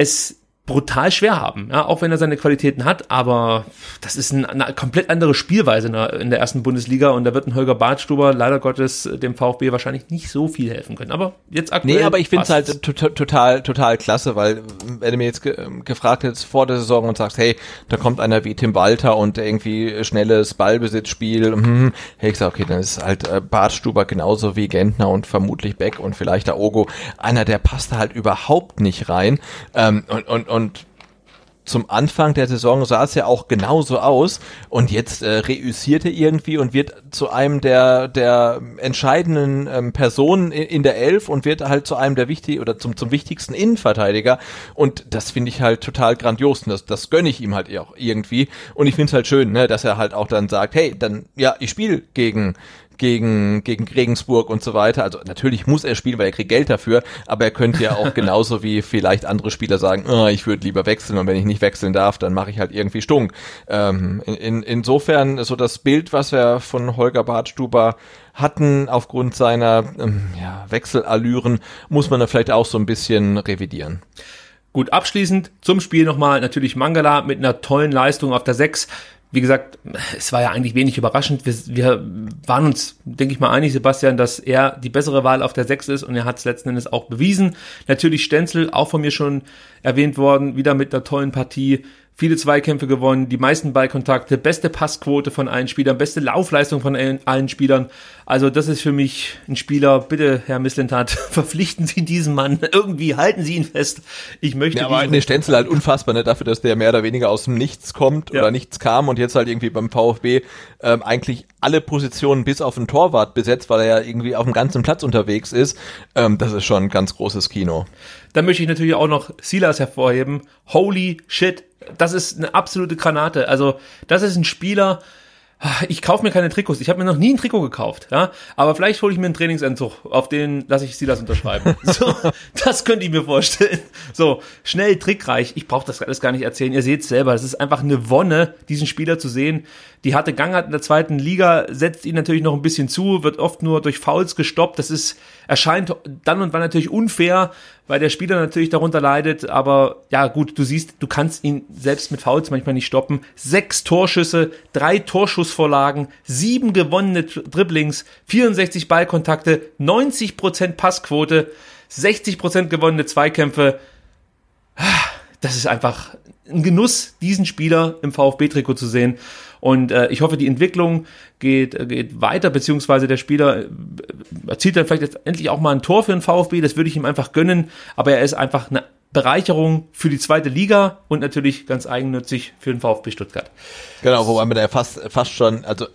es brutal schwer haben, ja, auch wenn er seine Qualitäten hat, aber das ist ein, eine komplett andere Spielweise in der, in der, ersten Bundesliga und da wird ein Holger Bartstuber leider Gottes dem VfB wahrscheinlich nicht so viel helfen können. Aber jetzt aktuell. Nee, aber ich finde es halt total, total klasse, weil wenn du mir jetzt ge gefragt hättest vor der Saison und sagst, hey, da kommt einer wie Tim Walter und irgendwie schnelles Ballbesitzspiel, hm, hey, ich sag, okay, dann ist halt äh, Bartstuber genauso wie Gentner und vermutlich Beck und vielleicht der Ogo einer, der passt halt überhaupt nicht rein ähm, und, und, und und zum Anfang der Saison sah es ja auch genauso aus. Und jetzt äh, reüssiert er irgendwie und wird zu einem der der entscheidenden ähm, Personen in, der Elf und wird halt zu einem der wichtig oder zum zum wichtigsten Innenverteidiger. Und das finde ich halt total grandios. Und das das gönne ich ihm halt auch irgendwie. Und ich finde es halt schön, ne, dass er halt auch dann sagt, hey, dann ja, ich spiele gegen gegen, gegen Regensburg und so weiter. Also natürlich muss er spielen, weil er kriegt Geld dafür, aber er könnte ja auch genauso wie vielleicht andere Spieler sagen, oh, ich würde lieber wechseln und wenn ich nicht wechseln darf, dann mache ich halt irgendwie stunk. Ähm, in, in, insofern so das Bild, was wir von Holger Bartstuber hatten aufgrund seiner ähm, ja, Wechselallüren, muss man da vielleicht auch so ein bisschen revidieren. Gut, abschließend zum Spiel nochmal natürlich Mangala mit einer tollen Leistung auf der 6 wie gesagt, es war ja eigentlich wenig überraschend. Wir, wir waren uns, denke ich mal, einig, Sebastian, dass er die bessere Wahl auf der 6 ist und er hat es letzten Endes auch bewiesen. Natürlich Stenzel, auch von mir schon erwähnt worden, wieder mit einer tollen Partie. Viele Zweikämpfe gewonnen, die meisten Ballkontakte, beste Passquote von allen Spielern, beste Laufleistung von allen Spielern. Also das ist für mich ein Spieler, bitte Herr Misslintat, verpflichten Sie diesen Mann, irgendwie halten Sie ihn fest. Ich möchte ja, aber eine Stenzel halt unfassbar, ne, dafür, dass der mehr oder weniger aus dem Nichts kommt Ja. oder nichts kam und jetzt halt irgendwie beim VfB ähm, eigentlich alle Positionen bis auf den Torwart besetzt, weil er ja irgendwie auf dem ganzen Platz unterwegs ist. Ähm, das ist schon ein ganz großes Kino. Dann möchte ich natürlich auch noch Silas hervorheben. Holy shit, das ist eine absolute Granate. Also, das ist ein Spieler. Ich kaufe mir keine Trikots. Ich habe mir noch nie ein Trikot gekauft, ja. Aber vielleicht hole ich mir einen Trainingsentzug, auf den lasse ich Silas unterschreiben. So, das könnte ich mir vorstellen. So, schnell, trickreich. Ich brauche das alles gar nicht erzählen. Ihr seht selber. Es ist einfach eine Wonne, diesen Spieler zu sehen. Die harte Gangart in der zweiten Liga setzt ihn natürlich noch ein bisschen zu, wird oft nur durch Fouls gestoppt. Das ist, erscheint dann und wann natürlich unfair, weil der Spieler natürlich darunter leidet. Aber ja, gut, du siehst, du kannst ihn selbst mit Fouls manchmal nicht stoppen. Sechs Torschüsse, drei Torschussvorlagen, sieben gewonnene Dr- Dribblings, 64 Ballkontakte, 90% Passquote, 60% gewonnene Zweikämpfe. Das ist einfach ein Genuss, diesen Spieler im VfB-Trikot zu sehen. Und äh, ich hoffe, die Entwicklung geht, äh, geht weiter, beziehungsweise der Spieler äh, erzielt dann vielleicht jetzt endlich auch mal ein Tor für den VfB. Das würde ich ihm einfach gönnen. Aber er ist einfach eine Bereicherung für die zweite Liga und natürlich ganz eigennützig für den VfB Stuttgart. Genau, wobei man da fast, fast schon, also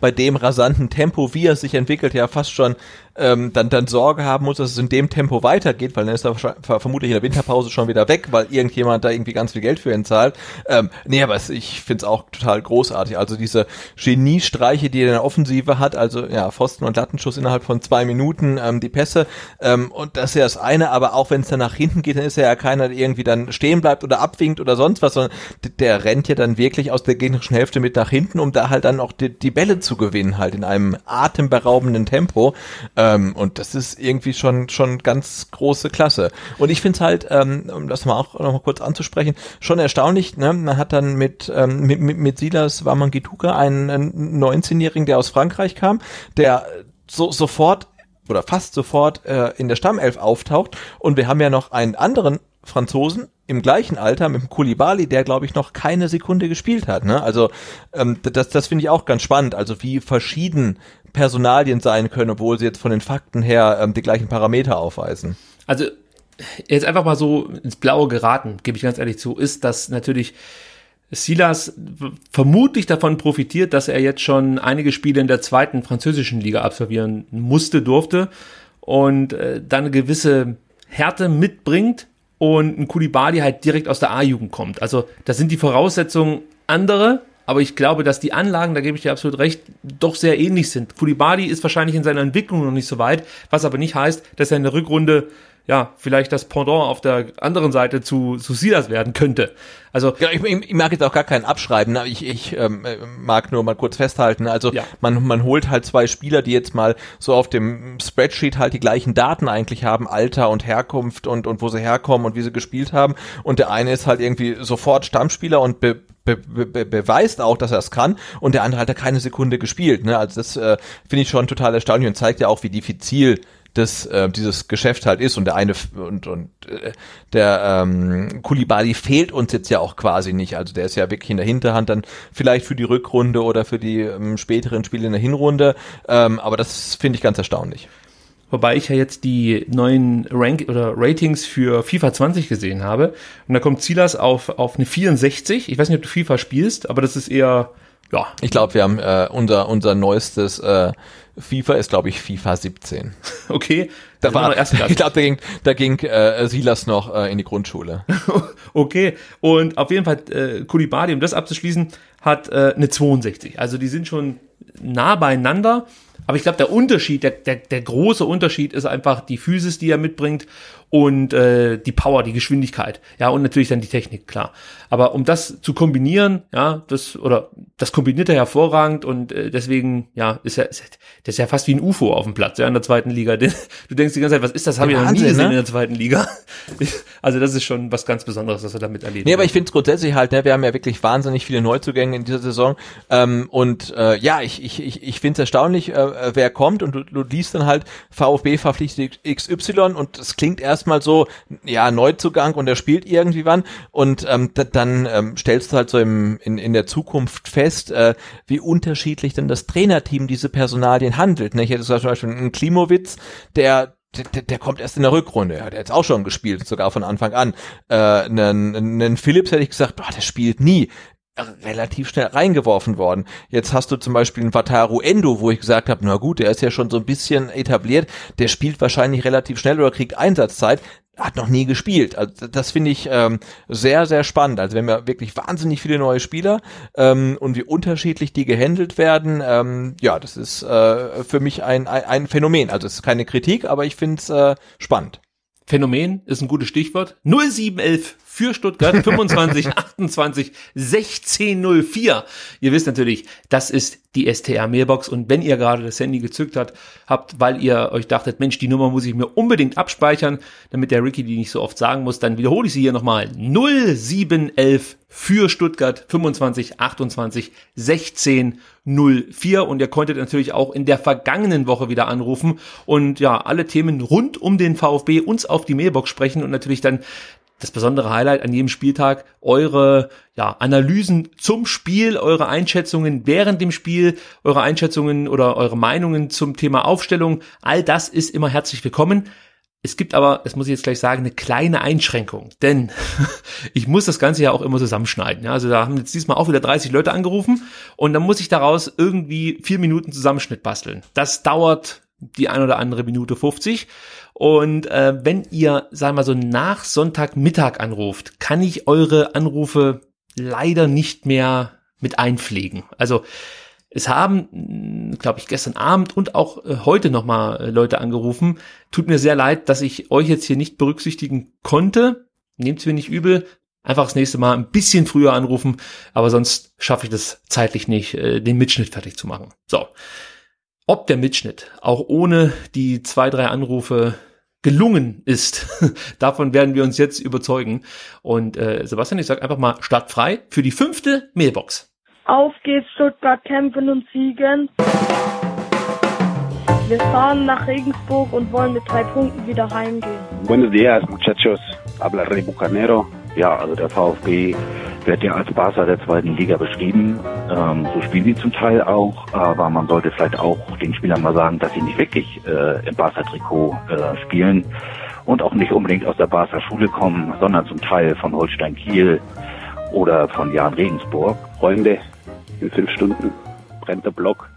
bei dem rasanten Tempo, wie er sich entwickelt, ja fast schon ähm, dann, dann Sorge haben muss, dass es in dem Tempo weitergeht, weil dann ist er vermutlich in der Winterpause schon wieder weg, weil irgendjemand da irgendwie ganz viel Geld für ihn zahlt. Ähm, nee, aber es, ich finde es auch total großartig. Also diese Geniestreiche, die er in der Offensive hat, also ja, Pfosten und Lattenschuss innerhalb von zwei Minuten, ähm, die Pässe ähm, und das ist ja das eine, aber auch wenn es dann nach hinten geht, dann ist er ja keiner, der irgendwie dann stehen bleibt oder abwinkt oder sonst was, sondern der rennt ja dann wirklich aus der gegnerischen Hälfte mit nach hinten, um da halt dann auch die, die Bälle zu gewinnen, halt in einem atemberaubenden Tempo. Ähm, und das ist irgendwie schon schon ganz große Klasse. Und ich finde es halt, ähm, um das mal auch noch mal kurz anzusprechen, schon erstaunlich. Ne? Man hat dann mit ähm, mit, mit, mit Silas Wamangituka einen, einen 19-Jährigen, der aus Frankreich kam, der so sofort oder fast sofort äh, in der Stammelf auftaucht. Und wir haben ja noch einen anderen Franzosen im gleichen Alter mit dem Koulibaly, der glaube ich noch keine Sekunde gespielt hat. Ne? Also ähm, das, das finde ich auch ganz spannend. Also wie verschieden Personalien sein können, obwohl sie jetzt von den Fakten her ähm, die gleichen Parameter aufweisen. Also jetzt einfach mal so ins Blaue geraten, gebe ich ganz ehrlich zu, ist, dass natürlich Silas vermutlich davon profitiert, dass er jetzt schon einige Spiele in der zweiten französischen Liga absolvieren musste, durfte und äh, dann eine gewisse Härte mitbringt und ein Kulibali halt direkt aus der A-Jugend kommt. Also da sind die Voraussetzungen andere, aber ich glaube, dass die Anlagen, da gebe ich dir absolut recht, doch sehr ähnlich sind. Kulibali ist wahrscheinlich in seiner Entwicklung noch nicht so weit, was aber nicht heißt, dass er in der Rückrunde ja, vielleicht das Pendant auf der anderen Seite zu, zu Silas werden könnte. Also, Ja, ich, ich, ich mag jetzt auch gar keinen abschreiben. Ne? Ich, ich ähm, äh, mag nur mal kurz festhalten. Also Ja. man, man holt halt zwei Spieler, die jetzt mal so auf dem Spreadsheet halt die gleichen Daten eigentlich haben, Alter und Herkunft und, und wo sie herkommen und wie sie gespielt haben. Und der eine ist halt irgendwie sofort Stammspieler und be, be, be, beweist auch, dass er es kann. Und der andere hat da keine Sekunde gespielt. Ne? Also das äh, finde ich schon total erstaunlich und zeigt ja auch, wie diffizil das äh, dieses Geschäft halt ist und der eine und und äh, der ähm, Kulibali fehlt uns jetzt ja auch quasi nicht also der ist ja wirklich in der Hinterhand dann vielleicht für die Rückrunde oder für die ähm, späteren Spiele in der Hinrunde ähm, aber das finde ich ganz erstaunlich wobei ich ja jetzt die neuen Rank oder Ratings für FIFA 20 gesehen habe. Und da kommt Silas auf, auf eine 64. Ich weiß nicht, ob du FIFA spielst, aber das ist eher, ja, ich glaube wir haben äh, unser unser neuestes äh, FIFA ist glaube ich FIFA 17 okay. da war noch Erstklasse. ich glaube da ging da ging äh, Silas noch äh, in die Grundschule Okay, und auf jeden Fall äh, Kulibali, um das abzuschließen, hat äh, eine 62. Also die sind schon nah beieinander. Aber ich glaube, der Unterschied, der, der, der große Unterschied ist einfach die Physis, die er mitbringt und äh, die Power, die Geschwindigkeit. Ja, und natürlich dann die Technik, klar. Aber um das zu kombinieren, ja, das, oder das kombiniert er hervorragend und äh, deswegen, ja, ist er, ist, er- das ist ja fast wie ein UFO auf dem Platz, ja, in der zweiten Liga. Du denkst die ganze Zeit, was ist das? Habe ich noch nie gesehen ne? in der zweiten Liga. Also das ist schon was ganz Besonderes, was er damit erlebt. Nee, aber ich finde es grundsätzlich halt, ne, wir haben ja wirklich wahnsinnig viele Neuzugänge in dieser Saison. Ähm, und äh, ja, ich, ich, ich, ich finde es erstaunlich, äh, wer kommt und du, du liest dann halt VfB verpflichtet XY und es klingt erstmal erstmal so, ja, Neuzugang und er spielt irgendwie wann und ähm, dann ähm, stellst du halt so im, in, in der Zukunft fest, äh, wie unterschiedlich denn das Trainerteam diese Personalien handelt. Ne? Ich hätte zum Beispiel einen Klimowitz, der der, der kommt erst in der Rückrunde. Er hat jetzt auch schon gespielt, sogar von Anfang an. Äh, einen, einen Phillips hätte ich gesagt, boah, der spielt nie relativ schnell reingeworfen worden. Jetzt hast du zum Beispiel einen Wataru Endo, wo ich gesagt habe, na gut, der ist ja schon so ein bisschen etabliert, der spielt wahrscheinlich relativ schnell oder kriegt Einsatzzeit, hat noch nie gespielt. Also das finde ich ähm, sehr, sehr spannend. Also wenn wir wirklich wahnsinnig viele neue Spieler ähm, und wie unterschiedlich die gehandelt werden, ähm, ja, das ist äh, für mich ein, ein, ein Phänomen. Also es ist keine Kritik, aber ich finde es äh, spannend. Phänomen ist ein gutes Stichwort. 0711 für Stuttgart 25 28 16 04. Ihr wisst natürlich, das ist die STR Mailbox und wenn ihr gerade das Handy gezückt habt, habt, weil ihr euch dachtet, Mensch, die Nummer muss ich mir unbedingt abspeichern, damit der Ricky die nicht so oft sagen muss, dann wiederhole ich sie hier nochmal. 0711 für Stuttgart 25 28 16 04 und ihr konntet natürlich auch in der vergangenen Woche wieder anrufen und ja, alle Themen rund um den VfB uns auf die Mailbox sprechen und natürlich dann das besondere Highlight an jedem Spieltag, eure ja, Analysen zum Spiel, eure Einschätzungen während dem Spiel, eure Einschätzungen oder eure Meinungen zum Thema Aufstellung, all das ist immer herzlich willkommen. Es gibt aber, das muss ich jetzt gleich sagen, eine kleine Einschränkung, denn ich muss das Ganze ja auch immer zusammenschneiden. Ja, also da haben jetzt diesmal auch wieder 30 Leute angerufen und dann muss ich daraus irgendwie vier Minuten Zusammenschnitt basteln. Das dauert die ein oder andere Minute 50 und äh, wenn ihr, sagen wir mal so, nach Sonntagmittag anruft, kann ich eure Anrufe leider nicht mehr mit einpflegen. Also es haben, glaube ich, gestern Abend und auch äh, heute nochmal äh, Leute angerufen. Tut mir sehr leid, dass ich euch jetzt hier nicht berücksichtigen konnte. Nehmt es mir nicht übel. Einfach das nächste Mal ein bisschen früher anrufen, aber sonst schaffe ich das zeitlich nicht, äh, den Mitschnitt fertig zu machen. So. Ob der Mitschnitt auch ohne die zwei, drei Anrufe gelungen ist, davon werden wir uns jetzt überzeugen. Und äh, Sebastian, ich sage einfach mal startfrei für die fünfte Mailbox. Auf geht's, Stuttgart kämpfen und siegen. Wir fahren nach Regensburg und wollen mit drei Punkten wieder heimgehen. Buenos días, muchachos. Habla Rey Bucanero. Ja, also der VfB wird ja als Barca der zweiten Liga beschrieben. Ähm, so spielen sie zum Teil auch, aber man sollte vielleicht auch den Spielern mal sagen, dass sie nicht wirklich äh, im Barca-Trikot äh, spielen und auch nicht unbedingt aus der Barca-Schule kommen, sondern zum Teil von Holstein Kiel oder von Jan Regensburg. Freunde, in fünf Stunden brennt der Block.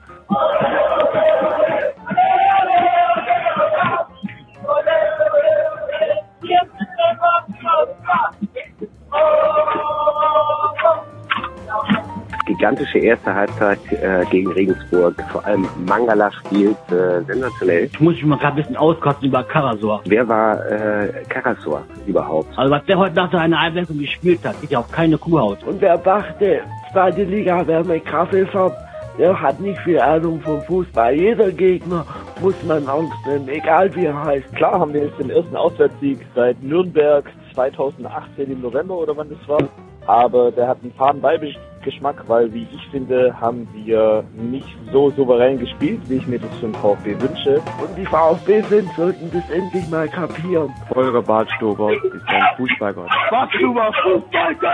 Gigantische erste Halbzeit äh, gegen Regensburg. Vor allem Mangala spielt äh, sensationell. Ich muss mich mal gerade ein bisschen auskotzen über Karasor. Wer war äh, Karasor überhaupt? Also was der heute nach seiner Einwechslung gespielt hat, geht ja auf keine Kuhhaut. Und wer dachte, zweite Liga wäre mit Kaffeefahrt, der hat nicht viel Ahnung vom Fußball. Jeder Gegner muss man Angst nehmen, egal wie er heißt. Klar haben wir jetzt den ersten Auswärtssieg seit Nürnberg 2018 im November oder wann das war. Aber der hat einen faden Beigeschmack, weil wie ich finde, haben wir nicht so souverän gespielt, wie ich mir das vom VfB wünsche. Und die VfB-Fans sollten das endlich mal kapieren. Holger Bartstuber ist ein Fußballgott. Bartstuber, Fußballgott!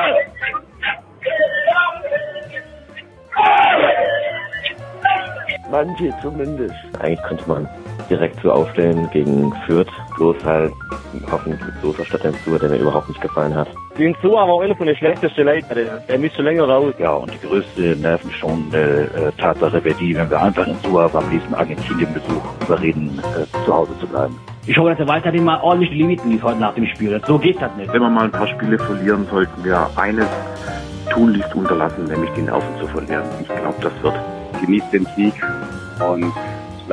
Manche zumindest. Eigentlich könnte man direkt so aufstellen gegen Fürth, bloß halt hoffentlich mit Sosa statt dem Zuhr, der mir überhaupt nicht gefallen hat. Den Zuhr war auch einer von den schlechtesten Leuten, der, der müsste länger raus. Ja, und die größte nervenschonende äh, Tatsache wäre die, wenn wir einfach in Zuhr beim nächsten Argentinien-Besuch überreden, äh, zu Hause zu bleiben. Ich hoffe, dass er weiterhin mal ordentlich die Limiten liest heute nach dem Spiel. So geht das nicht. Wenn wir mal ein paar Spiele verlieren, sollten wir eines tunlichst unterlassen, nämlich die Nerven zu verlieren. Ich glaube, das wird. Genießt den Sieg und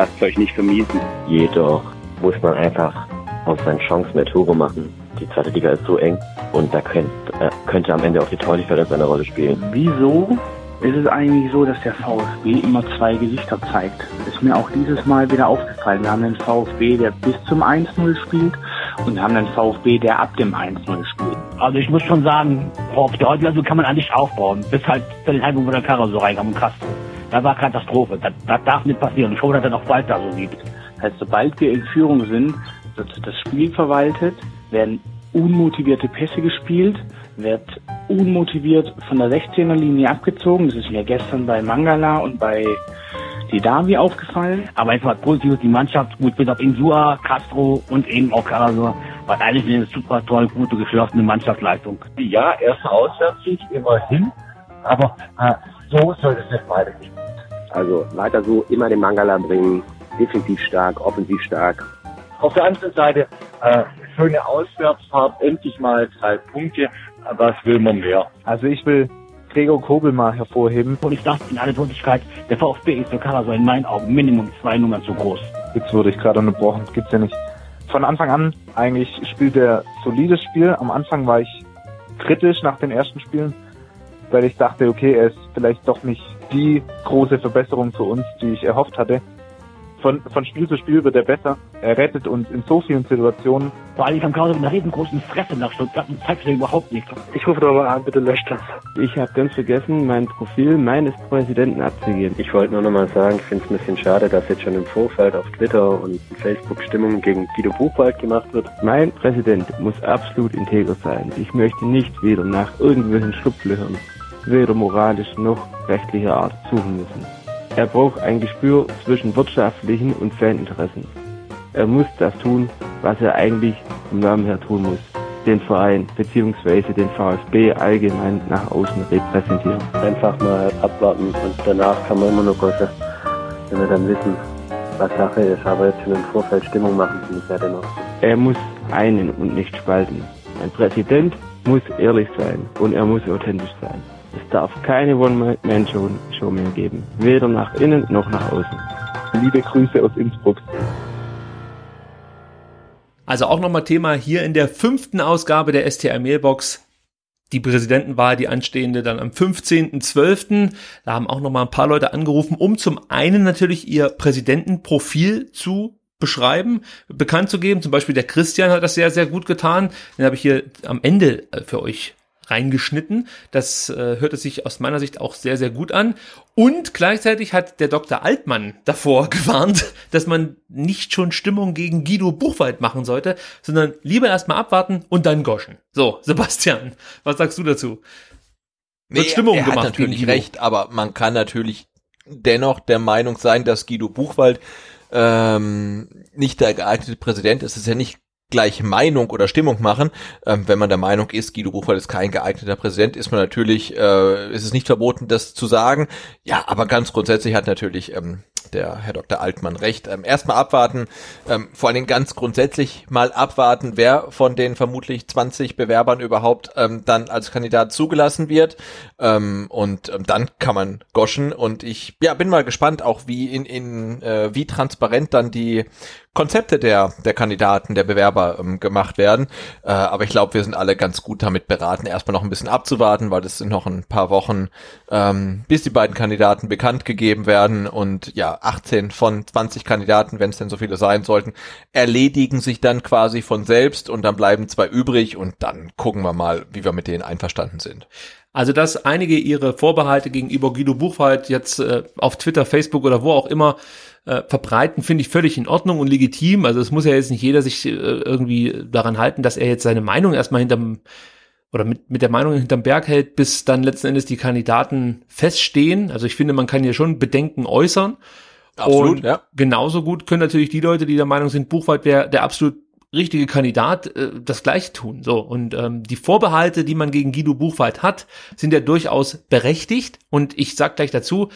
lasst es euch nicht vermiesen. Jedoch muss man einfach aus seinen Chancen mehr Tore machen. Die zweite Liga ist so eng und da könnt, äh, könnte am Ende auch die Tordifferenz eine Rolle spielen. Wieso ist es eigentlich so, dass der VfB immer zwei Gesichter zeigt? Ist mir auch dieses Mal wieder aufgefallen. Wir haben den VfB, der bis zum 1-0 spielt und wir haben den VfB, der ab dem 1-0 spielt. Also ich muss schon sagen, auf der so kann man eigentlich aufbauen. Bis halt zu den Halbungen, wo der Karre so reinkam und Castro. Da war Katastrophe. Das, das darf nicht passieren. Ich hoffe, dass er noch weiter so sieht. Das heißt, sobald wir in Führung sind, wird das Spiel verwaltet, werden unmotivierte Pässe gespielt, wird unmotiviert von der 16er Linie abgezogen. Das ist mir gestern bei Mangala und bei die Davi aufgefallen. Aber jetzt mal positiv die Mannschaft, gut bis auf Insua, Castro und eben auch Carasor, war eigentlich eine super toll, gute, geschlossene Mannschaftsleistung. Ja, erster Auswärtssieg immerhin, aber äh, so soll es nicht weitergehen. Also weiter so, immer den Mangala bringen, defensiv stark, offensiv stark. Auf der anderen Seite, äh, schöne Auswärtsfahrt, endlich mal drei Punkte, was will man mehr? Also ich will Gregor Kobel mal hervorheben. Und ich dachte in aller Deutlichkeit, der VfB ist für Karasor in meinen Augen Minimum zwei Nummern zu groß. Jetzt wurde ich gerade unterbrochen, gibt's ja nicht. Von Anfang an eigentlich spielt er solides Spiel. Am Anfang war ich kritisch nach den ersten Spielen, weil ich dachte, okay, er ist vielleicht doch nicht die große Verbesserung für uns, die ich erhofft hatte von, von Spiel zu Spiel wird er besser. Er rettet uns in so vielen Situationen. Vor allem kam Kauser mit einer riesengroßen Fresse nach Stuttgart und zeigt sich überhaupt nicht. Ich rufe doch mal an, bitte löscht das. Ich habe ganz vergessen, mein Profil meines Präsidenten abzugeben. Ich wollte nur noch mal sagen, ich finde es ein bisschen schade, dass jetzt schon im Vorfeld auf Twitter und Facebook Stimmung gegen Guido Buchwald gemacht wird. Mein Präsident muss absolut integer sein. Ich möchte nicht wieder nach irgendwelchen Schlupflöchern, weder moralisch noch rechtlicher Art, suchen müssen. Er braucht ein Gespür zwischen wirtschaftlichen und Faninteressen. Er muss das tun, was er eigentlich vom Namen her tun muss. Den Verein bzw. den VfB allgemein nach außen repräsentieren. Einfach mal abwarten und danach kann man immer noch goschen, wenn wir dann wissen, was Sache ist. Aber jetzt schon im Vorfeld Stimmung machen, finde ich ja dennoch. Er muss einen und nicht spalten. Ein Präsident muss ehrlich sein und er muss authentisch sein. Es darf keine One-Man-Show mehr geben. Weder nach innen noch nach außen. Liebe Grüße aus Innsbruck. Also auch nochmal Thema hier in der fünften Ausgabe der STR Mailbox. Die Präsidentenwahl, die anstehende dann am 15.12. Da haben auch nochmal ein paar Leute angerufen, um zum einen natürlich ihr Präsidentenprofil zu beschreiben, bekannt zu geben. Zum Beispiel der Christian hat das sehr, sehr gut getan. Den habe ich hier am Ende äh, für euch reingeschnitten. Das äh, hörte sich aus meiner Sicht auch sehr, sehr gut an. Und gleichzeitig hat der Dr. Altmann davor gewarnt, dass man nicht schon Stimmung gegen Guido Buchwald machen sollte, sondern lieber erstmal abwarten und dann goschen. So, Sebastian, was sagst du dazu? Wird nee, Stimmung er gemacht. Hat natürlich recht, aber man kann natürlich dennoch der Meinung sein, dass Guido Buchwald ähm, nicht der geeignete Präsident ist. Es ist ja nicht gleich Meinung oder Stimmung machen. Ähm, wenn man der Meinung ist, Guido Buchwald ist kein geeigneter Präsident, ist man natürlich, äh, ist es nicht verboten, das zu sagen. Ja, aber ganz grundsätzlich hat natürlich ähm, der Herr Dr. Altmann recht. Ähm, erstmal abwarten, ähm, vor allen Dingen ganz grundsätzlich mal abwarten, wer von den vermutlich 20 Bewerbern überhaupt ähm, dann als Kandidat zugelassen wird. Ähm, und ähm, dann kann man goschen. Und ich ja, bin mal gespannt, auch wie in, in äh, wie transparent dann die Konzepte der, der Kandidaten, der Bewerber ähm, gemacht werden. Äh, aber ich glaube, wir sind alle ganz gut damit beraten, erstmal noch ein bisschen abzuwarten, weil es sind noch ein paar Wochen, ähm, bis die beiden Kandidaten bekannt gegeben werden. Und ja, 18 von 20 Kandidaten, wenn es denn so viele sein sollten, erledigen sich dann quasi von selbst und dann bleiben zwei übrig und dann gucken wir mal, wie wir mit denen einverstanden sind. Also, dass einige ihre Vorbehalte gegenüber Guido Buchwald jetzt äh, auf Twitter, Facebook oder wo auch immer äh, verbreiten, finde ich völlig in Ordnung und legitim. Also es muss ja jetzt nicht jeder sich äh, irgendwie daran halten, dass er jetzt seine Meinung erstmal hinterm oder mit, mit der Meinung hinterm Berg hält, bis dann letzten Endes die Kandidaten feststehen. Also ich finde, man kann hier schon Bedenken äußern. Absolut, und ja. genauso gut können natürlich die Leute, die der Meinung sind, Buchwald wäre der absolut richtige Kandidat, äh, das gleiche tun. So und ähm, die Vorbehalte, die man gegen Guido Buchwald hat, sind ja durchaus berechtigt. Und ich sag gleich dazu,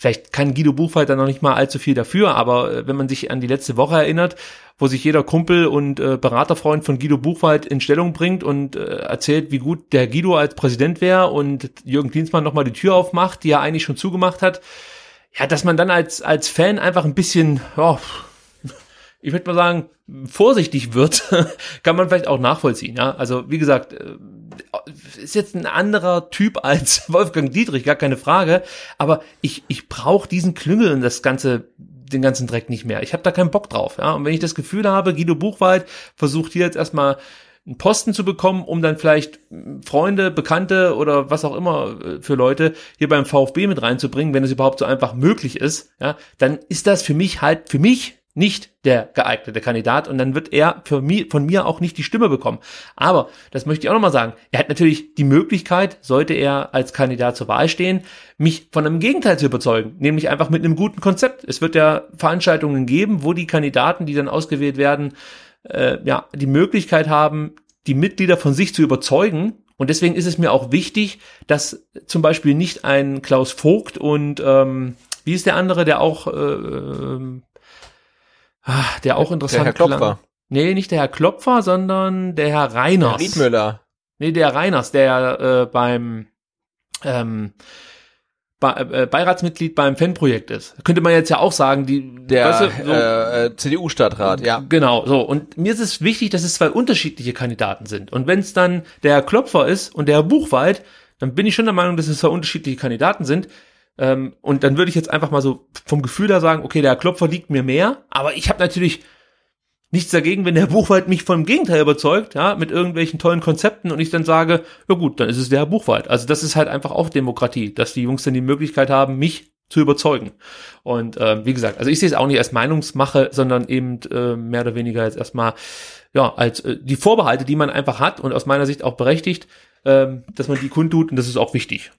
Vielleicht kann Guido Buchwald da noch nicht mal allzu viel dafür, aber äh, wenn man sich an die letzte Woche erinnert, wo sich jeder Kumpel und äh, Beraterfreund von Guido Buchwald in Stellung bringt und äh, erzählt, wie gut der Guido als Präsident wäre und Jürgen Klinsmann nochmal die Tür aufmacht, die er eigentlich schon zugemacht hat, ja, dass man dann als, als Fan einfach ein bisschen, ja, ich würde mal sagen, vorsichtig wird, kann man vielleicht auch nachvollziehen. Ja, also wie gesagt, äh, ist jetzt ein anderer Typ als Wolfgang Dietrich, gar keine Frage. Aber ich ich brauche diesen Klüngel und das ganze den ganzen Dreck nicht mehr. Ich habe da keinen Bock drauf. Ja, und wenn ich das Gefühl habe, Guido Buchwald versucht hier jetzt erstmal einen Posten zu bekommen, um dann vielleicht Freunde, Bekannte oder was auch immer äh, für Leute hier beim VfB mit reinzubringen, wenn es überhaupt so einfach möglich ist, ja, dann ist das für mich halt, für mich nicht der geeignete Kandidat und dann wird er für mi von mir auch nicht die Stimme bekommen. Aber, das möchte ich auch nochmal sagen, er hat natürlich die Möglichkeit, sollte er als Kandidat zur Wahl stehen, mich von einem Gegenteil zu überzeugen, nämlich einfach mit einem guten Konzept. Es wird ja Veranstaltungen geben, wo die Kandidaten, die dann ausgewählt werden, äh, ja, die Möglichkeit haben, die Mitglieder von sich zu überzeugen. Und deswegen ist es mir auch wichtig, dass zum Beispiel nicht ein Klaus Vogt und ähm, wie ist der andere, der auch äh, ah, der auch interessant Der Herr Klopfer. klang. Nee, nicht der Herr Klopfer, sondern der Herr Reiners. Herr Riedmüller. Nee, der Reiners, der äh, beim ähm, Be äh, Beiratsmitglied beim Fanprojekt ist. Könnte man jetzt ja auch sagen, die Der weißt du, so- äh, äh, CDU-Stadtrat, ja. Genau, so. Und mir ist es wichtig, dass es zwei unterschiedliche Kandidaten sind. Und wenn es dann der Herr Klopfer ist und der Herr Buchwald, dann bin ich schon der Meinung, dass es zwei unterschiedliche Kandidaten sind. Ähm, und dann würde ich jetzt einfach mal so vom Gefühl da sagen, okay, der Klopfer liegt mir mehr, aber ich habe natürlich nichts dagegen, wenn der Buchwald mich vom Gegenteil überzeugt, ja, mit irgendwelchen tollen Konzepten und ich dann sage, ja gut, dann ist es der Buchwald. Also das ist halt einfach auch Demokratie, dass die Jungs dann die Möglichkeit haben, mich zu überzeugen. Und ähm, wie gesagt, also ich sehe es auch nicht als Meinungsmache, sondern eben äh, mehr oder weniger jetzt erstmal ja als äh, die Vorbehalte, die man einfach hat und aus meiner Sicht auch berechtigt, ähm, dass man die kundtut und das ist auch wichtig.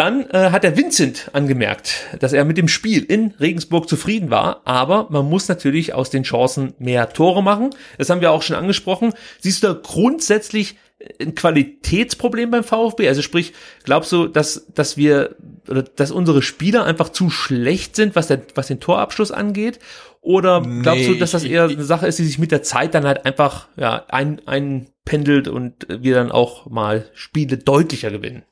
Dann äh, hat der Vincent angemerkt, dass er mit dem Spiel in Regensburg zufrieden war, aber man muss natürlich aus den Chancen mehr Tore machen. Das haben wir auch schon angesprochen. Siehst du da grundsätzlich ein Qualitätsproblem beim VfB? Also sprich, glaubst du, dass, dass wir, oder dass unsere Spieler einfach zu schlecht sind, was, der, was den Torabschluss angeht? Oder glaubst du, Nee, dass das ich- eher eine Sache ist, die sich mit der Zeit dann halt einfach ja, ein, einpendelt und wir dann auch mal Spiele deutlicher gewinnen?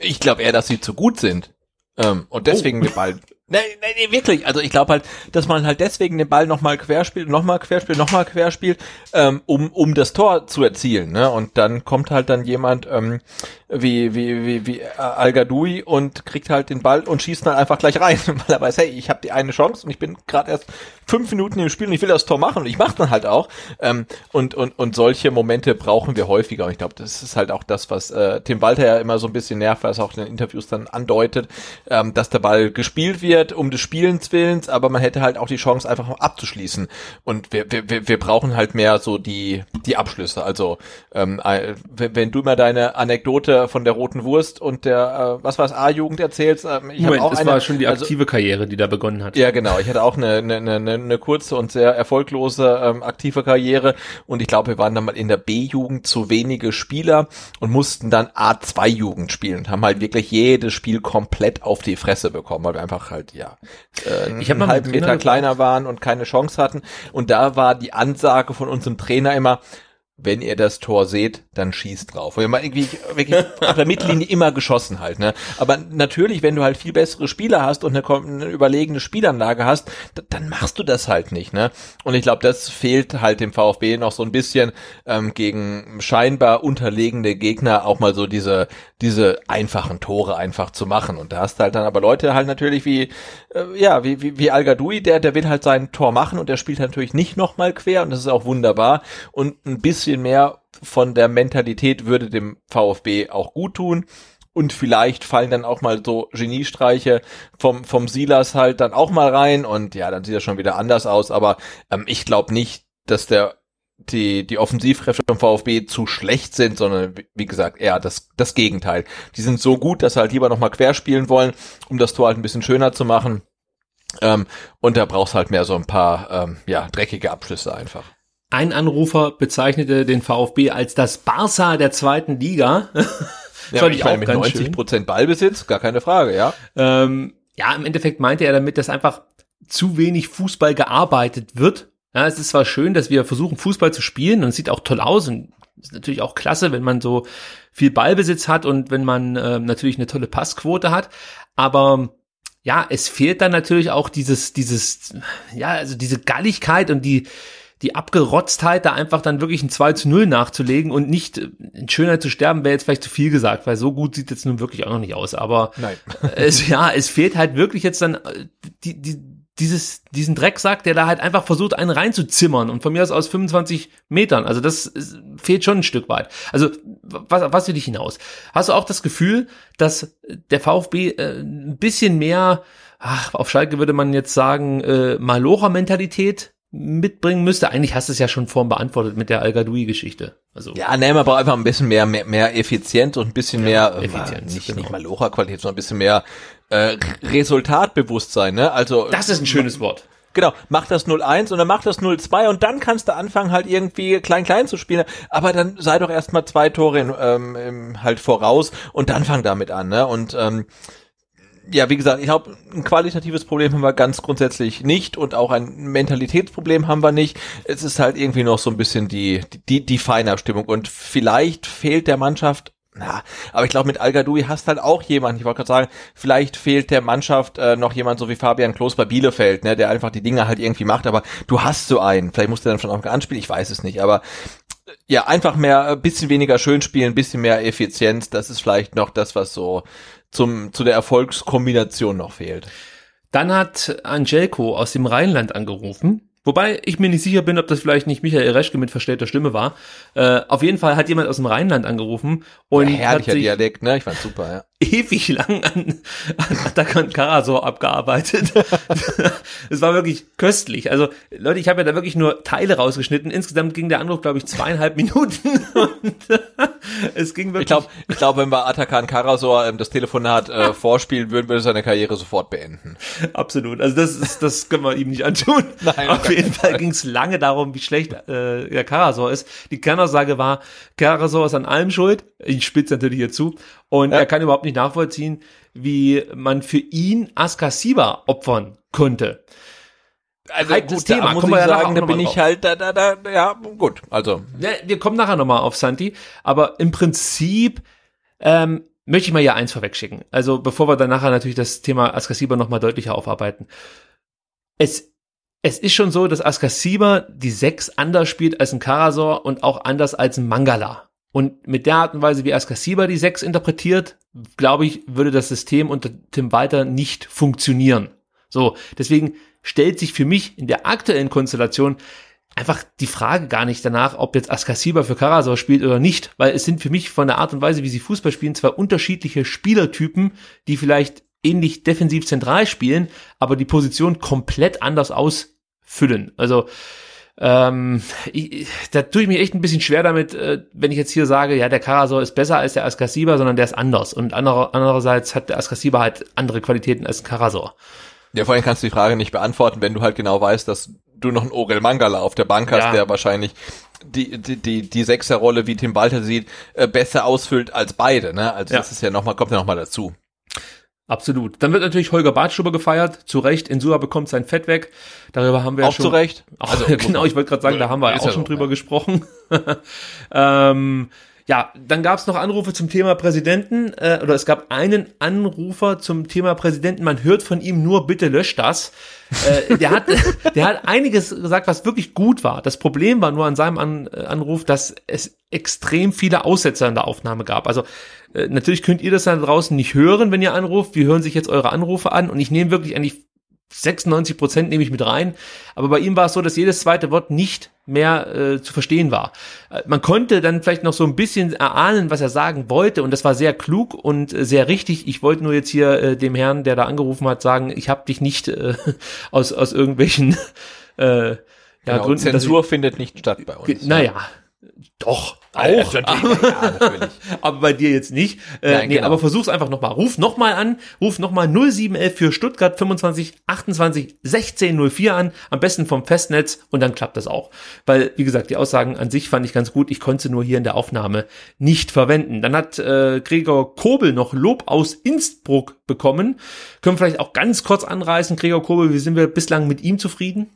Ich glaube eher, dass sie zu gut sind. Ähm, und deswegen Oh. den Ball. Nein, nein, nee, wirklich. Also ich glaube halt, dass man halt deswegen den Ball nochmal querspielt, nochmal querspielt, nochmal querspielt, ähm, um, um das Tor zu erzielen. Ne? Und dann kommt halt dann jemand ähm, wie, wie, wie, wie Al Gadoui und kriegt halt den Ball und schießt dann einfach gleich rein, weil er weiß, hey, ich habe die eine Chance und ich bin gerade erst fünf Minuten im Spiel und ich will das Tor machen und ich mache dann halt auch. Ähm, und, und, und solche Momente brauchen wir häufiger. Und ich glaube, das ist halt auch das, was äh, Tim Walter ja immer so ein bisschen nervt, was er auch in den Interviews dann andeutet, ähm, dass der Ball gespielt wird um des Spielens willens, aber man hätte halt auch die Chance, einfach abzuschließen. Und wir, wir, wir brauchen halt mehr so die, die Abschlüsse. Also ähm, äh, wenn, du mal deine Anekdote von der roten Wurst und der, äh, was war es, A-Jugend erzählst, ähm, ich Moment, auch es eine, war schon die also- aktive Karriere, die da begonnen hat. ja, genau. Ich hatte auch eine, eine, eine, eine kurze und sehr erfolglose ähm, aktive Karriere und ich glaube, wir waren dann mal in der B-Jugend zu wenige Spieler und mussten dann A2-Jugend spielen und haben halt wirklich jedes Spiel komplett auf die Fresse bekommen, weil wir einfach halt, ja, äh, Ich mal einen halben Meter kleiner waren und keine Chance hatten. Und da war die Ansage von unserem Trainer immer, wenn ihr das Tor seht, dann schießt drauf. Und haben irgendwie wirklich auf der Mittellinie immer geschossen halt, ne? Aber natürlich, wenn du halt viel bessere Spieler hast und eine, eine überlegene Spielanlage hast, dann machst du das halt nicht, ne? Und ich glaube, das fehlt halt dem VfB noch so ein bisschen ähm, gegen scheinbar unterlegene Gegner auch mal so diese diese einfachen Tore einfach zu machen. Und da hast du halt dann aber Leute halt natürlich wie äh, ja wie wie, wie Al Gadoui, der der will halt sein Tor machen und der spielt natürlich nicht noch mal quer und das ist auch wunderbar und ein bisschen mehr von der Mentalität würde dem VfB auch gut tun. Und vielleicht fallen dann auch mal so Geniestreiche vom, vom Silas halt dann auch mal rein und ja, dann sieht das schon wieder anders aus. Aber ähm, ich glaube nicht, dass der die, die Offensivkräfte vom VfB zu schlecht sind, sondern wie- wie gesagt, eher das, das Gegenteil. Die sind so gut, dass sie halt lieber nochmal querspielen wollen, um das Tor halt ein bisschen schöner zu machen. Ähm, und da brauchst halt mehr so ein paar ähm, ja, dreckige Abschlüsse einfach. Ein Anrufer bezeichnete den VfB als das Barca der zweiten Liga. Ja, ich meine, mit 90 Prozent Ballbesitz, gar keine Frage, ja. Ähm, ja, im Endeffekt meinte er damit, dass einfach zu wenig Fußball gearbeitet wird. Ja, es ist zwar schön, dass wir versuchen, Fußball zu spielen und es sieht auch toll aus und ist natürlich auch klasse, wenn man so viel Ballbesitz hat und wenn man ähm, natürlich eine tolle Passquote hat, aber ja, es fehlt dann natürlich auch dieses, dieses, ja, also diese Galligkeit und die, die Abgerotztheit, da einfach dann wirklich ein 2 zu 0 nachzulegen und nicht äh, in Schönheit zu sterben, wäre jetzt vielleicht zu viel gesagt, weil so gut sieht jetzt nun wirklich auch noch nicht aus. Aber Nein. es, ja, es fehlt halt wirklich jetzt dann äh, die, die, dieses, diesen Drecksack, der da halt einfach versucht, einen reinzuzimmern und von mir aus aus 25 Metern. Also das ist, fehlt schon ein Stück weit. Also was, was will ich hinaus? Hast du auch das Gefühl, dass der VfB äh, ein bisschen mehr ach, auf Schalke würde man jetzt sagen, äh, Malocher-Mentalität mitbringen müsste. Eigentlich hast du es ja schon vorhin beantwortet mit der Al-Gadoui-Geschichte. Also Ja, nee, man braucht einfach ein bisschen mehr, mehr, mehr Effizienz und ein bisschen mehr, äh, Effizienz, nicht, genau. nicht mal Locherqualität, sondern ein bisschen mehr äh, Resultatbewusstsein, ne? Also das ist ein schönes Wort. Genau, mach das 0-1 und dann mach das 0-2 und dann kannst du anfangen halt irgendwie klein-klein zu spielen, aber dann sei doch erstmal zwei Tore in, ähm, halt voraus und dann fang damit an, ne? Und ähm, ja, wie gesagt, ich glaube, ein qualitatives Problem haben wir ganz grundsätzlich nicht und auch ein Mentalitätsproblem haben wir nicht. Es ist halt irgendwie noch so ein bisschen die, die, die Feinabstimmung und vielleicht fehlt der Mannschaft na, aber ich glaube, mit al hast halt auch jemanden, ich wollte gerade sagen, vielleicht fehlt der Mannschaft äh, noch jemand so wie Fabian Klos bei Bielefeld, ne, der einfach die Dinge halt irgendwie macht, aber du hast so einen, vielleicht musst du dann schon auch anspielen, ich weiß es nicht, aber äh, ja, einfach mehr, ein bisschen weniger schön spielen, bisschen mehr Effizienz, das ist vielleicht noch das, was so zum, zu der Erfolgskombination noch fehlt. Dann hat Angelko aus dem Rheinland angerufen. Wobei ich mir nicht sicher bin, ob das vielleicht nicht Michael Reschke mit verstellter Stimme war. Äh, auf jeden Fall hat jemand aus dem Rheinland angerufen und ja, hat herrlicher sich Dialekt, ne? Ich fand's super, ja. Ewig lang an, an Atakan Karasor abgearbeitet. Es war wirklich köstlich. Also Leute, ich habe ja da wirklich nur Teile rausgeschnitten. Insgesamt ging der Anruf, glaube ich, zweieinhalb Minuten. Und äh, es ging wirklich. Ich glaube, ich glaub, wenn wir Atakan Karasor ähm, das Telefonat äh, vorspielen würden, würde seine Karriere sofort beenden. Absolut. Also das ist, das können wir ihm nicht antun. Nein, Auf auf jeden Fall ging es lange darum, wie schlecht äh, der Karasor ist. Die Kernaussage war, Karasor ist an allem schuld. Ich spitze natürlich hier zu. Und er kann überhaupt nicht nachvollziehen, wie man für ihn Askasiba opfern konnte. Also Heikles gut, da Thema. muss Kommen ich ja sagen, da bin ich halt, da, da, da, ja, gut, also. Ja, wir kommen nachher nochmal auf Santi, aber im Prinzip ähm, möchte ich mal ja eins vorwegschicken. Also bevor wir dann nachher natürlich das Thema Askasiba nochmal deutlicher aufarbeiten. Es, es ist schon so, dass Askasiba die Sechs anders spielt als ein Karasor und auch anders als ein Mangala. Und mit der Art und Weise, wie Askasiba die Sechs interpretiert, glaube ich, würde das System unter Tim Walter nicht funktionieren. So, deswegen stellt sich für mich in der aktuellen Konstellation einfach die Frage gar nicht danach, ob jetzt Askasiba für Karasor spielt oder nicht, weil es sind für mich von der Art und Weise, wie sie Fußball spielen, zwei unterschiedliche Spielertypen, die vielleicht ähnlich defensiv zentral spielen, aber die Position komplett anders ausfüllen. Also ähm, ich, da tue ich mir echt ein bisschen schwer damit, äh, wenn ich jetzt hier sage, ja, der Karasor ist besser als der Askasiba, sondern der ist anders. Und andere, andererseits hat der Askasiba halt andere Qualitäten als ein Karasor. Ja, vorhin kannst du die Frage nicht beantworten, wenn du halt genau weißt, dass du noch einen Orel Mangala auf der Bank hast, Ja. der wahrscheinlich die, die, die, die Sechserrolle, wie Tim Walter sieht, äh, besser ausfüllt als beide, ne? Also Ja. das ist ja nochmal, kommt ja nochmal dazu. Absolut. Dann wird natürlich Holger Badstuber gefeiert. Zu Recht. Insua bekommt sein Fett weg. Darüber haben wir ja Auch schon. zu Recht? Auch, Also, genau, ich wollte gerade sagen, da haben wir auch ja schon drüber ja. gesprochen. ähm, ja, dann gab es noch Anrufe zum Thema Präsidenten, äh, oder es gab einen Anrufer zum Thema Präsidenten. Man hört von ihm nur, bitte löscht das. äh, der, hat, der hat einiges gesagt, was wirklich gut war. Das Problem war nur an seinem An äh, Anruf, dass es extrem viele Aussetzer in der Aufnahme gab. Also äh, natürlich könnt ihr das da draußen nicht hören, wenn ihr anruft. Wir hören sich jetzt eure Anrufe an und ich nehme wirklich eigentlich 96 Prozent nehme ich mit rein. Aber bei ihm war es so, dass jedes zweite Wort nicht mehr äh, zu verstehen war. Äh, man konnte dann vielleicht noch so ein bisschen erahnen, was er sagen wollte. Und das war sehr klug und äh, sehr richtig. Ich wollte nur jetzt hier äh, dem Herrn, der da angerufen hat, sagen, ich habe dich nicht äh, aus, aus irgendwelchen äh, ja, Genau, Gründen. Zensur findet nicht statt bei uns. Naja, doch, Ja, auch. ja, natürlich. aber bei dir jetzt nicht. Äh, Nein, nee, genau. aber versuch's einfach nochmal. Ruf nochmal an. Ruf nochmal 0711 für Stuttgart 25 28 16 04 an. Am besten vom Festnetz und dann klappt das auch. Weil, wie gesagt, die Aussagen an sich fand ich ganz gut. Ich konnte sie nur hier in der Aufnahme nicht verwenden. Dann hat äh, Gregor Kobel noch Lob aus Innsbruck bekommen. Können wir vielleicht auch ganz kurz anreißen. Gregor Kobel, wie sind wir bislang mit ihm zufrieden?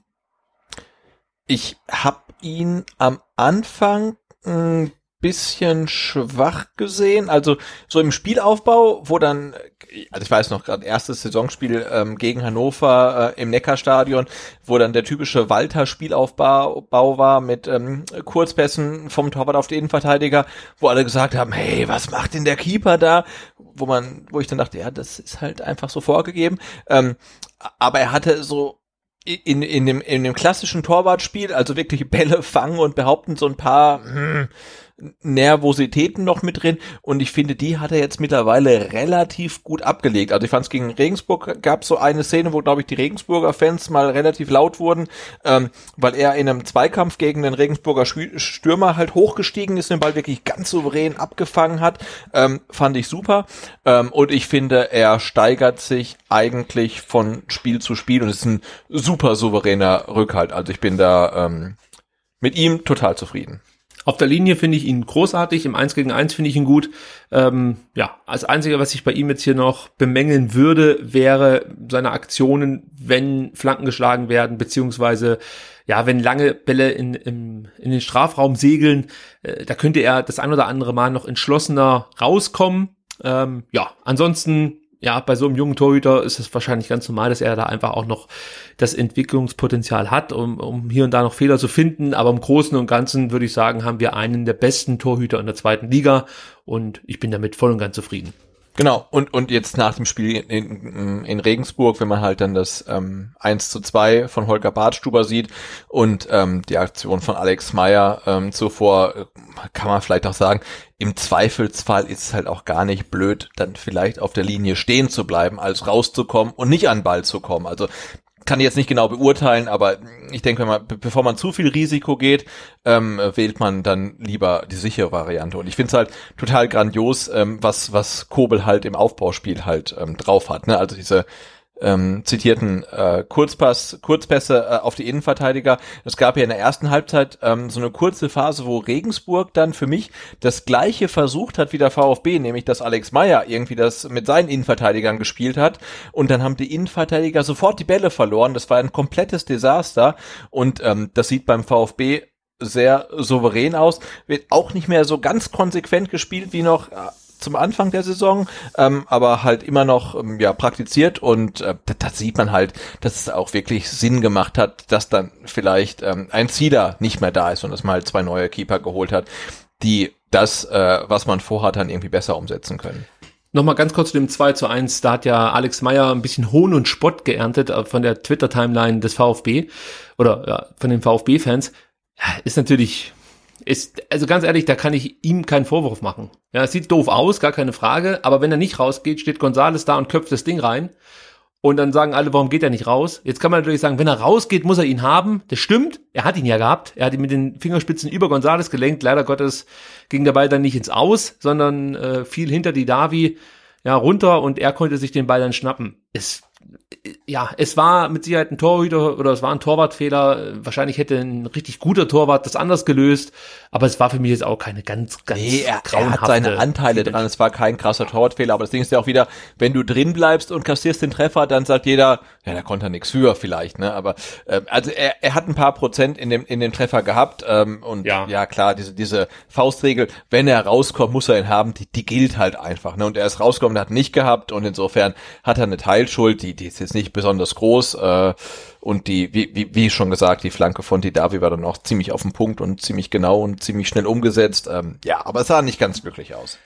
Ich habe ihn am Anfang ein bisschen schwach gesehen, also so im Spielaufbau, wo dann, also ich weiß noch gerade erstes Saisonspiel ähm, gegen Hannover äh, im Neckarstadion, wo dann der typische Walter-Spielaufbau Bau war mit ähm, Kurzpässen vom Torwart auf den Innenverteidiger, wo alle gesagt haben, hey, was macht denn der Keeper da? Wo man, wo ich dann dachte, ja, das ist halt einfach so vorgegeben. Ähm, aber er hatte so in, in, dem, in dem klassischen Torwartspiel, also wirklich Bälle fangen und behaupten so ein paar hm, Nervositäten noch mit drin und ich finde, die hat er jetzt mittlerweile relativ gut abgelegt. Also ich fand es gegen Regensburg gab so eine Szene, wo glaube ich die Regensburger Fans mal relativ laut wurden, ähm, weil er in einem Zweikampf gegen den Regensburger Stürmer halt hochgestiegen ist, den Ball wirklich ganz souverän abgefangen hat. Ähm, fand ich super ähm, und ich finde, er steigert sich eigentlich von Spiel zu Spiel und ist ein super souveräner Rückhalt. Also ich bin da ähm, mit ihm total zufrieden. Auf der Linie finde ich ihn großartig, im 1 gegen 1 finde ich ihn gut. Ähm, ja, als Einzige, was ich bei ihm jetzt hier noch bemängeln würde, wäre seine Aktionen, wenn Flanken geschlagen werden, beziehungsweise ja, wenn lange Bälle in, in, in den Strafraum segeln, äh, da könnte er das ein oder andere Mal noch entschlossener rauskommen. Ähm, ja, ansonsten ja, bei so einem jungen Torhüter ist es wahrscheinlich ganz normal, dass er da einfach auch noch das Entwicklungspotenzial hat, um, um hier und da noch Fehler zu finden. Aber im Großen und Ganzen würde ich sagen, haben wir einen der besten Torhüter in der zweiten Liga und ich bin damit voll und ganz zufrieden. Genau, und, und jetzt nach dem Spiel in, in Regensburg, wenn man halt dann das ähm, 1 zu 2 von Holger Bartstuber sieht und ähm, die Aktion von Alex Meyer ähm, zuvor, äh, kann man vielleicht auch sagen, im Zweifelsfall ist es halt auch gar nicht blöd, dann vielleicht auf der Linie stehen zu bleiben, als rauszukommen und nicht an Ball zu kommen. Also kann ich jetzt nicht genau beurteilen, aber ich denke, wenn man, bevor man zu viel Risiko geht, ähm, wählt man dann lieber die sichere Variante. Und ich finde es halt total grandios, ähm, was, was Kobel halt im Aufbauspiel halt ähm, drauf hat. Ne? Also diese ähm, zitierten äh, Kurzpass, Kurzpässe äh, auf die Innenverteidiger. Es gab ja in der ersten Halbzeit ähm, so eine kurze Phase, wo Regensburg dann für mich das gleiche versucht hat wie der VfB, nämlich dass Alex Meyer irgendwie das mit seinen Innenverteidigern gespielt hat und dann haben die Innenverteidiger sofort die Bälle verloren. Das war ein komplettes Desaster und ähm, das sieht beim VfB sehr souverän aus, wird auch nicht mehr so ganz konsequent gespielt wie noch äh, zum Anfang der Saison, ähm, aber halt immer noch ähm, ja praktiziert und äh, da, sieht man halt, dass es auch wirklich Sinn gemacht hat, dass dann vielleicht ähm, ein Zieler nicht mehr da ist und dass man halt zwei neue Keeper geholt hat, die das, äh, was man vorhat, dann irgendwie besser umsetzen können. Nochmal ganz kurz zu dem 2 zu 1. Da hat ja Alex Meyer ein bisschen Hohn und Spott geerntet äh, von der Twitter-Timeline des VfB oder ja, von den VfB-Fans. Ja, ist natürlich ist, also ganz ehrlich, da kann ich ihm keinen Vorwurf machen. Ja, es sieht doof aus, gar keine Frage, aber wenn er nicht rausgeht, steht Gonzales da und köpft das Ding rein. Und dann sagen alle, warum geht er nicht raus? Jetzt kann man natürlich sagen, wenn er rausgeht, muss er ihn haben. Das stimmt. Er hat ihn ja gehabt. Er hat ihn mit den Fingerspitzen über Gonzales gelenkt. Leider Gottes ging der Ball dann nicht ins Aus, sondern äh, fiel hinter die Davi ja, runter und er konnte sich den Ball dann schnappen. Es ja, es war mit Sicherheit ein Torhüter oder es war ein Torwartfehler. Wahrscheinlich hätte ein richtig guter Torwart das anders gelöst, aber es war für mich jetzt auch keine ganz, ganz nee, er, er hat seine Anteile Fehler. dran. Es war kein krasser Torwartfehler, aber das Ding ist ja auch wieder, wenn du drin bleibst und kassierst den Treffer, dann sagt jeder, ja, da konnte er nichts für vielleicht, ne? Aber äh, also er, er hat ein paar Prozent in dem in dem Treffer gehabt ähm, und ja. ja klar, diese diese Faustregel, wenn er rauskommt, muss er ihn haben, die, die gilt halt einfach, ne? Und er ist rausgekommen, hat nicht gehabt und insofern hat er eine Teilschuld, die die ist jetzt nicht besonders groß äh, und die, wie, wie, wie schon gesagt, die Flanke von Didavi war dann auch ziemlich auf den Punkt und ziemlich genau und ziemlich schnell umgesetzt. Ähm, ja, aber es sah nicht ganz glücklich aus.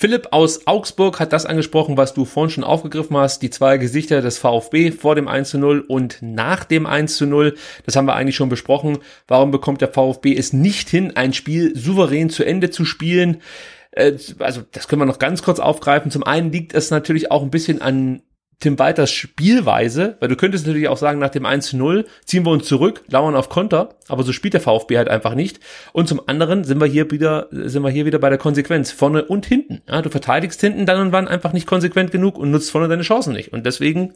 Philipp aus Augsburg hat das angesprochen, was du vorhin schon aufgegriffen hast, die zwei Gesichter des VfB vor dem 1 zu 0 und nach dem 1 zu 0. Das haben wir eigentlich schon besprochen. Warum bekommt der VfB es nicht hin, ein Spiel souverän zu Ende zu spielen? Äh, also, das können wir noch ganz kurz aufgreifen. Zum einen liegt es natürlich auch ein bisschen an Tim Walters Spielweise, weil du könntest natürlich auch sagen, nach dem 1-0 ziehen wir uns zurück, lauern auf Konter, aber so spielt der VfB halt einfach nicht. Und zum anderen sind wir hier wieder, sind wir hier wieder bei der Konsequenz, vorne und hinten. Ja, du verteidigst hinten dann und wann einfach nicht konsequent genug und nutzt vorne deine Chancen nicht. Und deswegen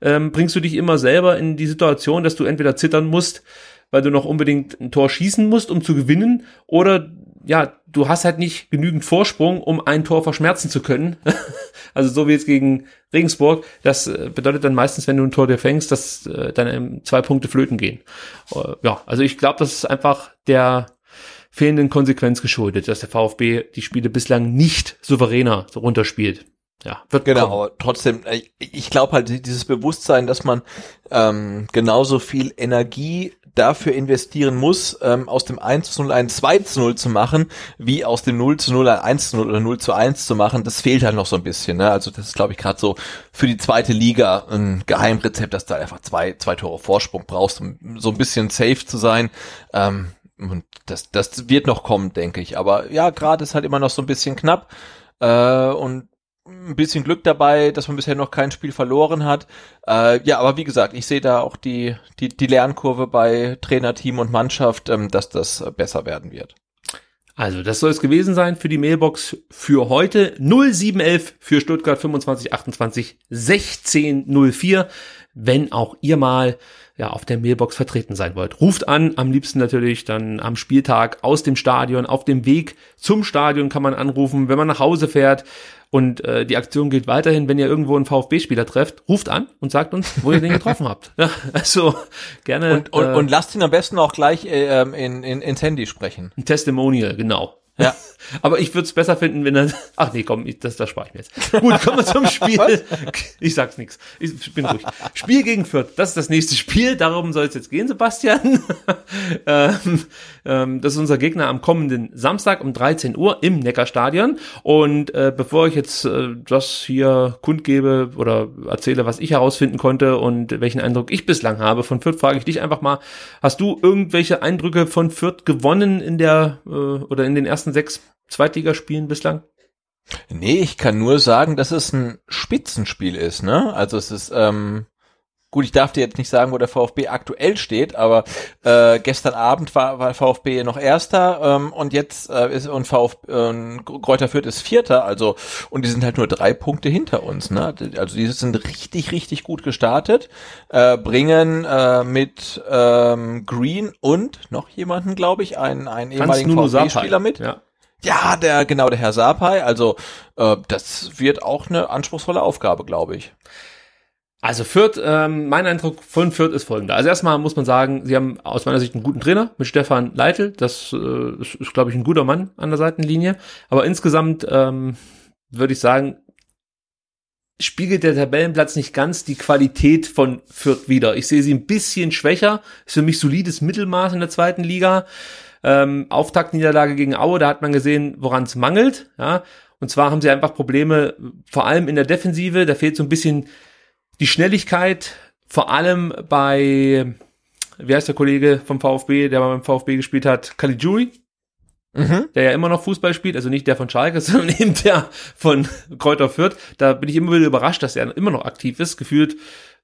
ähm, bringst du dich immer selber in die Situation, dass du entweder zittern musst, weil du noch unbedingt ein Tor schießen musst, um zu gewinnen, oder ja, du hast halt nicht genügend Vorsprung, um ein Tor verschmerzen zu können. also so wie jetzt gegen Regensburg. Das äh, bedeutet dann meistens, wenn du ein Tor dir fängst, dass äh, dann zwei Punkte flöten gehen. Äh, ja, also ich glaube, das ist einfach der fehlenden Konsequenz geschuldet, dass der VfB die Spiele bislang nicht souveräner runterspielt. Ja, wird genau. Kommen. Trotzdem, ich glaube halt dieses Bewusstsein, dass man ähm, genauso viel Energie dafür investieren muss, ähm, aus dem 1 zu 0 ein 2 zu 0 zu machen, wie aus dem 0 zu 0 ein 1 zu 0 oder 0 zu 1 zu machen, das fehlt halt noch so ein bisschen. Ne? Also das ist, glaube ich, gerade so für die zweite Liga ein Geheimrezept, dass du einfach zwei, zwei Tore Vorsprung brauchst, um so ein bisschen safe zu sein. Ähm, und das, das wird noch kommen, denke ich. Aber ja, gerade ist halt immer noch so ein bisschen knapp. Äh, und ein bisschen Glück dabei, dass man bisher noch kein Spiel verloren hat. Äh, ja, aber wie gesagt, ich sehe da auch die, die, die Lernkurve bei Trainer, Team und Mannschaft, ähm, dass das besser werden wird. Also, das soll es gewesen sein für die Mailbox für heute. 0711 für Stuttgart 25 28 16 04. Wenn auch ihr mal ja, auf der Mailbox vertreten sein wollt. Ruft an, am liebsten natürlich dann am Spieltag aus dem Stadion, auf dem Weg zum Stadion kann man anrufen, wenn man nach Hause fährt und äh, die Aktion gilt weiterhin, wenn ihr irgendwo einen VfB-Spieler trefft, ruft an und sagt uns, wo ihr den getroffen habt. Ja, also gerne. Und, und, äh, und lasst ihn am besten auch gleich äh, ähm, in, in, ins Handy sprechen. Ein Testimonial, genau. Ja. Aber ich würde es besser finden, wenn er. Ach nee, komm, das, das spare ich mir jetzt. Gut, kommen wir zum Spiel. ich sag's nix. Ich bin ruhig. Spiel gegen Fürth. Das ist das nächste Spiel. Darum soll es jetzt gehen, Sebastian. ähm, ähm, das ist unser Gegner am kommenden Samstag um 13 Uhr im Neckarstadion. Und äh, bevor ich jetzt äh, das hier kundgebe oder erzähle, was ich herausfinden konnte und welchen Eindruck ich bislang habe von Fürth, frage ich dich einfach mal: Hast du irgendwelche Eindrücke von Fürth gewonnen in der äh, oder in den ersten sechs Zweitligaspielen bislang? Nee, ich kann nur sagen, dass es ein Spitzenspiel ist, ne? Also es ist, ähm, gut, ich darf dir jetzt nicht sagen, wo der VfB aktuell steht, aber äh, gestern Abend war, war VfB noch Erster ähm, und jetzt äh, ist und VfB äh, Kräuter Fürth ist Vierter, also und die sind halt nur drei Punkte hinter uns, ne? Also die sind richtig, richtig gut gestartet, äh, bringen äh, mit ähm, Green und noch jemanden, glaube ich, einen, einen ehemaligen VfB-Spieler mit. Ja. Ja, der, genau, der Herr Sapai. Also, äh, das wird auch eine anspruchsvolle Aufgabe, glaube ich. Also Fürth, ähm, mein Eindruck von Fürth ist folgender. Also erstmal muss man sagen, sie haben aus meiner Sicht einen guten Trainer mit Stefan Leitl. Das äh, ist, ist glaube ich, ein guter Mann an der Seitenlinie. Aber insgesamt ähm, würde ich sagen, spiegelt der Tabellenplatz nicht ganz die Qualität von Fürth wieder. Ich sehe sie ein bisschen schwächer. Ist für mich solides Mittelmaß in der zweiten Liga. Ähm, Auftaktniederlage gegen Aue, da hat man gesehen, woran es mangelt. Ja? Und zwar haben sie einfach Probleme, vor allem in der Defensive. Da fehlt so ein bisschen die Schnelligkeit, vor allem bei, wie heißt der Kollege vom VfB, der mal beim VfB gespielt hat, Caligiuri. Mhm. Der ja immer noch Fußball spielt, also nicht der von Schalke, sondern eben der von Kräuter Fürth. Da bin ich immer wieder überrascht, dass er immer noch aktiv ist. Gefühlt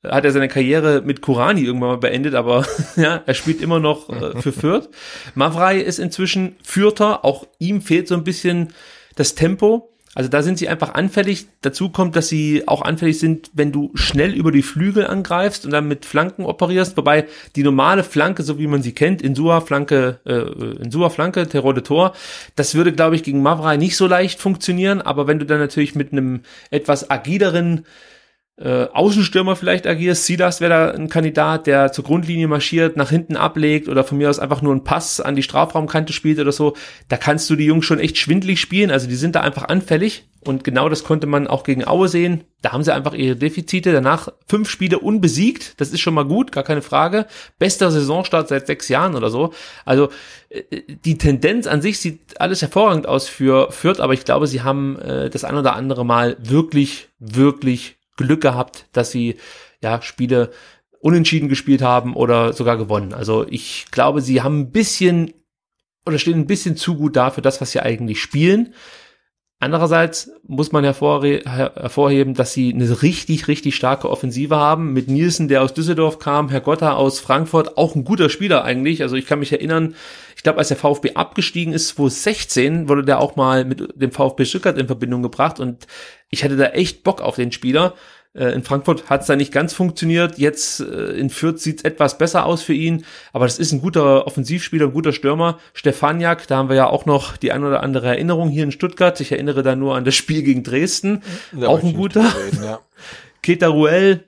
hat er seine Karriere mit Kurani irgendwann mal beendet, aber ja, er spielt immer noch äh, für Fürth. Mavrei ist inzwischen Fürther, auch ihm fehlt so ein bisschen das Tempo. Also da sind sie einfach anfällig. Dazu kommt, dass sie auch anfällig sind, wenn du schnell über die Flügel angreifst und dann mit Flanken operierst. Wobei die normale Flanke, so wie man sie kennt, Insua Flanke, äh, Insua Flanke, Terror Tor, das würde, glaube ich, gegen Mavrei nicht so leicht funktionieren. Aber wenn du dann natürlich mit einem etwas agileren äh, Außenstürmer vielleicht agierst. Silas wäre da ein Kandidat, der zur Grundlinie marschiert, nach hinten ablegt oder von mir aus einfach nur einen Pass an die Strafraumkante spielt oder so. Da kannst du die Jungs schon echt schwindlig spielen. Also die sind da einfach anfällig. Und genau das konnte man auch gegen Aue sehen. Da haben sie einfach ihre Defizite. Danach fünf Spiele unbesiegt. Das ist schon mal gut, gar keine Frage. Bester Saisonstart seit sechs Jahren oder so. Also äh, die Tendenz an sich sieht alles hervorragend aus für Fürth, aber ich glaube, sie haben äh, das ein oder andere Mal wirklich, wirklich Glück gehabt, dass sie ja Spiele unentschieden gespielt haben oder sogar gewonnen. Also ich glaube, sie haben ein bisschen oder stehen ein bisschen zu gut da für das, was sie eigentlich spielen. Andererseits muss man hervorheben, dass sie eine richtig, richtig starke Offensive haben. Mit Nielsen, der aus Düsseldorf kam, Herr Gotta aus Frankfurt, auch ein guter Spieler eigentlich. Also ich kann mich erinnern, ich glaube, als der VfB abgestiegen ist, 2016, wurde der auch mal mit dem VfB Stuttgart in Verbindung gebracht und ich hatte da echt Bock auf den Spieler. Äh, in Frankfurt hat es da nicht ganz funktioniert. Jetzt äh, in Fürth sieht es etwas besser aus für ihn. Aber das ist ein guter Offensivspieler, ein guter Stürmer. Stefaniak, da haben wir ja auch noch die ein oder andere Erinnerung hier in Stuttgart. Ich erinnere da nur an das Spiel gegen Dresden. Da auch ein guter. Reden, ja. Keta Ruel,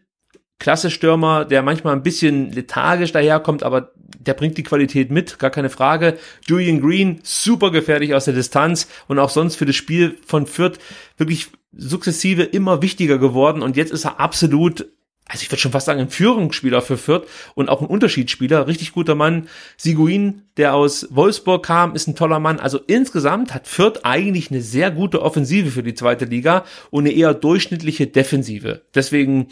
klasse Stürmer, der manchmal ein bisschen lethargisch daherkommt, aber der bringt die Qualität mit, gar keine Frage. Julian Green, super gefährlich aus der Distanz und auch sonst für das Spiel von Fürth wirklich sukzessive immer wichtiger geworden und jetzt ist er absolut also ich würde schon fast sagen, ein Führungsspieler für Fürth und auch ein Unterschiedsspieler, richtig guter Mann. Siguin, der aus Wolfsburg kam, ist ein toller Mann. Also insgesamt hat Fürth eigentlich eine sehr gute Offensive für die zweite Liga und eine eher durchschnittliche Defensive. Deswegen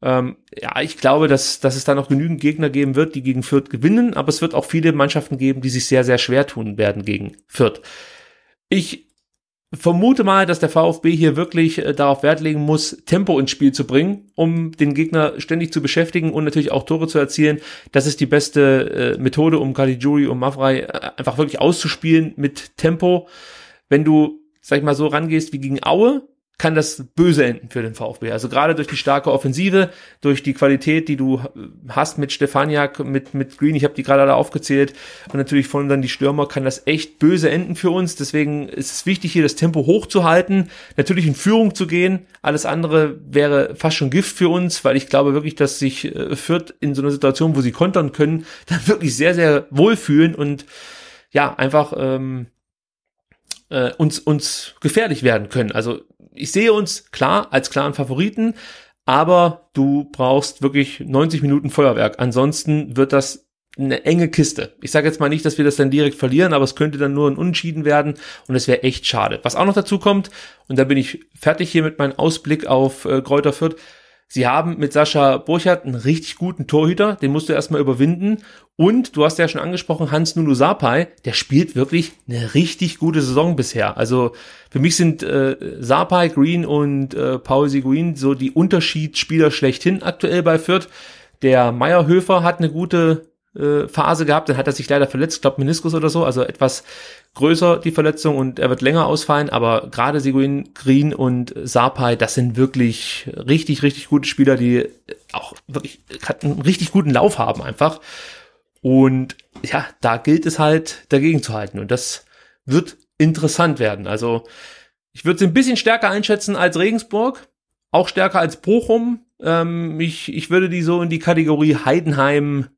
Ähm, ja, ich glaube, dass, dass es da noch genügend Gegner geben wird, die gegen Fürth gewinnen, aber es wird auch viele Mannschaften geben, die sich sehr, sehr schwer tun werden gegen Fürth. Ich vermute mal, dass der VfB hier wirklich äh, darauf Wert legen muss, Tempo ins Spiel zu bringen, um den Gegner ständig zu beschäftigen und natürlich auch Tore zu erzielen. Das ist die beste äh, Methode, um Caligiuri und Mavrai äh, einfach wirklich auszuspielen mit Tempo. Wenn du, sag ich mal, so rangehst wie gegen Aue, kann das böse enden für den VfB. Also gerade durch die starke Offensive, durch die Qualität, die du hast mit Stefaniak, mit, mit Green, ich habe die gerade alle aufgezählt, und natürlich von dann die Stürmer, kann das echt böse enden für uns. Deswegen ist es wichtig, hier das Tempo hochzuhalten, natürlich in Führung zu gehen. Alles andere wäre fast schon Gift für uns, weil ich glaube wirklich, dass sich äh, Fürth in so einer Situation, wo sie kontern können, dann wirklich sehr, sehr wohlfühlen und ja, einfach ähm, äh, uns, uns gefährlich werden können. Also ich sehe uns klar als klaren Favoriten, aber du brauchst wirklich 90 Minuten Feuerwerk. Ansonsten wird das eine enge Kiste. Ich sage jetzt mal nicht, dass wir das dann direkt verlieren, aber es könnte dann nur ein Unentschieden werden und es wäre echt schade. Was auch noch dazu kommt, und da bin ich fertig hier mit meinem Ausblick auf äh, Kräuter Fürth, Sie haben mit Sascha Burchardt einen richtig guten Torhüter, den musst du erstmal überwinden. Und du hast ja schon angesprochen, Hans Nulu Sapai, der spielt wirklich eine richtig gute Saison bisher. Also für mich sind äh, Sapai, Green und äh, Paul Seguin so die Unterschiedsspieler schlechthin aktuell bei Fürth. Der Meierhöfer hat eine gute äh, Phase gehabt, dann hat er sich leider verletzt, glaube Meniskus oder so, also etwas größer die Verletzung und er wird länger ausfallen, aber gerade Seguin, Green und Sapai, das sind wirklich richtig, richtig gute Spieler, die auch wirklich einen richtig guten Lauf haben einfach. Und ja, da gilt es halt dagegen zu halten und das wird interessant werden. Also ich würde sie ein bisschen stärker einschätzen als Regensburg, auch stärker als Bochum. Ähm, ich, ich würde die so in die Kategorie Heidenheim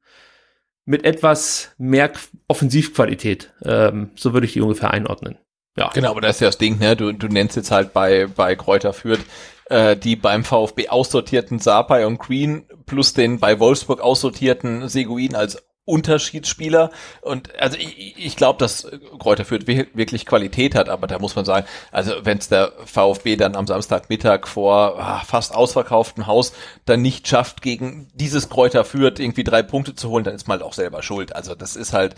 mit etwas mehr Offensivqualität. Ähm, so würde ich die ungefähr einordnen. Ja. Genau, aber das ist ja das Ding, ne? Du, du nennst jetzt halt bei, bei Kräuter Fürth äh, die beim VfB aussortierten Sapai und Green plus den bei Wolfsburg aussortierten Seguin als Unterschiedsspieler. Und also ich, ich glaube, dass Kräuter Fürth wirklich Qualität hat, aber da muss man sagen, also wenn es der VfB dann am Samstagmittag vor ah, fast ausverkauftem Haus dann nicht schafft, gegen dieses Kräuter Fürth irgendwie drei Punkte zu holen, dann ist man halt auch selber schuld. Also das ist halt,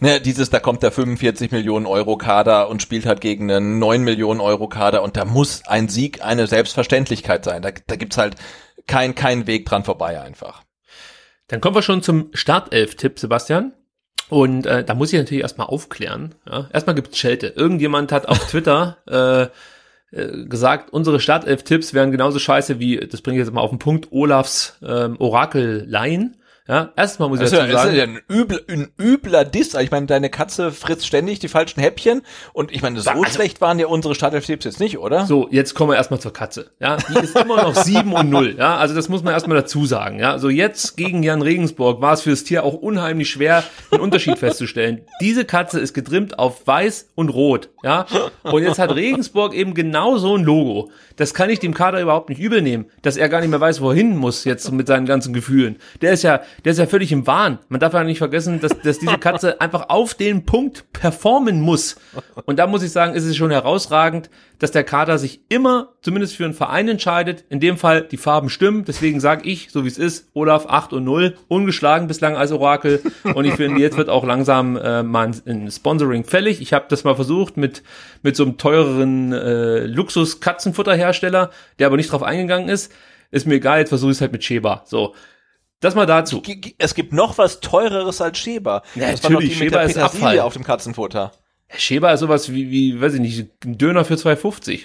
ne, dieses, da kommt der 45 Millionen Euro Kader und spielt halt gegen einen 9 Millionen Euro Kader und da muss ein Sieg eine Selbstverständlichkeit sein. Da, da gibt's halt kein, kein Weg dran vorbei einfach. Dann kommen wir schon zum Startelf-Tipp, Sebastian. Und äh, da muss ich natürlich erstmal aufklären. Ja? Erstmal gibt's Schelte. Irgendjemand hat auf Twitter äh, äh, gesagt, unsere Startelf-Tipps wären genauso scheiße wie, das bringe ich jetzt mal auf den Punkt, Olafs ähm, Orakel-Line. Ja, erstmal muss ich dazu sagen. Das ist ja ein, übel, ein übler Diss. Ich meine, deine Katze frisst ständig die falschen Häppchen. Und ich meine, so also, schlecht waren ja unsere Startelf-Tipps jetzt nicht, oder? So, jetzt kommen wir erstmal zur Katze. Ja, die ist immer noch 7 und 0. Ja, also das muss man erstmal dazu sagen. Ja, so jetzt gegen Jan Regensburg war es für das Tier auch unheimlich schwer, den Unterschied festzustellen. Diese Katze ist getrimmt auf weiß und rot. Ja, und jetzt hat Regensburg eben genau so ein Logo. Das kann ich dem Kader überhaupt nicht übel nehmen, dass er gar nicht mehr weiß, wohin muss jetzt mit seinen ganzen Gefühlen. Der ist ja, der ist ja völlig im Wahn. Man darf ja nicht vergessen, dass, dass diese Katze einfach auf den Punkt performen muss. Und da muss ich sagen, ist es schon herausragend, dass der Kader sich immer, zumindest für einen Verein entscheidet. In dem Fall, die Farben stimmen. Deswegen sage ich, so wie es ist, Olaf 8 und 0, ungeschlagen bislang als Orakel. Und ich finde, jetzt wird auch langsam äh, mal ein Sponsoring fällig. Ich habe das mal versucht mit, mit so einem teureren äh, Luxus-Katzenfutterhersteller, der aber nicht drauf eingegangen ist. Ist mir egal, jetzt versuche ich es halt mit Sheba. So. Das mal dazu. Es gibt noch was teureres als Sheba. Ja, das natürlich, Sheba ist Abfall auf dem Katzenfutter. Sheba ist sowas wie, wie, weiß ich nicht, ein Döner für 2,50.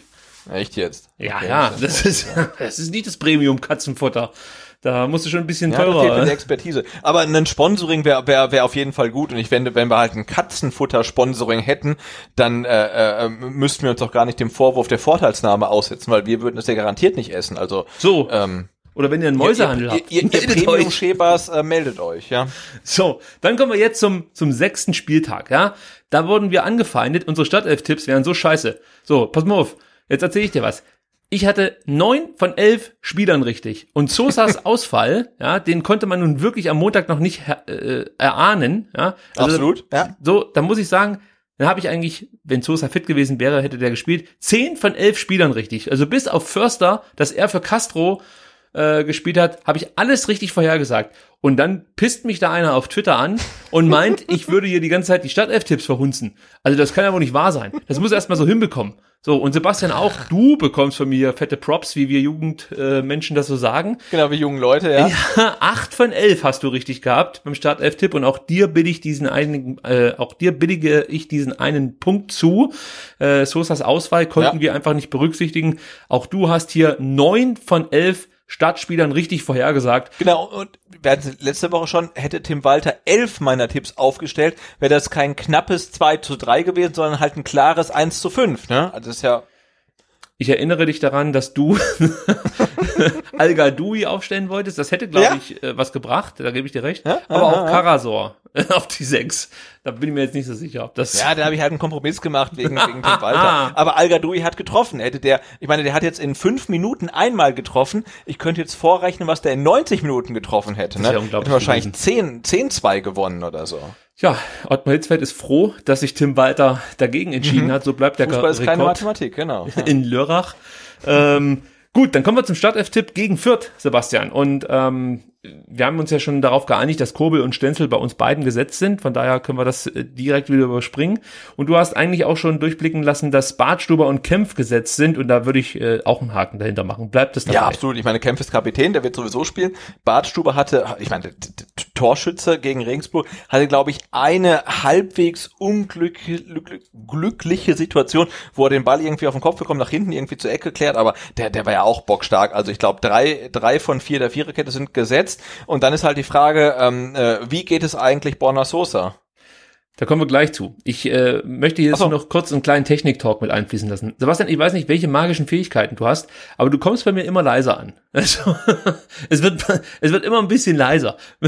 Echt jetzt? Ja, okay, ja, das ist, das ist nicht das Premium-Katzenfutter. Da musst du schon ein bisschen ja, teurer. Ja, Expertise. Aber ein Sponsoring wäre wär, wär auf jeden Fall gut. Und ich finde, wenn wir halt ein Katzenfutter-Sponsoring hätten, dann äh, äh, müssten wir uns doch gar nicht dem Vorwurf der Vorteilsnahme aussetzen, weil wir würden es ja garantiert nicht essen. Also so. Ähm, oder wenn ihr einen Mäusehandel ihr, habt. Ihr, ihr, ihr Premium Schebers äh, meldet euch, ja. So, dann kommen wir jetzt zum, zum sechsten Spieltag, ja. Da wurden wir angefeindet, unsere Stadtelf-Tipps wären so scheiße. So, pass mal auf, jetzt erzähle ich dir was. Ich hatte neun von elf Spielern richtig. Und Sosas Ausfall, ja, den konnte man nun wirklich am Montag noch nicht äh, erahnen. Ja. Also, Absolut, ja. So, da muss ich sagen, dann habe ich eigentlich, wenn Sosa fit gewesen wäre, hätte der gespielt, zehn von elf Spielern richtig. Also bis auf Förster, dass er für Castro äh, gespielt hat, habe ich alles richtig vorhergesagt. Und dann pisst mich da einer auf Twitter an und meint, ich würde hier die ganze Zeit die Stadtelf-Tipps verhunzen. Also das kann ja wohl nicht wahr sein. Das muss er erstmal so hinbekommen. So, und Sebastian, auch du bekommst von mir fette Props, wie wir Jugendmenschen äh, das so sagen. Genau, wie junge Leute, ja. Ja, acht von elf hast du richtig gehabt beim Startelf-Tipp und auch dir bitte ich diesen einen, äh, auch dir billige ich diesen einen Punkt zu. Äh, Sosas Auswahl konnten Ja. wir einfach nicht berücksichtigen. Auch du hast hier neun von elf Startspielern richtig vorhergesagt. Genau, und wir hatten letzte Woche schon, hätte Tim Walter elf meiner Tipps aufgestellt, wäre das kein knappes 2 zu 3 gewesen, sondern halt ein klares 1 zu 5, ne? Also das ist ja, Ich erinnere dich daran, dass du Al Gadoui aufstellen wolltest. Das hätte, glaube Ja. ich, äh, was gebracht. Da gebe ich dir recht. Ja? Aber Aha, auch. Karasor auf die sechs. Da bin ich mir jetzt nicht so sicher, ob das. ja, da habe ich halt einen Kompromiss gemacht wegen, wegen Tim Walter. Aber Al hat getroffen. Hätte der, ich meine, der hat jetzt in fünf Minuten einmal getroffen. Ich könnte jetzt vorrechnen, was der in 90 Minuten getroffen hätte. Das Ne? ist ja unglaublich Hätte wahrscheinlich 10, 10-2 gewonnen oder so. Ja, Ottmar Hitzfeld ist froh, dass sich Tim Walter dagegen entschieden Mhm. hat. So bleibt der Fußball ist keine Mathematik, genau. Ja. in Lörrach. Ähm, gut, dann kommen wir zum Startelf-Tipp gegen Fürth, Sebastian. Und ähm, wir haben uns ja schon darauf geeinigt, dass Kobel und Stenzel bei uns beiden gesetzt sind. Von daher können wir das äh, direkt wieder überspringen. Und du hast eigentlich auch schon durchblicken lassen, dass Bartstuber und Kempf gesetzt sind. Und da würde ich äh, auch einen Haken dahinter machen. Bleibt es dabei? Ja, absolut. Ich meine, Kempf ist Kapitän, der wird sowieso spielen. Bartstuber hatte, ich meine, Torschütze gegen Regensburg, hatte, glaube ich, eine halbwegs unglückliche Situation, wo er den Ball irgendwie auf den Kopf bekommt, nach hinten irgendwie zur Ecke klärt, aber der, der war ja auch bockstark. Also ich glaube, drei, drei von vier der Viererkette sind gesetzt. Und dann ist halt die Frage, ähm, äh, wie geht es eigentlich Borna Sosa? Da kommen wir gleich zu. Ich äh, möchte jetzt Ach so. noch kurz einen kleinen Technik-Talk mit einfließen lassen. Sebastian, ich weiß nicht, welche magischen Fähigkeiten du hast, aber du kommst bei mir immer leiser an. Also, es wird, es wird immer ein bisschen leiser.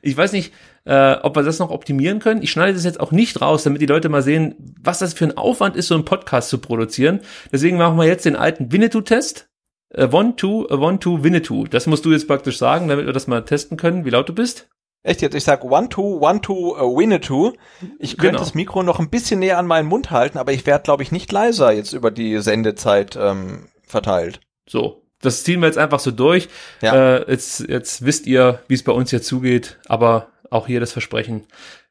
Ich weiß nicht, äh, ob wir das noch optimieren können. Ich schneide das jetzt auch nicht raus, damit die Leute mal sehen, was das für ein Aufwand ist, so einen Podcast zu produzieren. Deswegen machen wir jetzt den alten Winnetou-Test. Äh, one, two, äh, one, two, Winnetou. Das musst du jetzt praktisch sagen, damit wir das mal testen können, wie laut du bist. Echt jetzt? Ich sag one two one two uh, Winnetou. Ich könnte Genau. das Mikro noch ein bisschen näher an meinen Mund halten, aber ich werde glaube ich nicht leiser jetzt über die Sendezeit ähm, verteilt. So, das ziehen wir jetzt einfach so durch. Äh, jetzt, jetzt wisst ihr, wie es bei uns hier zugeht, aber auch hier das Versprechen,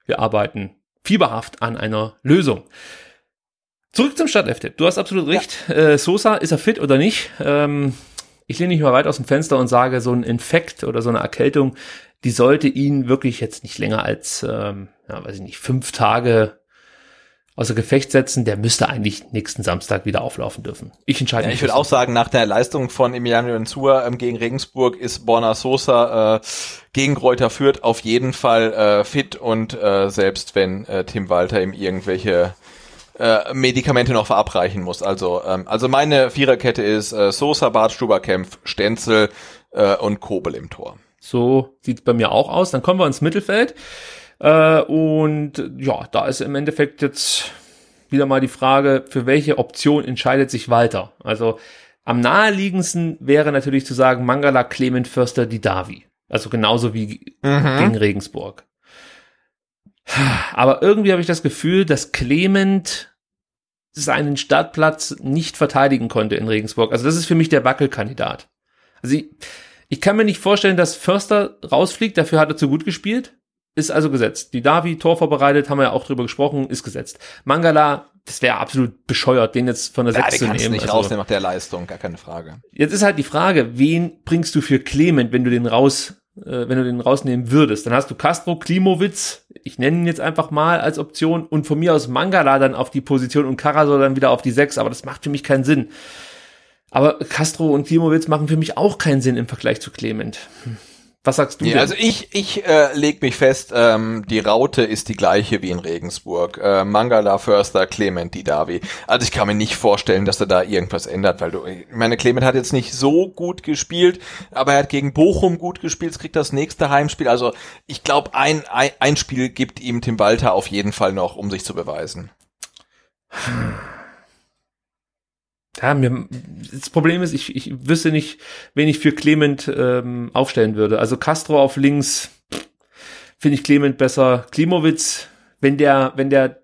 wir arbeiten fieberhaft an einer Lösung. Zurück zum Startelf-Tipp. Du hast absolut recht. Äh, Sosa, ist er fit oder nicht? Ähm, ich lehne mich mal weit aus dem Fenster und sage, so ein Infekt oder so eine Erkältung, die sollte ihn wirklich jetzt nicht länger als, ähm, ja, weiß ich nicht, fünf Tage außer Gefecht setzen. Der müsste eigentlich nächsten Samstag wieder auflaufen dürfen. Ich entscheide Ja, mich ich würde auch sagen, nach der Leistung von Emiliano Enzua ähm, gegen Regensburg ist Borna Sosa äh, gegen Kräuter Fürth auf jeden Fall äh, fit und äh, selbst wenn äh, Tim Walter ihm irgendwelche äh, Medikamente noch verabreichen muss. Also, ähm, also meine Viererkette ist äh, Sosa, Bart, Stuberkämpf, Stenzel äh, und Kobel im Tor. So sieht's bei mir auch aus. Dann kommen wir ins Mittelfeld. Äh, und ja, da ist im Endeffekt jetzt wieder mal die Frage, für welche Option entscheidet sich Walter? Also am naheliegendsten wäre natürlich zu sagen, Mangala, Clement, Förster, Didavi. Also genauso wie Mhm. gegen Regensburg. Aber irgendwie habe ich das Gefühl, dass Clement seinen Startplatz nicht verteidigen konnte in Regensburg. Also das ist für mich der Wackelkandidat. Also ich, ich kann mir nicht vorstellen, dass Förster rausfliegt, dafür hat er zu gut gespielt. Ist also gesetzt. Die Davi, Tor vorbereitet, haben wir ja auch drüber gesprochen, ist gesetzt. Mangala, das wäre absolut bescheuert, den jetzt von der Ja, 6 den zu nehmen. nicht Also- rausnehmen nach der Leistung, gar keine Frage. Jetzt ist halt die Frage, wen bringst du für Clement, wenn du den raus, äh, wenn du den rausnehmen würdest? Dann hast du Castro, Klimowitz, ich nenne ihn jetzt einfach mal als Option und von mir aus Mangala dann auf die Position und Karasor dann wieder auf die 6, aber das macht für mich keinen Sinn. Aber Castro und Klimowitz machen für mich auch keinen Sinn im Vergleich zu Clement. Hm. Was sagst du Ja, denn? also ich, ich äh, leg mich fest, ähm, die Raute ist die gleiche wie in Regensburg. Äh, Mangala, Förster, Clement, Didavi. Also ich kann mir nicht vorstellen, dass er da irgendwas ändert, weil du, ich meine, Clement hat jetzt nicht so gut gespielt, aber er hat gegen Bochum gut gespielt, es kriegt das nächste Heimspiel. Also ich glaube, ein, ein, ein Spiel gibt ihm Tim Walter auf jeden Fall noch, um sich zu beweisen. Ja, mir, das Problem ist, ich, ich wüsste nicht, wen ich für Clement ähm, aufstellen würde. Also Castro auf links finde ich Clement besser. Klimowitz, wenn der, wenn der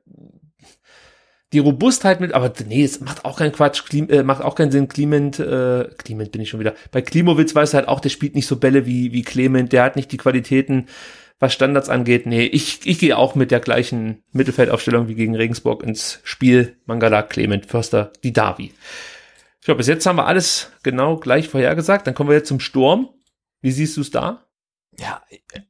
die Robustheit mit, aber nee, es macht auch keinen Quatsch, Klim, äh, macht auch keinen Sinn. Clement, äh, Clement bin ich schon wieder. Bei Klimowitz weiß halt auch, der spielt nicht so Bälle wie, wie Clement, der hat nicht die Qualitäten, was Standards angeht. Nee, ich, ich gehe auch mit der gleichen Mittelfeldaufstellung wie gegen Regensburg ins Spiel. Mangala, Clement, Förster, die Davi. Ich glaube, bis jetzt haben wir alles genau gleich vorhergesagt. Dann kommen wir jetzt zum Sturm. Wie siehst du es da? Ja,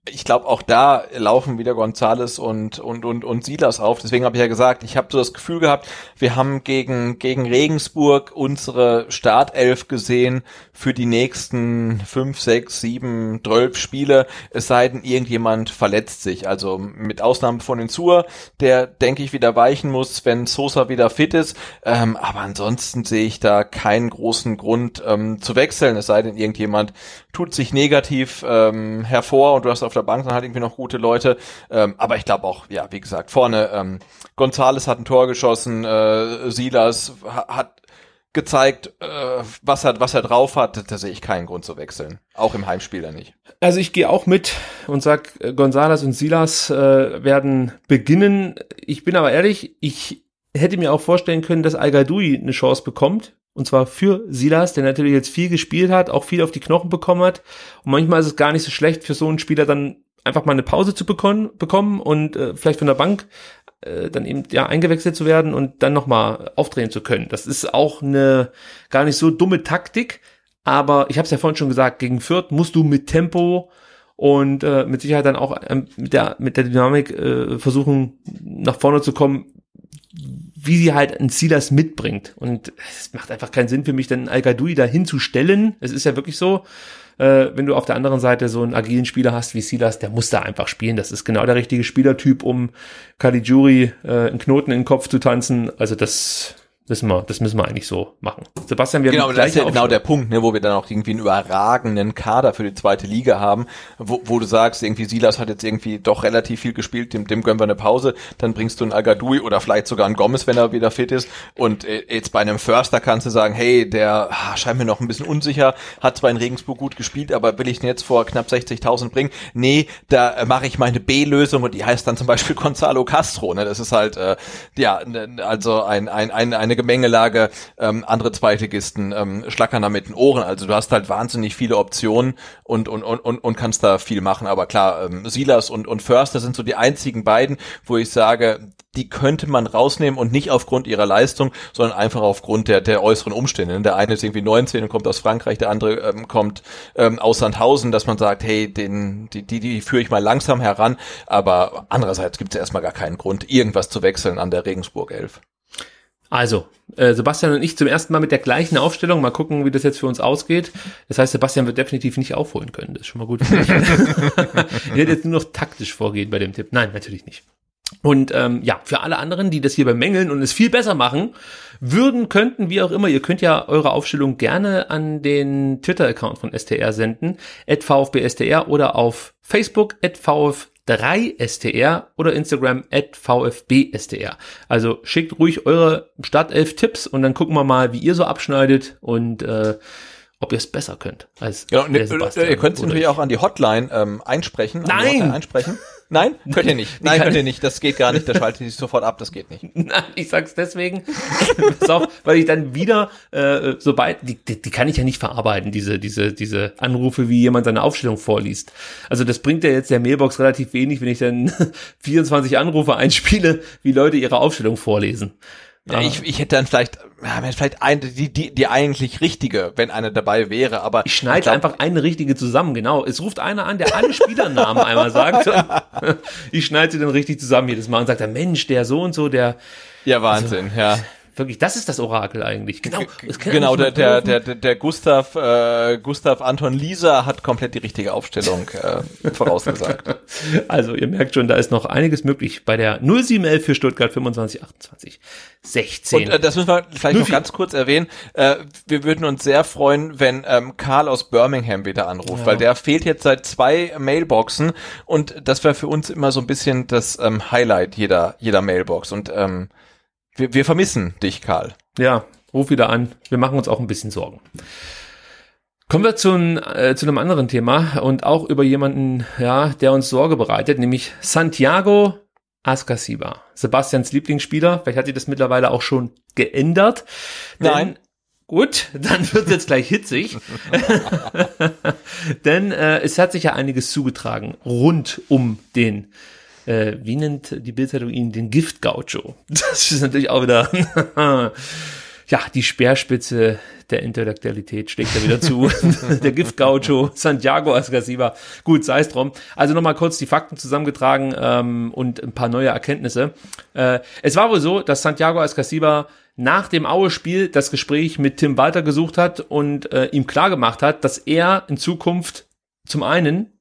ich glaube auch da laufen wieder Gonzales und und und und Silas auf. Deswegen habe ich ja gesagt, ich habe so das Gefühl gehabt, wir haben gegen gegen Regensburg unsere Startelf gesehen für die nächsten fünf, sechs, sieben, zwölf Spiele. Es sei denn, irgendjemand verletzt sich. Also mit Ausnahme von Insur, der denke ich wieder weichen muss, wenn Sosa wieder fit ist. Ähm, aber ansonsten sehe ich da keinen großen Grund ähm, zu wechseln. Es sei denn, irgendjemand tut sich negativ ähm, hervor und du hast auf der Bank dann halt irgendwie noch gute Leute. Ähm, aber ich glaube auch, ja, wie gesagt, vorne ähm, Gonzales hat ein Tor geschossen, äh, Silas ha hat gezeigt, äh, was er was er drauf hat. Da sehe ich keinen Grund zu wechseln. Auch im Heimspiel dann nicht. Also ich gehe auch mit und sag, äh, Gonzales und Silas äh, werden beginnen. Ich bin aber ehrlich, ich hätte mir auch vorstellen können, dass al eine Chance bekommt. Und zwar für Silas, der natürlich jetzt viel gespielt hat, auch viel auf die Knochen bekommen hat. Und manchmal ist es gar nicht so schlecht für so einen Spieler dann einfach mal eine Pause zu bekommen, bekommen und äh, vielleicht von der Bank äh, dann eben ja eingewechselt zu werden und dann nochmal aufdrehen zu können. Das ist auch eine gar nicht so dumme Taktik, aber ich habe es ja vorhin schon gesagt, gegen Fürth musst du mit Tempo und äh, mit Sicherheit dann auch ähm, mit der mit der Dynamik äh, versuchen nach vorne zu kommen, wie sie halt ein Silas mitbringt. Und es macht einfach keinen Sinn für mich, dann al da hinzustellen. Es ist ja wirklich so, äh, wenn du auf der anderen Seite so einen agilen Spieler hast wie Silas, der muss da einfach spielen. Das ist genau der richtige Spielertyp, um Caligiuri äh, einen Knoten in den Kopf zu tanzen. Also das Müssen wir, das müssen wir eigentlich so machen. Sebastian, wir genau, haben das ist ja genau der Punkt, ne, wo wir dann auch irgendwie einen überragenden Kader für die zweite Liga haben, wo, wo du sagst, irgendwie Silas hat jetzt irgendwie doch relativ viel gespielt, dem, dem gönnen wir eine Pause, dann bringst du einen Agadui oder vielleicht sogar einen Gomez, wenn er wieder fit ist. Und äh, jetzt bei einem Förster kannst du sagen, hey, der ah, scheint mir noch ein bisschen unsicher, hat zwar in Regensburg gut gespielt, aber will ich ihn jetzt vor knapp 60.000 bringen? Nee, da äh, mache ich meine B-Lösung und die heißt dann zum Beispiel Gonzalo Castro. Ne? Das ist halt, äh, ja, also ein, ein, ein, eine eine Gemengelage, ähm, andere Zweitligisten ähm, schlackern da mit den Ohren. Also du hast halt wahnsinnig viele Optionen und, und, und, und, und kannst da viel machen. Aber klar, ähm, Silas und, und Förster sind so die einzigen beiden, wo ich sage, die könnte man rausnehmen und nicht aufgrund ihrer Leistung, sondern einfach aufgrund der, der äußeren Umstände. Der eine ist irgendwie 19 und kommt aus Frankreich, der andere ähm, kommt ähm, aus Sandhausen, dass man sagt, hey, den, die, die, die führe ich mal langsam heran. Aber andererseits gibt es erstmal gar keinen Grund, irgendwas zu wechseln an der Regensburg 11. Also, äh, Sebastian und ich zum ersten Mal mit der gleichen Aufstellung. Mal gucken, wie das jetzt für uns ausgeht. Das heißt, Sebastian wird definitiv nicht aufholen können. Das ist schon mal gut. ich werde jetzt nur noch taktisch vorgehen bei dem Tipp. Nein, natürlich nicht. Und ähm, ja, für alle anderen, die das hier bemängeln und es viel besser machen, würden, könnten, wie auch immer, ihr könnt ja eure Aufstellung gerne an den Twitter-Account von STR senden, at VfBSTR oder auf Facebook, at VfB 3str oder Instagram at vfbstr. Also schickt ruhig eure Startelf-Tipps und dann gucken wir mal, wie ihr so abschneidet und äh, ob ihr es besser könnt als genau, ne, Ihr könnt es natürlich auch an die Hotline ähm, einsprechen. Nein! Hotline einsprechen. Nein, könnt ihr nicht. Nein, könnt ihr nicht. Das geht gar nicht. Da schaltet sich sofort ab. Das geht nicht. Nein, ich sag's deswegen, Pass auf, weil ich dann wieder, äh, sobald, die, die, die kann ich ja nicht verarbeiten, diese, diese, diese Anrufe, wie jemand seine Aufstellung vorliest. Also das bringt ja jetzt der Mailbox relativ wenig, wenn ich dann 24 Anrufe einspiele, wie Leute ihre Aufstellung vorlesen. Ja, ich, ich hätte dann vielleicht, ja, vielleicht eine, die, die, die eigentlich richtige, wenn eine dabei wäre, aber. Ich schneide einfach eine richtige zusammen, genau. Es ruft einer an, der alle Spielernamen einmal sagt. ich schneide sie dann richtig zusammen jedes Mal und sagt, der Mensch, der so und so, der. Ja, Wahnsinn, also, ja. Wirklich, das ist das Orakel eigentlich. Genau, genau der, der, der, der Gustav, äh, Gustav Anton Lisa hat komplett die richtige Aufstellung äh, vorausgesagt. Also ihr merkt schon, da ist noch einiges möglich bei der 0711 für Stuttgart 25, 28, 16. Und äh, das müssen wir vielleicht 04. noch ganz kurz erwähnen. Äh, wir würden uns sehr freuen, wenn ähm, Karl aus Birmingham wieder anruft, ja. weil der fehlt jetzt seit zwei Mailboxen und das wäre für uns immer so ein bisschen das ähm, Highlight jeder, jeder Mailbox. Und ähm, wir, wir vermissen dich, Karl. Ja, ruf wieder an. Wir machen uns auch ein bisschen Sorgen. Kommen wir zu, äh, zu einem anderen Thema und auch über jemanden, ja, der uns Sorge bereitet, nämlich Santiago Askasiba. Sebastians Lieblingsspieler. Vielleicht hat sich das mittlerweile auch schon geändert. Nein. Gut, dann wird jetzt gleich hitzig. Denn äh, es hat sich ja einiges zugetragen rund um den, äh, wie nennt die Bildzeitung ihn, den Gift-Gaucho. Das ist natürlich auch wieder, ja, die Speerspitze der Intellektualität schlägt da wieder zu. der Gift-Gaucho, Santiago Ascasiba. Gut, sei es drum. Also nochmal kurz die Fakten zusammengetragen ähm, und ein paar neue Erkenntnisse. Äh, es war wohl so, dass Santiago Ascasiba nach dem Aue-Spiel das Gespräch mit Tim Walter gesucht hat und äh, ihm klargemacht hat, dass er in Zukunft zum einen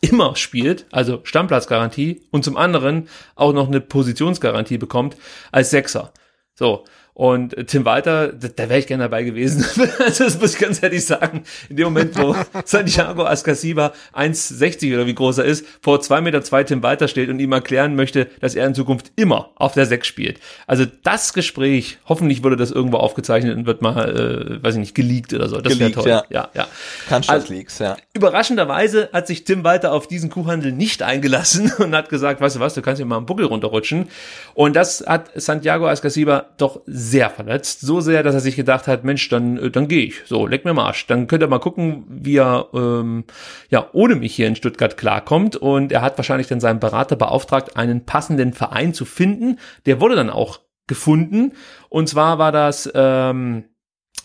immer spielt, also Stammplatzgarantie, und zum anderen auch noch eine Positionsgarantie bekommt als Sechser. So. Und Tim Walter, da, da wäre ich gerne dabei gewesen. also das muss ich ganz ehrlich sagen. In dem Moment, wo Santiago Ascasiba 1,60 oder wie groß er ist, vor zwei Meter zwei Tim Walter steht und ihm erklären möchte, dass er in Zukunft immer auf der 6 spielt. Also das Gespräch, hoffentlich wurde das irgendwo aufgezeichnet und wird mal, äh, weiß ich nicht, geleakt oder so. Das wäre toll. Ja, ja. ja. Cannstatt-Leaks, ja. Überraschenderweise hat sich Tim Walter auf diesen Kuhhandel nicht eingelassen und hat gesagt, weißt du was, du kannst dir mal einen Buckel runterrutschen. Und das hat Santiago Ascasiba doch sehr verletzt. So sehr, dass er sich gedacht hat, Mensch, dann, äh, dann gehe ich. So, leck mir Marsch. Dann könnt ihr mal gucken, wie er ähm, ja ohne mich hier in Stuttgart klarkommt. Und er hat wahrscheinlich dann seinen Berater beauftragt, einen passenden Verein zu finden. Der wurde dann auch gefunden. Und zwar war das ähm,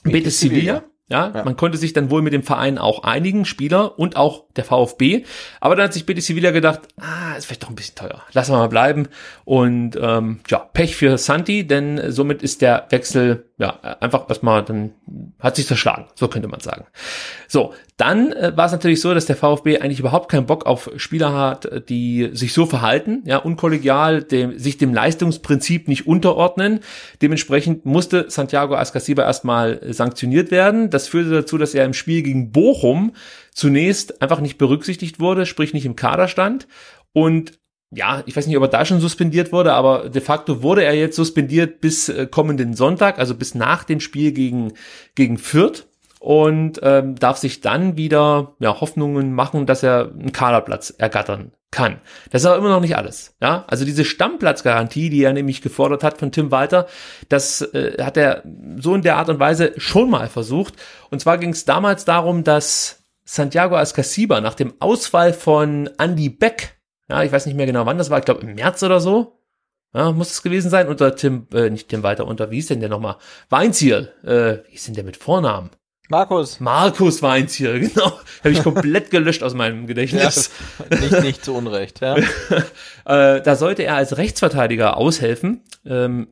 Betis Sevilla. Ja, Ja. man konnte sich dann wohl mit dem Verein auch einigen, Spieler und auch der VfB. Aber dann hat sich Betis Sevilla gedacht, ah, ist vielleicht doch ein bisschen teuer. Lassen wir mal bleiben. Und ähm, ja, Pech für Santi, denn somit ist der Wechsel ja einfach erstmal dann hat sich zerschlagen, so könnte man sagen. So, dann äh, war es natürlich so, dass der VfB eigentlich überhaupt keinen Bock auf Spieler hat, die sich so verhalten, ja, unkollegial, dem, sich dem Leistungsprinzip nicht unterordnen. Dementsprechend musste Santiago Ascasiba erstmal sanktioniert werden. Das führte dazu, dass er im Spiel gegen Bochum zunächst einfach nicht berücksichtigt wurde, sprich nicht im Kader stand und ja, ich weiß nicht, ob er da schon suspendiert wurde, aber de facto wurde er jetzt suspendiert bis äh, kommenden Sonntag, also bis nach dem Spiel gegen, gegen Fürth und ähm, darf sich dann wieder ja, Hoffnungen machen, dass er einen Kaderplatz ergattern kann. Das ist aber immer noch nicht alles. Ja, also diese Stammplatzgarantie, die er nämlich gefordert hat von Tim Walter, das äh, hat er so in der Art und Weise schon mal versucht. Und zwar ging es damals darum, dass Santiago Ascasiba nach dem Ausfall von Andy Beck, ja, ich weiß nicht mehr genau wann das war, ich glaube im März oder so, ja, muss es gewesen sein, unter Tim, äh, nicht Tim Walter, unter, wie ist denn der nochmal? Weinziel, äh, wie ist denn der mit Vornamen? Markus. Markus Weinziel, genau. Habe ich komplett gelöscht aus meinem Gedächtnis. Ja, nicht, nicht zu Unrecht, ja. äh, da sollte er als Rechtsverteidiger aushelfen. Ähm,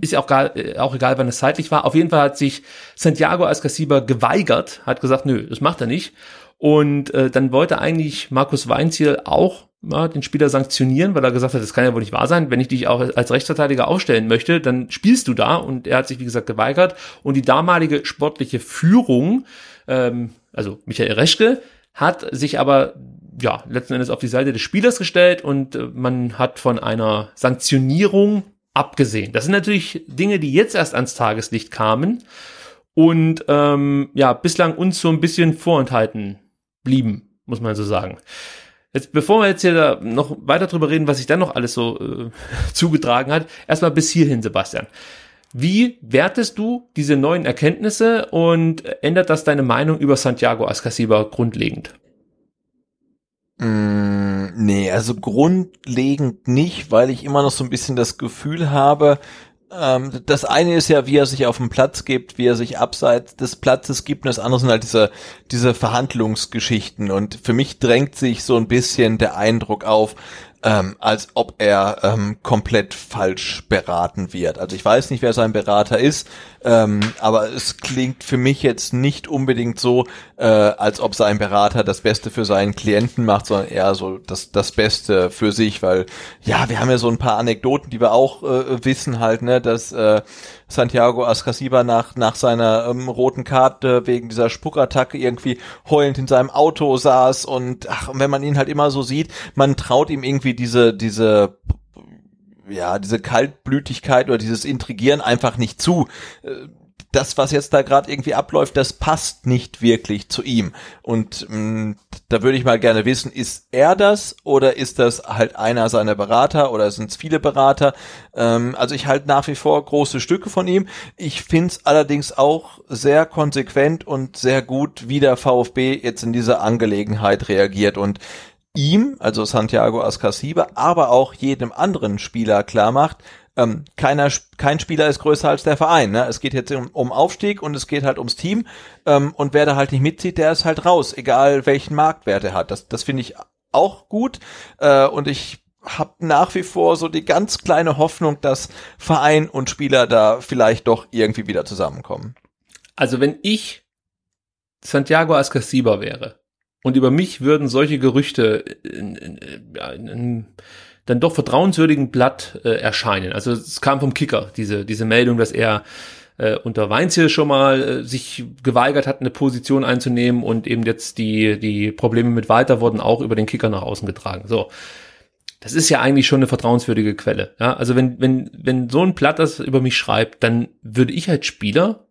ist ja auch, gar, äh, auch egal, wann es zeitlich war. Auf jeden Fall hat sich Santiago Ascasiba geweigert, hat gesagt, nö, das macht er nicht. Und äh, dann wollte eigentlich Markus Weinziel auch ja, den Spieler sanktionieren, weil er gesagt hat, das kann ja wohl nicht wahr sein. Wenn ich dich auch als Rechtsverteidiger aufstellen möchte, dann spielst du da. Und er hat sich, wie gesagt, geweigert. Und die damalige sportliche Führung, ähm, also Michael Reschke, hat sich aber ja letzten Endes auf die Seite des Spielers gestellt und äh, man hat von einer Sanktionierung abgesehen. Das sind natürlich Dinge, die jetzt erst ans Tageslicht kamen und ähm, ja bislang uns so ein bisschen vorenthalten blieben, muss man so sagen. Jetzt, bevor wir jetzt hier noch weiter drüber reden, was sich dann noch alles so äh, zugetragen hat, erstmal bis hierhin, Sebastian. Wie wertest du diese neuen Erkenntnisse und ändert das deine Meinung über Santiago Ascasiba grundlegend? Mm, nee, also grundlegend nicht, weil ich immer noch so ein bisschen das Gefühl habe, ähm, das eine ist ja, wie er sich auf dem Platz gibt, wie er sich abseits des Platzes gibt, und das andere sind halt diese, diese Verhandlungsgeschichten. Und für mich drängt sich so ein bisschen der Eindruck auf, ähm, als ob er ähm, komplett falsch beraten wird. Also ich weiß nicht, wer sein Berater ist, ähm, aber es klingt für mich jetzt nicht unbedingt so, äh, als ob sein Berater das Beste für seinen Klienten macht, sondern eher so das, das Beste für sich, weil ja, wir haben ja so ein paar Anekdoten, die wir auch äh, wissen halt, ne, dass äh, Santiago Ascasiba nach, nach seiner ähm, roten Karte wegen dieser Spuckattacke irgendwie heulend in seinem Auto saß und ach, wenn man ihn halt immer so sieht, man traut ihm irgendwie diese, diese ja, diese Kaltblütigkeit oder dieses Intrigieren einfach nicht zu. Äh, das, was jetzt da gerade irgendwie abläuft, das passt nicht wirklich zu ihm. Und mh, da würde ich mal gerne wissen, ist er das oder ist das halt einer seiner Berater oder sind es viele Berater? Ähm, also ich halte nach wie vor große Stücke von ihm. Ich finde es allerdings auch sehr konsequent und sehr gut, wie der VfB jetzt in dieser Angelegenheit reagiert und ihm, also Santiago Ascasiba, aber auch jedem anderen Spieler klar macht, ähm, keiner, kein Spieler ist größer als der Verein. Ne? Es geht jetzt um, um Aufstieg und es geht halt ums Team. Ähm, und wer da halt nicht mitzieht, der ist halt raus, egal welchen Marktwert er hat. Das, das finde ich auch gut. Äh, und ich habe nach wie vor so die ganz kleine Hoffnung, dass Verein und Spieler da vielleicht doch irgendwie wieder zusammenkommen. Also wenn ich Santiago Ascasiba wäre und über mich würden solche Gerüchte in, in, in, in dann doch vertrauenswürdigen Blatt äh, erscheinen. Also es kam vom Kicker, diese, diese Meldung, dass er äh, unter Weinziel schon mal äh, sich geweigert hat, eine Position einzunehmen und eben jetzt die, die Probleme mit Walter wurden auch über den Kicker nach außen getragen. So. Das ist ja eigentlich schon eine vertrauenswürdige Quelle. Ja, also wenn, wenn, wenn so ein Blatt das über mich schreibt, dann würde ich als Spieler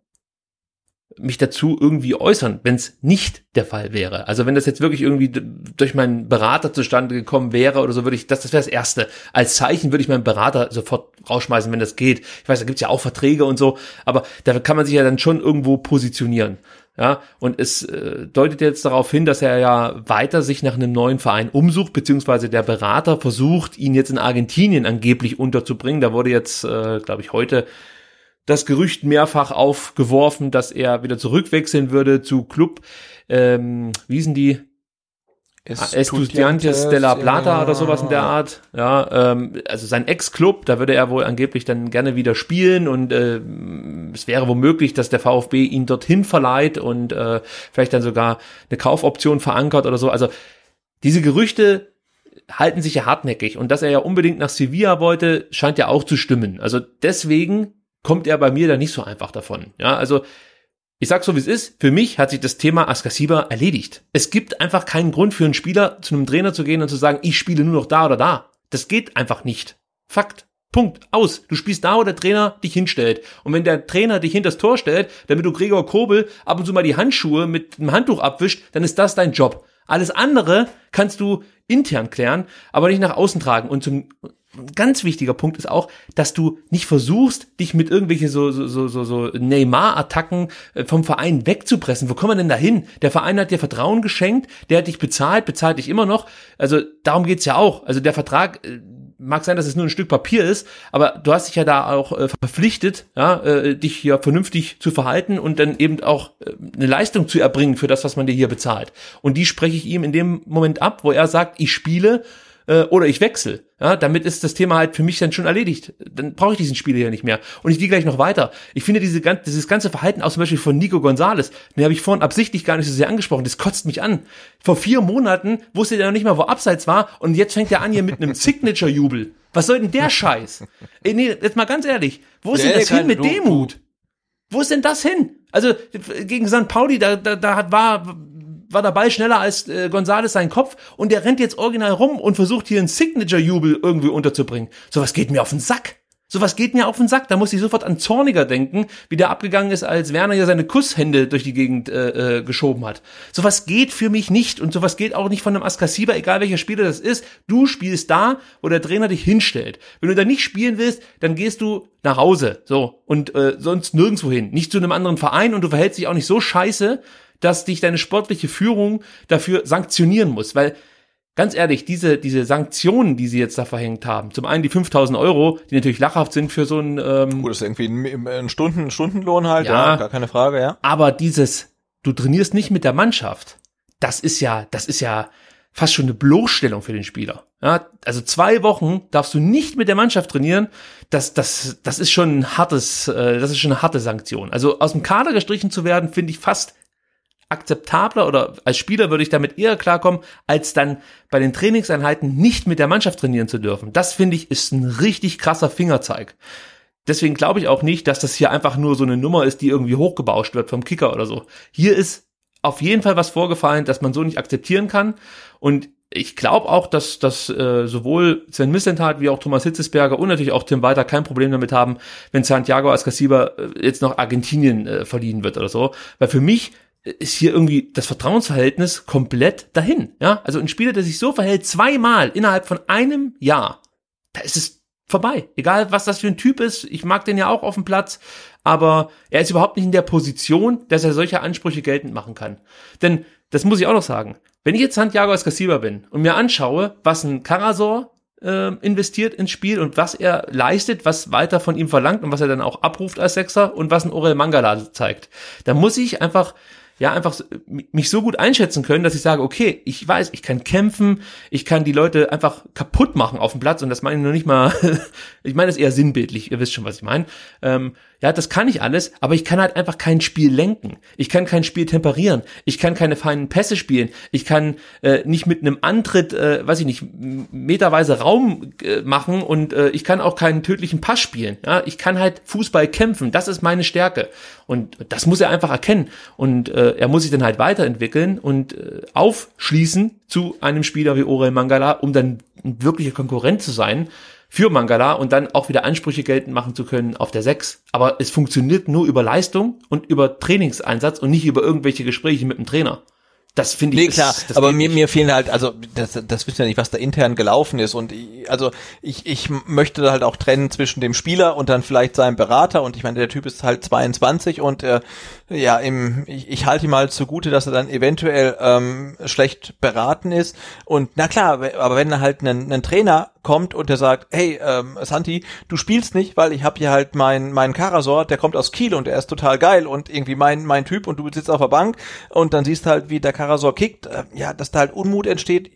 mich dazu irgendwie äußern, wenn es nicht der Fall wäre. Also wenn das jetzt wirklich irgendwie durch meinen Berater zustande gekommen wäre oder so, würde ich, das, das wäre das Erste. Als Zeichen würde ich meinen Berater sofort rausschmeißen, wenn das geht. Ich weiß, da gibt's ja auch Verträge und so, aber da kann man sich ja dann schon irgendwo positionieren. Ja, und es äh, deutet jetzt darauf hin, dass er ja weiter sich nach einem neuen Verein umsucht, beziehungsweise der Berater versucht, ihn jetzt in Argentinien angeblich unterzubringen. Da wurde jetzt, äh, glaube ich, heute das Gerücht mehrfach aufgeworfen, dass er wieder zurückwechseln würde zu Club, ähm, wie sind die? Estudiantes de la Plata ja. oder sowas in der Art. Ja, ähm, also sein Ex-Club, da würde er wohl angeblich dann gerne wieder spielen und äh, es wäre womöglich, dass der VfB ihn dorthin verleiht und äh, vielleicht dann sogar eine Kaufoption verankert oder so. Also diese Gerüchte halten sich ja hartnäckig und dass er ja unbedingt nach Sevilla wollte, scheint ja auch zu stimmen. Also deswegen kommt er bei mir da nicht so einfach davon. Ja, also ich sag so wie es ist, für mich hat sich das Thema Askasiba erledigt. Es gibt einfach keinen Grund für einen Spieler zu einem Trainer zu gehen und zu sagen, ich spiele nur noch da oder da. Das geht einfach nicht. Fakt. Punkt. Aus. Du spielst da, wo der Trainer dich hinstellt. Und wenn der Trainer dich hinters Tor stellt, damit du Gregor Kobel ab und zu mal die Handschuhe mit einem Handtuch abwischt, dann ist das dein Job. Alles andere kannst du intern klären, aber nicht nach außen tragen. Und zum ganz wichtiger Punkt ist auch, dass du nicht versuchst, dich mit irgendwelchen so, so, so, so, so Neymar-Attacken äh, vom Verein wegzupressen. Wo kommen wir denn da hin? Der Verein hat dir Vertrauen geschenkt, der hat dich bezahlt, bezahlt dich immer noch. Also darum geht's ja auch. Also der Vertrag, äh, mag sein, dass es nur ein Stück Papier ist, aber du hast dich ja da auch äh, verpflichtet, ja, äh, dich hier vernünftig zu verhalten und dann eben auch äh, eine Leistung zu erbringen für das, was man dir hier bezahlt. Und die spreche ich ihm in dem Moment ab, wo er sagt, ich spiele äh, oder ich wechsle. Ja, damit ist das Thema halt für mich dann schon erledigt. Dann brauche ich diesen Spieler ja nicht mehr. Und ich gehe gleich noch weiter. Ich finde diese, dieses ganze Verhalten auch zum Beispiel von Nico Gonzalez, den habe ich vorhin absichtlich gar nicht so sehr angesprochen. Das kotzt mich an. Vor vier Monaten wusste er noch nicht mal, wo Abseits war und jetzt fängt er an hier mit einem Signature-Jubel. Was soll denn der Scheiß? Ey, nee, jetzt mal ganz ehrlich. Wo ist der denn das hin mit Demut? Wo ist denn das hin? Also gegen St. Pauli, da, da, da hat, war war der Ball schneller als äh, Gonzales sein Kopf und der rennt jetzt original rum und versucht hier einen Signature-Jubel irgendwie unterzubringen. Sowas geht mir auf den Sack. Sowas geht mir auf den Sack. Da muss ich sofort an Zorniger denken, wie der abgegangen ist, als Werner ja seine Kusshände durch die Gegend äh, äh, geschoben hat. Sowas geht für mich nicht und sowas geht auch nicht von einem Askasiba, egal welcher Spieler das ist. Du spielst da, wo der Trainer dich hinstellt. Wenn du da nicht spielen willst, dann gehst du nach Hause. So. Und äh, sonst nirgendwo hin. Nicht zu einem anderen Verein und du verhältst dich auch nicht so scheiße, dass dich deine sportliche Führung dafür sanktionieren muss, weil ganz ehrlich, diese, diese Sanktionen, die sie jetzt da verhängt haben, zum einen die 5000 Euro, die natürlich lachhaft sind für so ein... Ähm, Gut, das ist irgendwie ein, ein, Stunden, ein Stundenlohn halt, ja, ja, gar keine Frage, ja. Aber dieses, du trainierst nicht mit der Mannschaft, das ist ja, das ist ja fast schon eine Bloßstellung für den Spieler. Ja, also zwei Wochen darfst du nicht mit der Mannschaft trainieren. Das, das, das ist schon ein hartes, äh, das ist schon eine harte Sanktion. Also aus dem Kader gestrichen zu werden, finde ich fast akzeptabler oder als Spieler würde ich damit eher klarkommen, als dann bei den Trainingseinheiten nicht mit der Mannschaft trainieren zu dürfen. Das finde ich ist ein richtig krasser Fingerzeig. Deswegen glaube ich auch nicht, dass das hier einfach nur so eine Nummer ist, die irgendwie hochgebauscht wird vom Kicker oder so. Hier ist auf jeden Fall was vorgefallen, das man so nicht akzeptieren kann. Und ich glaube auch, dass, dass äh, sowohl Sven Missentat wie auch Thomas Hitzesberger und natürlich auch Tim Walter kein Problem damit haben, wenn Santiago Ascasiba äh, jetzt noch Argentinien äh, verliehen wird oder so. Weil für mich ist hier irgendwie das Vertrauensverhältnis komplett dahin. Ja, also ein Spieler, der sich so verhält, zweimal innerhalb von einem Jahr, da ist es vorbei. Egal, was das für ein Typ ist. Ich mag den ja auch auf dem Platz, aber er ist überhaupt nicht in der Position, dass er solche Ansprüche geltend machen kann. Denn, das muss ich auch noch sagen, wenn ich jetzt Santiago Escasiba bin und mir anschaue, was ein Karasor äh, investiert ins Spiel und was er leistet, was weiter von ihm verlangt und was er dann auch abruft als Sechser und was ein Orel Mangala zeigt, dann muss ich einfach ja einfach mich so gut einschätzen können, dass ich sage, okay, ich weiß, ich kann kämpfen, ich kann die Leute einfach kaputt machen auf dem Platz und das meine ich noch nicht mal, ich meine das eher sinnbildlich, ihr wisst schon, was ich meine. Ähm, ja, das kann ich alles, aber ich kann halt einfach kein Spiel lenken. Ich kann kein Spiel temperieren. Ich kann keine feinen Pässe spielen. Ich kann äh, nicht mit einem Antritt, äh, weiß ich nicht, meterweise Raum äh, machen und äh, ich kann auch keinen tödlichen Pass spielen. Ja, ich kann halt Fußball kämpfen. Das ist meine Stärke. Und das muss er einfach erkennen. Und äh, er muss sich dann halt weiterentwickeln und äh, aufschließen zu einem Spieler wie Orel Mangala, um dann ein wirklicher Konkurrent zu sein für Mangala und dann auch wieder Ansprüche geltend machen zu können auf der 6. Aber es funktioniert nur über Leistung und über Trainingseinsatz und nicht über irgendwelche Gespräche mit dem Trainer. Das finde ich. Nee, klar, ist, aber mir, mir fehlen halt, also das, das wissen ja nicht, was da intern gelaufen ist. Und ich, also ich, ich möchte halt auch trennen zwischen dem Spieler und dann vielleicht seinem Berater. Und ich meine, der Typ ist halt 22 und äh, ja, im, ich, ich halte ihm mal zugute, dass er dann eventuell ähm, schlecht beraten ist. Und na klar, aber wenn er halt einen, einen Trainer kommt und der sagt, hey, ähm, Santi, du spielst nicht, weil ich habe hier halt meinen mein Karasor, der kommt aus Kiel und der ist total geil und irgendwie mein mein Typ und du sitzt auf der Bank und dann siehst halt, wie der Karasor kickt, äh, ja, dass da halt Unmut entsteht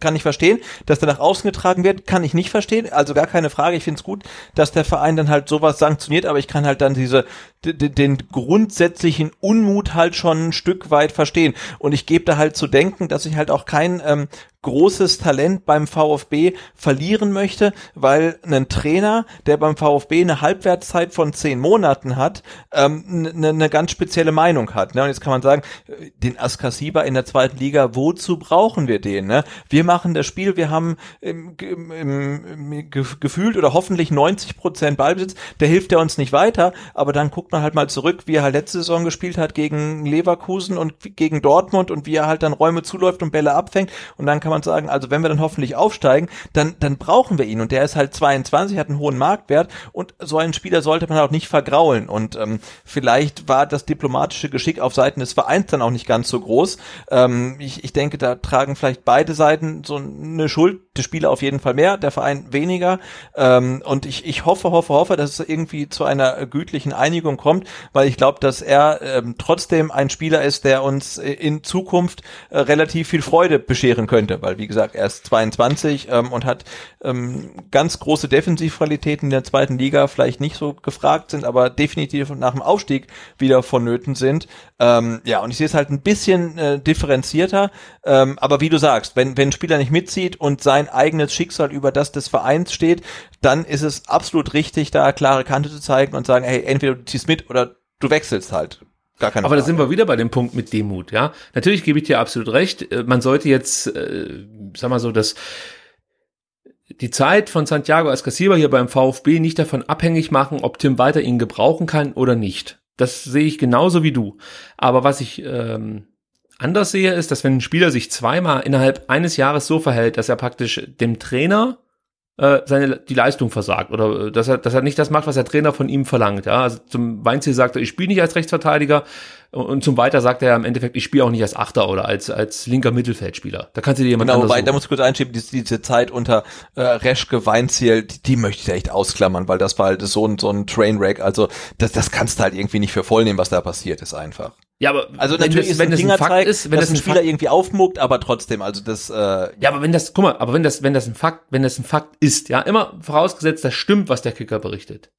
kann ich verstehen. Dass der nach außen getragen wird, kann ich nicht verstehen. Also gar keine Frage. Ich finde es gut, dass der Verein dann halt sowas sanktioniert, aber ich kann halt dann diese den grundsätzlichen Unmut halt schon ein Stück weit verstehen. Und ich gebe da halt zu denken, dass ich halt auch kein ähm, großes Talent beim VfB verlieren möchte, weil ein Trainer, der beim VfB eine Halbwertszeit von zehn Monaten hat, ähm, eine ne ganz spezielle Meinung hat. Ne? Und jetzt kann man sagen, äh, den Askasiba in der zweiten Liga, wozu brauchen wir den? Ne? Wir machen das Spiel, wir haben im, im, im, gefühlt oder hoffentlich 90 Prozent Ballbesitz, der hilft er uns nicht weiter, aber dann guckt man halt mal zurück, wie er halt letzte Saison gespielt hat gegen Leverkusen und gegen Dortmund und wie er halt dann Räume zuläuft und Bälle abfängt und dann kann man sagen, also wenn wir dann hoffentlich aufsteigen, dann, dann brauchen wir ihn. Und der ist halt 22, hat einen hohen Marktwert und so einen Spieler sollte man auch nicht vergraulen. Und ähm, vielleicht war das diplomatische Geschick auf Seiten des Vereins dann auch nicht ganz so groß. Ähm, ich, ich denke, da tragen vielleicht beide Seiten so eine Schuld, der Spieler auf jeden Fall mehr, der Verein weniger. Ähm, und ich, ich hoffe, hoffe, hoffe, dass es irgendwie zu einer gütlichen Einigung kommt, weil ich glaube, dass er ähm, trotzdem ein Spieler ist, der uns in Zukunft äh, relativ viel Freude bescheren könnte weil wie gesagt, er ist 22 ähm, und hat ähm, ganz große Defensivqualitäten in der zweiten Liga, vielleicht nicht so gefragt sind, aber definitiv nach dem Aufstieg wieder vonnöten sind. Ähm, ja, und ich sehe es halt ein bisschen äh, differenzierter, ähm, aber wie du sagst, wenn, wenn ein Spieler nicht mitzieht und sein eigenes Schicksal über das des Vereins steht, dann ist es absolut richtig, da klare Kante zu zeigen und sagen, hey, entweder du ziehst mit oder du wechselst halt. Gar keine Aber Frage. da sind wir wieder bei dem Punkt mit Demut, ja. Natürlich gebe ich dir absolut recht. Äh, man sollte jetzt, äh, sag mal so, dass die Zeit von Santiago als hier beim VfB nicht davon abhängig machen, ob Tim weiter ihn gebrauchen kann oder nicht. Das sehe ich genauso wie du. Aber was ich ähm, anders sehe, ist, dass wenn ein Spieler sich zweimal innerhalb eines Jahres so verhält, dass er praktisch dem Trainer äh, seine die Leistung versagt oder äh, dass er dass er nicht das macht, was der Trainer von ihm verlangt. Ja, also zum Weinziel sagt er, ich spiele nicht als Rechtsverteidiger und zum Weiter sagt er im Endeffekt, ich spiele auch nicht als Achter oder als als linker Mittelfeldspieler. Da kannst du dir jemand genau, wobei, da muss ich kurz einschieben, diese, diese Zeit unter äh, Reschke, Weinziel, die, die möchte ich echt ausklammern, weil das war halt so ein so ein Trainwreck. Also das das kannst du halt irgendwie nicht für voll nehmen, was da passiert ist einfach. Ja, aber also natürlich das, wenn ein Fingerzeig, ist, wenn das ein Spieler Fakt irgendwie aufmuckt, aber trotzdem, also das. Äh, ja, aber wenn das, guck mal, aber wenn das, wenn das ein Fakt, wenn das ein Fakt ist, ja, immer vorausgesetzt, das stimmt, was der Kicker berichtet,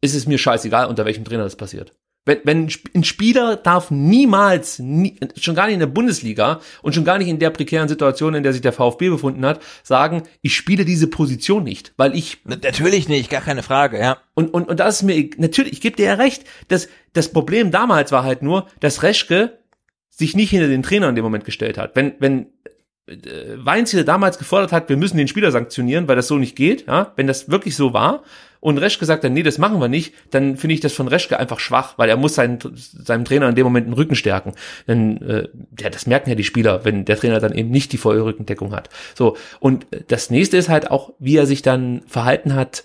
ist es mir scheißegal, unter welchem Trainer das passiert. Wenn, wenn ein Spieler darf niemals, nie, schon gar nicht in der Bundesliga und schon gar nicht in der prekären Situation, in der sich der VfB befunden hat, sagen, ich spiele diese Position nicht, weil ich natürlich nicht, gar keine Frage, ja. Und und und das ist mir natürlich, ich gebe dir ja recht, dass das Problem damals war halt nur, dass Reschke sich nicht hinter den Trainer in dem Moment gestellt hat. Wenn wenn äh, Weinziel damals gefordert hat, wir müssen den Spieler sanktionieren, weil das so nicht geht, ja, wenn das wirklich so war und Reschke sagt dann, nee, das machen wir nicht, dann finde ich das von Reschke einfach schwach, weil er muss seinen, seinem Trainer in dem Moment den Rücken stärken. Denn äh, ja, das merken ja die Spieler, wenn der Trainer dann eben nicht die volle Rückendeckung hat. So, und das nächste ist halt auch, wie er sich dann verhalten hat,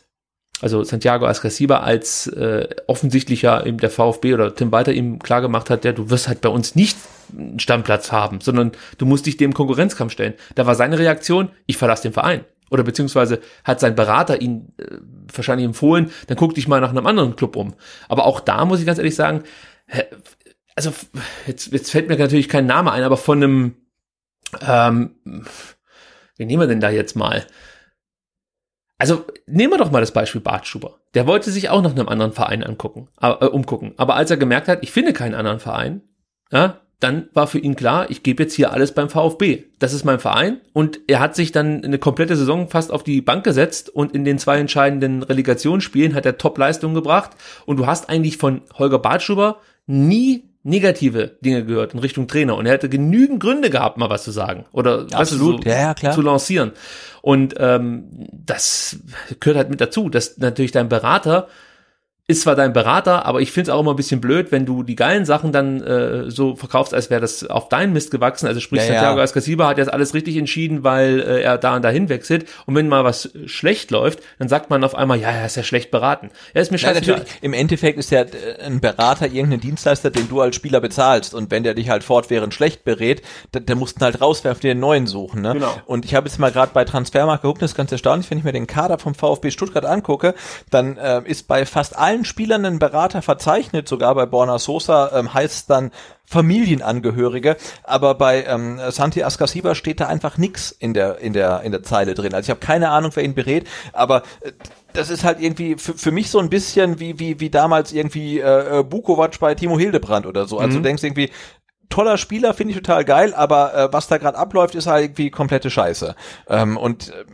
also Santiago Ascasiba als äh, offensichtlicher eben der VfB oder Tim Walter ihm klargemacht hat, der du wirst halt bei uns nicht einen Stammplatz haben, sondern du musst dich dem Konkurrenzkampf stellen. Da war seine Reaktion, ich verlasse den Verein. Oder beziehungsweise hat sein Berater ihn äh, wahrscheinlich empfohlen, dann guck dich mal nach einem anderen Club um. Aber auch da muss ich ganz ehrlich sagen, also jetzt, jetzt fällt mir natürlich kein Name ein, aber von einem, ähm, wen nehmen wir denn da jetzt mal? Also nehmen wir doch mal das Beispiel Bartschuber. Der wollte sich auch nach einem anderen Verein angucken, äh, umgucken. Aber als er gemerkt hat, ich finde keinen anderen Verein, ja, dann war für ihn klar, ich gebe jetzt hier alles beim VfB. Das ist mein Verein. Und er hat sich dann eine komplette Saison fast auf die Bank gesetzt und in den zwei entscheidenden Relegationsspielen hat er Top-Leistung gebracht. Und du hast eigentlich von Holger Bartschuber nie negative Dinge gehört in Richtung Trainer und er hätte genügend Gründe gehabt, mal was zu sagen oder was Absolut. so, Ja, ja, klar. zu lancieren. Und ähm, das gehört halt mit dazu, dass natürlich dein Berater ist zwar dein Berater, aber ich finde es auch immer ein bisschen blöd, wenn du die geilen Sachen dann äh, so verkaufst, als wäre das auf deinen Mist gewachsen. Also sprich, Ja, ja. Santiago Ascasiba hat jetzt alles richtig entschieden, weil äh, er da und dahin wechselt. Und wenn mal was schlecht läuft, dann sagt man auf einmal, ja, er ist ja schlecht beraten. Ja, ist mir Ja, scheißegal. natürlich. Im Endeffekt ist ja äh, ein Berater irgendein Dienstleister, den du als Spieler bezahlst. Und wenn der dich halt fortwährend schlecht berät, dann, dann musst du halt rauswerfen, dir einen neuen suchen. Ne? Genau. Und ich habe jetzt mal gerade bei Transfermarkt geguckt, das ist ganz erstaunlich, wenn ich mir den Kader vom VfB Stuttgart angucke, dann äh, ist bei fast allen Spielern ein Berater verzeichnet, sogar bei Borna Sosa ähm, heißt es dann Familienangehörige, aber bei ähm, Santi Ascasiba steht da einfach nix in der in der in der Zeile drin. Also ich habe keine Ahnung, wer ihn berät, aber äh, das ist halt irgendwie für, für mich so ein bisschen wie wie wie damals irgendwie äh, äh, Bukovac bei Timo Hildebrand oder so. Also Mhm. du denkst irgendwie toller Spieler, finde ich total geil, aber äh, was da gerade abläuft, ist halt irgendwie komplette Scheiße. Ähm, und äh,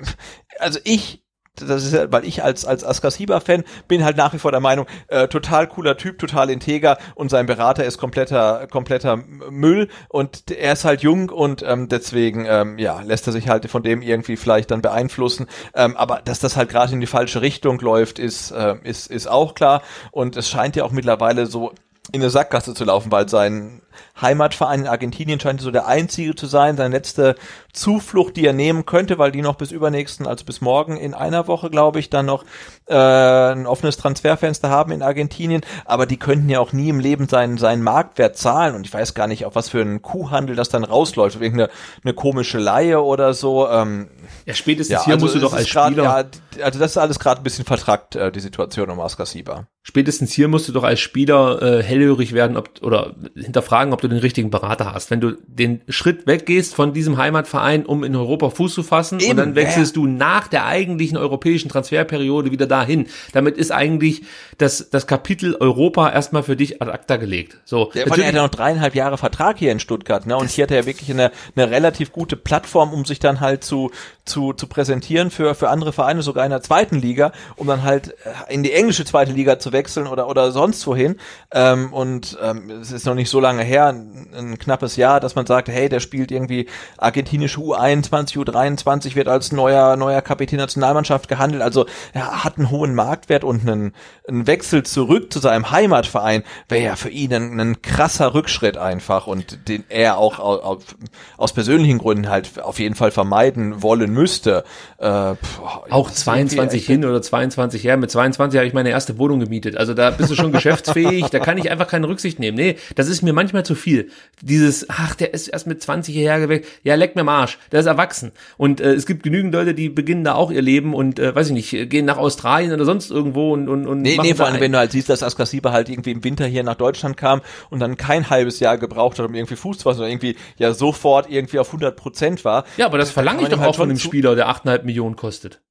also ich das ist ja, weil ich als als Askasiba-Fan bin halt nach wie vor der Meinung, äh, total cooler Typ, total integer und sein Berater ist kompletter kompletter Müll und er ist halt jung und ähm, deswegen ähm, ja lässt er sich halt von dem irgendwie vielleicht dann beeinflussen. Ähm, aber dass das halt gerade in die falsche Richtung läuft, ist äh, ist ist auch klar und es scheint ja auch mittlerweile so in eine Sackgasse zu laufen, weil sein Heimatverein in Argentinien scheint so der einzige zu sein, seine letzte Zuflucht, die er nehmen könnte, weil die noch bis übernächsten, also bis morgen in einer Woche, glaube ich, dann noch äh, ein offenes Transferfenster haben in Argentinien, aber die könnten ja auch nie im Leben seinen, seinen Marktwert zahlen und ich weiß gar nicht, auf was für einen Kuhhandel das dann rausläuft, auf irgendeine eine komische Laie oder so. Ähm, Ja, spätestens hier musst du doch als grad, Spieler- Ja, also das ist alles gerade ein bisschen vertrackt, äh, die Situation um Askasiba. Spätestens hier musst du doch als Spieler äh, hellhörig werden ob, oder hinterfragen, ob du den richtigen Berater hast. Wenn du den Schritt weggehst von diesem Heimatverein, um in Europa Fuß zu fassen Eben, und dann wechselst ja. du nach der eigentlichen europäischen Transferperiode wieder dahin. Damit ist eigentlich das, das Kapitel Europa erstmal für dich ad acta gelegt. So, Der, der hat ja noch dreieinhalb Jahre Vertrag hier in Stuttgart, ne? Und hier hat er ja wirklich eine, eine relativ gute Plattform, um sich dann halt zu, zu, zu präsentieren für, für andere Vereine, sogar in der zweiten Liga, um dann halt äh, in die englische zweite Liga zu wechseln oder, oder sonst wohin. Ähm, und ähm, es ist noch nicht so lange her, ein, ein knappes Jahr, dass man sagt, hey, der spielt irgendwie argentinische U21, U23, wird als neuer, neuer Kapitän Nationalmannschaft gehandelt. Also er hat einen hohen Marktwert und einen, einen Wechsel zurück zu seinem Heimatverein wäre ja für ihn ein, ein krasser Rückschritt einfach und den er auch au- au- aus persönlichen Gründen halt auf jeden Fall vermeiden wollen müsste. Äh, pff, Auch das ist 22 irgendwie- hin oder 22 her. Mit 22 habe ich meine erste Wohnung gemietet. Also da bist du schon geschäftsfähig. Da kann ich einfach keine Rücksicht nehmen. Nee, das ist mir manchmal zu viel. Dieses, ach, der ist erst mit 20 hierher geweckt. Ja, leck mir am Arsch. Der ist erwachsen. Und äh, es gibt genügend Leute, die beginnen da auch ihr Leben und, äh, weiß ich nicht, gehen nach Australien oder sonst irgendwo und, und, und Nee, nee, vor allem, ein- wenn du halt siehst, dass Askasiba halt irgendwie im Winter hier nach Deutschland kam und dann kein halbes Jahr gebraucht hat, um irgendwie Fuß zu fassen, sondern irgendwie ja sofort irgendwie auf 100 Prozent war. Ja, aber das verlange ich doch halt auch von einem Spieler, der 8,5 Millionen kostet.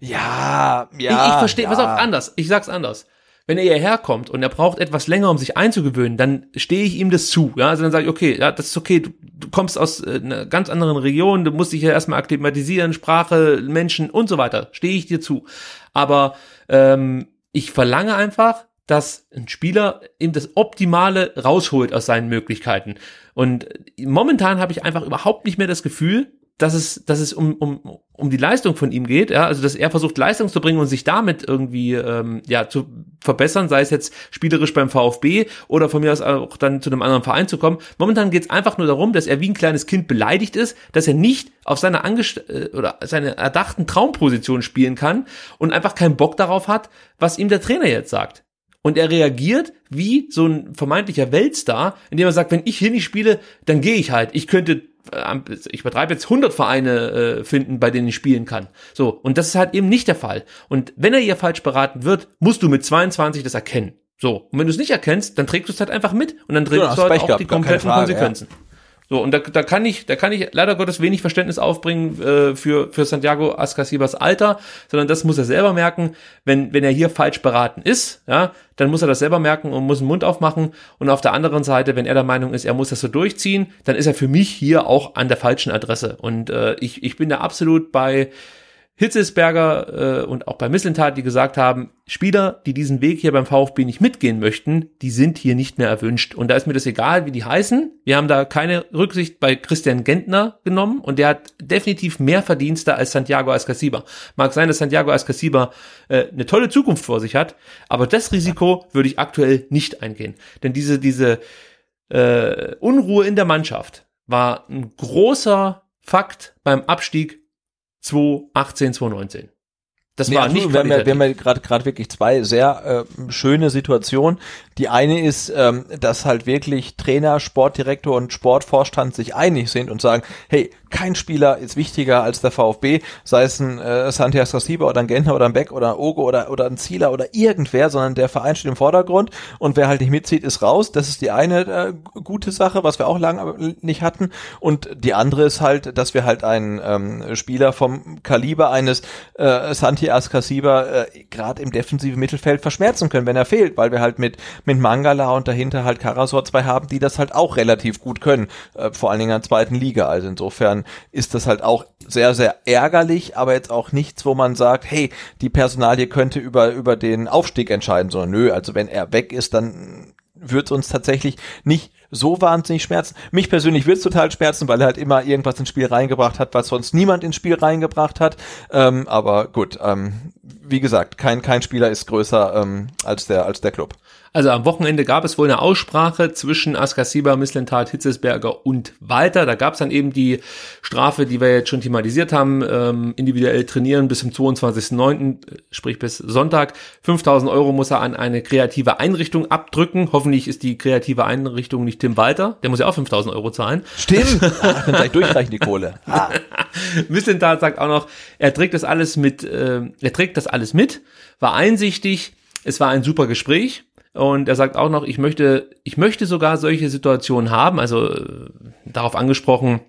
Ja, ja. ich, ich verstehe, ja. pass auf, anders. Ich sag's anders. Wenn er hierher kommt und er braucht etwas länger, um sich einzugewöhnen, dann stehe ich ihm das zu. Ja, also dann sage ich, okay, ja, das ist okay. Du, du kommst aus äh, einer ganz anderen Region, du musst dich ja erstmal akklimatisieren, Sprache, Menschen und so weiter. Stehe ich dir zu. Aber ähm, ich verlange einfach, dass ein Spieler ihm das Optimale rausholt aus seinen Möglichkeiten. Und momentan habe ich einfach überhaupt nicht mehr das Gefühl, dass es, dass es um, um, um die Leistung von ihm geht, ja, also dass er versucht, Leistung zu bringen und sich damit irgendwie ähm, ja zu verbessern, sei es jetzt spielerisch beim VfB oder von mir aus auch dann zu einem anderen Verein zu kommen. Momentan geht es einfach nur darum, dass er wie ein kleines Kind beleidigt ist, dass er nicht auf seine angest äh, oder seine erdachten Traumposition spielen kann und einfach keinen Bock darauf hat, was ihm der Trainer jetzt sagt. Und er reagiert wie so ein vermeintlicher Weltstar, indem er sagt, wenn ich hier nicht spiele, dann gehe ich halt. Ich könnte ich betreibe jetzt 100 Vereine äh, finden, bei denen ich spielen kann. So, und das ist halt eben nicht der Fall. Und wenn er hier falsch beraten wird, musst du mit 22 das erkennen. So, und wenn du es nicht erkennst, dann trägst du es halt einfach mit und dann trägst ja, du halt auch gehabt, die kompletten Frage, Konsequenzen. Ja. So, und da, da kann ich, da kann ich leider Gottes wenig Verständnis aufbringen äh, für, für Santiago Ascasibas Alter, sondern das muss er selber merken. Wenn, wenn er hier falsch beraten ist, ja, dann muss er das selber merken und muss den Mund aufmachen. Und auf der anderen Seite, wenn er der Meinung ist, er muss das so durchziehen, dann ist er für mich hier auch an der falschen Adresse. Und äh, ich, ich bin da absolut bei Hitzesberger äh, und auch bei Mislintat, die gesagt haben, Spieler, die diesen Weg hier beim VfB nicht mitgehen möchten, die sind hier nicht mehr erwünscht. Und da ist mir das egal, wie die heißen. Wir haben da keine Rücksicht bei Christian Gentner genommen und der hat definitiv mehr Verdienste als Santiago Ascasiba. Mag sein, dass Santiago Ascasiba äh, eine tolle Zukunft vor sich hat, aber das Risiko würde ich aktuell nicht eingehen. Denn diese, diese äh, Unruhe in der Mannschaft war ein großer Fakt beim Abstieg 2018, 2019. Das nee, war nicht wir haben, wir haben ja gerade gerade wirklich zwei sehr äh, schöne Situationen. Die eine ist, ähm, dass halt wirklich Trainer, Sportdirektor und Sportvorstand sich einig sind und sagen, hey, kein Spieler ist wichtiger als der VfB, sei es ein äh, Santiago Sasiba oder ein Gentner oder ein Beck oder ein Ogo oder, oder ein Zieler oder irgendwer, sondern der Verein steht im Vordergrund und wer halt nicht mitzieht, ist raus. Das ist die eine äh, gute Sache, was wir auch lange nicht hatten. Und die andere ist halt, dass wir halt einen ähm, Spieler vom Kaliber eines äh, Santi Ascasiba äh, gerade im defensiven Mittelfeld verschmerzen können, wenn er fehlt, weil wir halt mit, mit Mangala und dahinter halt Karasor zwei haben, die das halt auch relativ gut können, äh, vor allen Dingen in der zweiten Liga. Also insofern ist das halt auch sehr, sehr ärgerlich, aber jetzt auch nichts, wo man sagt, hey, die Personalie könnte über, über den Aufstieg entscheiden, sondern nö, also wenn er weg ist, dann wird uns tatsächlich nicht so wahnsinnig schmerzen. Mich persönlich wird es total schmerzen, weil er halt immer irgendwas ins Spiel reingebracht hat, was sonst niemand ins Spiel reingebracht hat. Ähm, aber gut, ähm, wie gesagt, kein, kein Spieler ist größer ähm, als, der, als der Club. Also am Wochenende gab es wohl eine Aussprache zwischen Askasiba, Misslentat, Hitzesberger und Walter. Da gab es dann eben die Strafe, die wir jetzt schon thematisiert haben, ähm, individuell trainieren bis zum 22.09., sprich bis Sonntag. 5000 Euro muss er an eine kreative Einrichtung abdrücken. Hoffentlich ist die kreative Einrichtung nicht Tim Walter. Der muss ja auch 5000 Euro zahlen. Stimmt. Dann gleich durchreichen die Kohle. Ah. Misslentat sagt auch noch, er trägt das alles mit, äh, er trägt das alles mit, war einsichtig, es war ein super Gespräch. Und er sagt auch noch, ich möchte, ich möchte sogar solche Situationen haben, also äh, darauf angesprochen,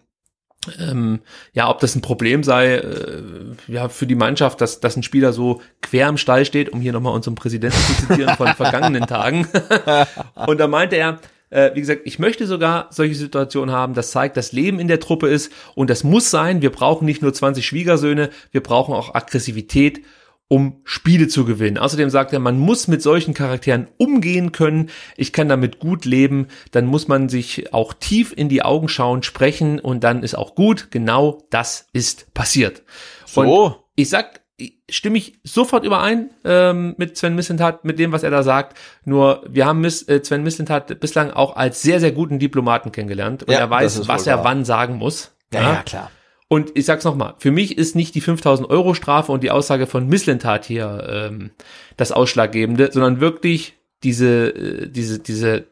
ähm, ja, ob das ein Problem sei, äh, ja, für die Mannschaft, dass, dass ein Spieler so quer im Stall steht, um hier nochmal unseren Präsidenten zu zitieren von vergangenen Tagen. Und da meinte er, äh, wie gesagt, ich möchte sogar solche Situationen haben, das zeigt, dass Leben in der Truppe ist und das muss sein. Wir brauchen nicht nur 20 Schwiegersöhne, wir brauchen auch Aggressivität um Spiele zu gewinnen. Außerdem sagt er, man muss mit solchen Charakteren umgehen können. Ich kann damit gut leben. Dann muss man sich auch tief in die Augen schauen, sprechen und dann ist auch gut. Genau das ist passiert. So. Und ich sag, stimme ich sofort überein ähm, mit Sven Missentat, mit dem, was er da sagt. Nur wir haben Miss, äh, Sven Missentat bislang auch als sehr, sehr guten Diplomaten kennengelernt und ja, er weiß, was er wann sagen muss. Ja, ja klar. Und ich sag's nochmal, für mich ist nicht die 5000 Euro Strafe und die Aussage von Misslentat hier ähm, das Ausschlaggebende, sondern wirklich diese, äh, diese, diese,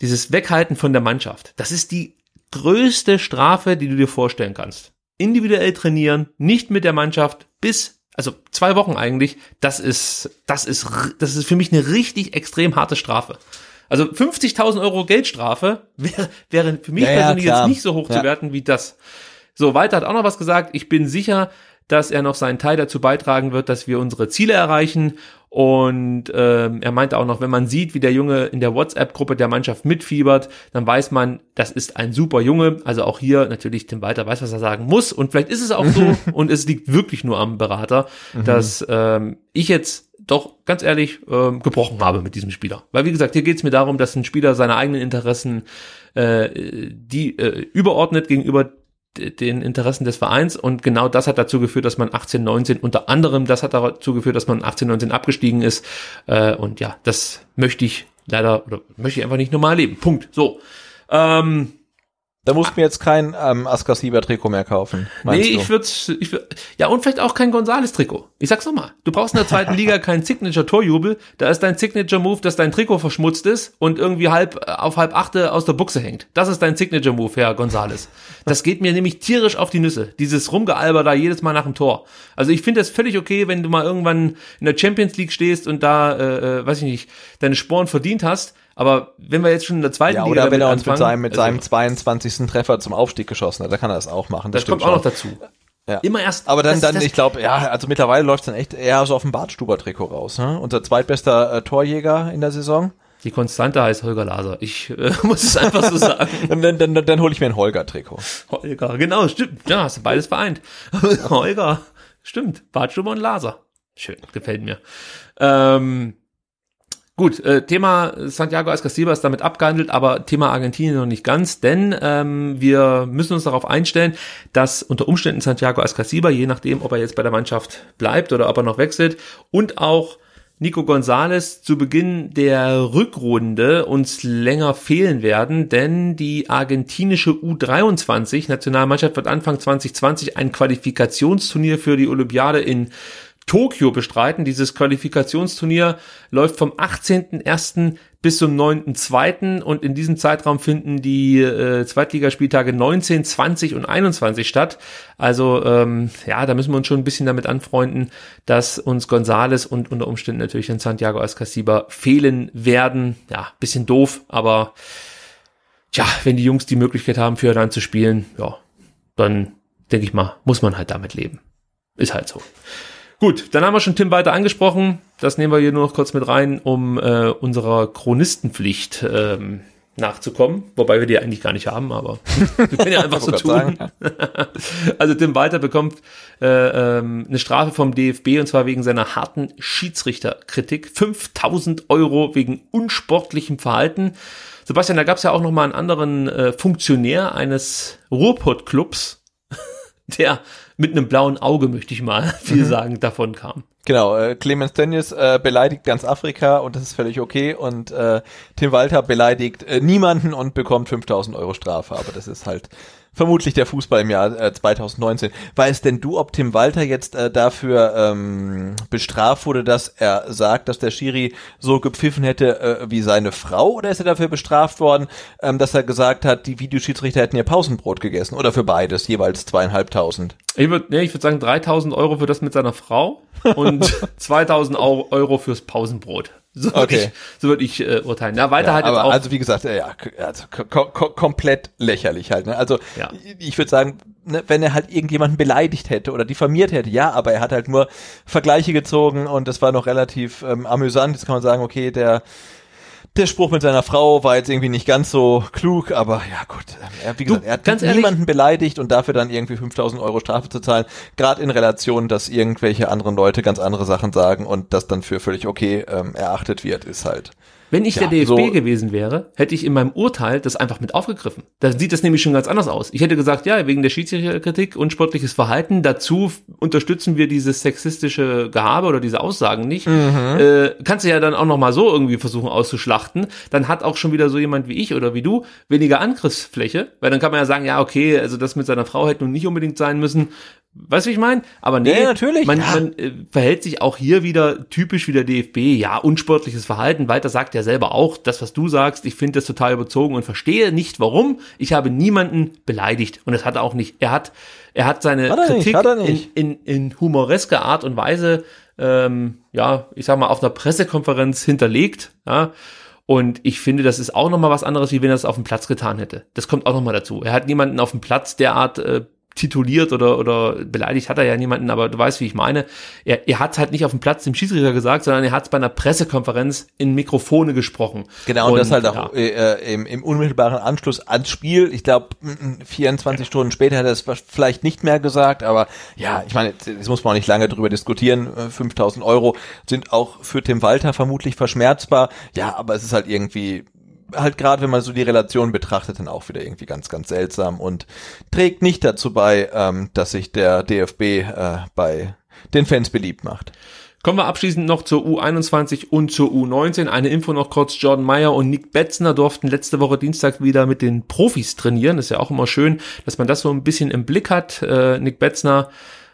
dieses Weghalten von der Mannschaft. Das ist die größte Strafe, die du dir vorstellen kannst. Individuell trainieren, nicht mit der Mannschaft, bis, also zwei Wochen eigentlich, das ist, das ist, das ist für mich eine richtig extrem harte Strafe. Also 50.000 Euro Geldstrafe wäre, wäre für mich ja, persönlich ja, jetzt nicht so hoch ja. zu werten wie das. So, weiter hat auch noch was gesagt. Ich bin sicher, dass er noch seinen Teil dazu beitragen wird, dass wir unsere Ziele erreichen. Und ähm, er meinte auch noch, wenn man sieht, wie der Junge in der WhatsApp-Gruppe der Mannschaft mitfiebert, dann weiß man, das ist ein super Junge. Also auch hier natürlich Tim Walter weiß, was er sagen muss. Und vielleicht ist es auch so und es liegt wirklich nur am Berater, mhm. dass ähm, ich jetzt doch ganz ehrlich äh, gebrochen habe mit diesem Spieler. Weil wie gesagt, hier geht es mir darum, dass ein Spieler seine eigenen Interessen äh, die äh, überordnet gegenüber den Interessen des Vereins und genau das hat dazu geführt, dass man 18, 19 unter anderem, das hat dazu geführt, dass man 18, 19 abgestiegen ist äh, und ja, das möchte ich leider oder möchte ich einfach nicht normal leben. Punkt. So. Ähm, da musst du mir jetzt kein ähm, Askasiba-Trikot mehr kaufen. Nee, du? ich würde ich würd, ja und vielleicht auch kein Gonzales-Trikot. Ich sag's nochmal, du brauchst in der zweiten Liga keinen Signature-Torjubel, da ist dein Signature-Move, dass dein Trikot verschmutzt ist und irgendwie halb auf halb achte aus der Buchse hängt. Das ist dein Signature-Move, Herr Gonzales. Das geht mir nämlich tierisch auf die Nüsse, dieses Rumgealber da jedes Mal nach dem Tor. Also ich finde das völlig okay, wenn du mal irgendwann in der Champions League stehst und da, äh, äh weiß ich nicht, deine Sporen verdient hast, aber wenn wir jetzt schon in der zweiten ja, Liga oder wenn er uns mit seinem, mit seinem 22. Also Treffer zum Aufstieg geschossen hat, dann kann er das auch machen. Das, das kommt auch noch dazu. Ja. Immer erst. Aber dann, dann, ich glaube, ja, also mittlerweile läuft es dann echt eher so auf dem Bartstuber-Trikot raus. Ne? Unser zweitbester äh, Torjäger in der Saison. Die Konstante heißt Holger Laser. Ich äh, muss es einfach so sagen. dann dann, dann, dann hole ich mir ein Holger-Trikot. Holger, genau, stimmt. Ja, hast du beides vereint. Holger, stimmt. Bartstuber und Laser. Schön, gefällt mir. Ähm, Gut, äh, Thema Santiago Escasiba ist damit abgehandelt, aber Thema Argentinien noch nicht ganz, denn ähm, wir müssen uns darauf einstellen, dass unter Umständen Santiago Escasiba, je nachdem, ob er jetzt bei der Mannschaft bleibt oder ob er noch wechselt, und auch Nico Gonzalez zu Beginn der Rückrunde uns länger fehlen werden, denn die argentinische U23 Nationalmannschaft wird Anfang 2020 ein Qualifikationsturnier für die Olympiade in Tokio bestreiten. Dieses Qualifikationsturnier läuft vom 18.01. bis zum 9.02. und in diesem Zeitraum finden die äh, Zweitligaspieltage 19, 20 und 21 statt. Also ähm, ja, da müssen wir uns schon ein bisschen damit anfreunden, dass uns Gonzales und unter Umständen natürlich in Santiago Ascasiba fehlen werden. Ja, bisschen doof, aber tja, wenn die Jungs die Möglichkeit haben, für dann zu spielen, ja, dann denke ich mal, muss man halt damit leben. Ist halt so. Gut, dann haben wir schon Tim weiter angesprochen. Das nehmen wir hier nur noch kurz mit rein, um äh, unserer Chronistenpflicht ähm, nachzukommen, wobei wir die eigentlich gar nicht haben, aber wir können ja einfach so tun. also Tim Walter bekommt äh, ähm, eine Strafe vom DFB und zwar wegen seiner harten Schiedsrichterkritik. 5000 Euro wegen unsportlichem Verhalten. Sebastian, da gab es ja auch noch mal einen anderen äh, Funktionär eines Ruhrpott-Clubs, der mit einem blauen Auge, möchte ich mal viel mhm. sagen, davon kam. Genau, äh, Clemens Tönnies äh, beleidigt ganz Afrika und das ist völlig okay und äh, Tim Walter beleidigt äh, niemanden und bekommt 5000 Euro Strafe, aber das ist halt vermutlich der Fußball im Jahr äh, 2019. Weißt denn du, ob Tim Walter jetzt äh, dafür ähm, bestraft wurde, dass er sagt, dass der Schiri so gepfiffen hätte äh, wie seine Frau, oder ist er dafür bestraft worden, ähm, dass er gesagt hat, die Videoschiedsrichter hätten ihr Pausenbrot gegessen, oder für beides jeweils zweieinhalbtausend? Ich würde nee, ich würd sagen 3000 Euro für das mit seiner Frau und 2000 Euro fürs Pausenbrot. So würde okay. ich, so würd ich äh, urteilen. Ja, weiter ja, halt aber, auch. Also wie gesagt, ja, also, kom kom komplett lächerlich halt. Ne? Also ja. ich würde sagen, ne, wenn er halt irgendjemanden beleidigt hätte oder diffamiert hätte, ja, aber er hat halt nur Vergleiche gezogen und das war noch relativ ähm, amüsant. Jetzt kann man sagen, okay, der der Spruch mit seiner Frau war jetzt irgendwie nicht ganz so klug, aber ja gut. Er, wie gesagt, du, er hat ganz niemanden ehrlich, beleidigt und dafür dann irgendwie 5000 Euro Strafe zu zahlen. Gerade in Relation, dass irgendwelche anderen Leute ganz andere Sachen sagen und das dann für völlig okay ähm, erachtet wird, ist halt. Wenn ich ja, der DFB so gewesen wäre, hätte ich in meinem Urteil das einfach mit aufgegriffen. Da sieht das nämlich schon ganz anders aus. Ich hätte gesagt, ja, wegen der Schiedsrichterkritik und sportliches Verhalten, dazu unterstützen wir dieses sexistische Gehabe oder diese Aussagen nicht. Mhm. Äh, kannst du ja dann auch noch mal so irgendwie versuchen auszuschlachten. Dann hat auch schon wieder so jemand wie ich oder wie du weniger Angriffsfläche, weil dann kann man ja sagen, ja, okay, also das mit seiner Frau hätte nun nicht unbedingt sein müssen. Weißt du, wie ich meine? Aber nee, ja, natürlich. man, ja. man äh, verhält sich auch hier wieder typisch wie der DFB. Ja, unsportliches Verhalten. Weiter sagt ja selber auch, das, was du sagst, ich finde das total überzogen und verstehe nicht, warum. Ich habe niemanden beleidigt. Und das hat er auch nicht. Er hat, er hat seine hat Kritik nicht, in, in, in humoresker Art und Weise, ähm, ja, ich sag mal, auf einer Pressekonferenz hinterlegt. Ja. Und ich finde, das ist auch nochmal was anderes, wie wenn er es auf dem Platz getan hätte. Das kommt auch nochmal dazu. Er hat niemanden auf dem Platz derart äh, tituliert oder, oder beleidigt hat er ja niemanden, aber du weißt, wie ich meine. Er, er hat halt nicht auf dem Platz dem Schiedsrichter gesagt, sondern er hat es bei einer Pressekonferenz in Mikrofone gesprochen. Genau, und, und das halt auch ja. äh, im, im unmittelbaren Anschluss ans Spiel. Ich glaube, 24 ja. Stunden später hat er es vielleicht nicht mehr gesagt, aber ja, ich meine, das muss man auch nicht lange drüber diskutieren. 5000 Euro sind auch für Tim Walter vermutlich verschmerzbar. Ja, aber es ist halt irgendwie halt gerade, wenn man so die Relation betrachtet, dann auch wieder irgendwie ganz, ganz seltsam und trägt nicht dazu bei, ähm, dass sich der DFB äh, bei den Fans beliebt macht. Kommen wir abschließend noch zur U21 und zur U19. Eine Info noch kurz. Jordan Meyer und Nick Betzner durften letzte Woche Dienstag wieder mit den Profis trainieren. ist ja auch immer schön, dass man das so ein bisschen im Blick hat. Äh, Nick Betzner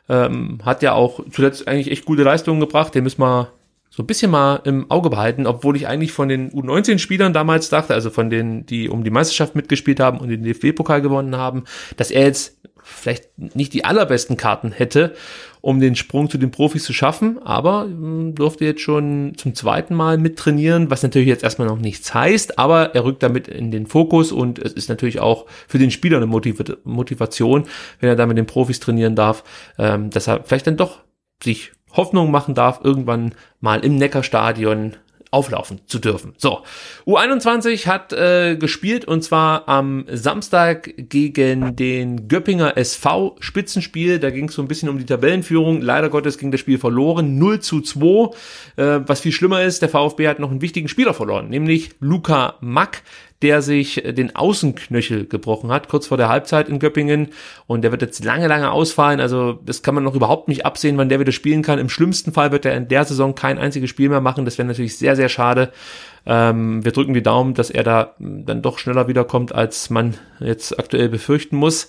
ähm, hat ja auch zuletzt eigentlich echt gute Leistungen gebracht. Den müssen wir so ein bisschen mal im Auge behalten, obwohl ich eigentlich von den U19-Spielern damals dachte, also von denen, die um die Meisterschaft mitgespielt haben und den DFB-Pokal gewonnen haben, dass er jetzt vielleicht nicht die allerbesten Karten hätte, um den Sprung zu den Profis zu schaffen, aber mh, durfte jetzt schon zum zweiten Mal mittrainieren, was natürlich jetzt erstmal noch nichts heißt, aber er rückt damit in den Fokus und es ist natürlich auch für den Spieler eine Motiv Motivation, wenn er da mit den Profis trainieren darf, ähm, dass er vielleicht dann doch sich Hoffnung machen darf, irgendwann mal im Neckarstadion auflaufen zu dürfen. So, U21 hat äh, gespielt und zwar am Samstag gegen den Göppinger SV Spitzenspiel. Da ging es so ein bisschen um die Tabellenführung. Leider Gottes ging das Spiel verloren, 0 zu 2. Äh, was viel schlimmer ist, der VfB hat noch einen wichtigen Spieler verloren, nämlich Luca Mack der sich den Außenknöchel gebrochen hat, kurz vor der Halbzeit in Göppingen. Und der wird jetzt lange, lange ausfallen. Also das kann man noch überhaupt nicht absehen, wann der wieder spielen kann. Im schlimmsten Fall wird er in der Saison kein einziges Spiel mehr machen. Das wäre natürlich sehr, sehr schade. Ähm, wir drücken die Daumen, dass er da dann doch schneller wiederkommt, als man jetzt aktuell befürchten muss.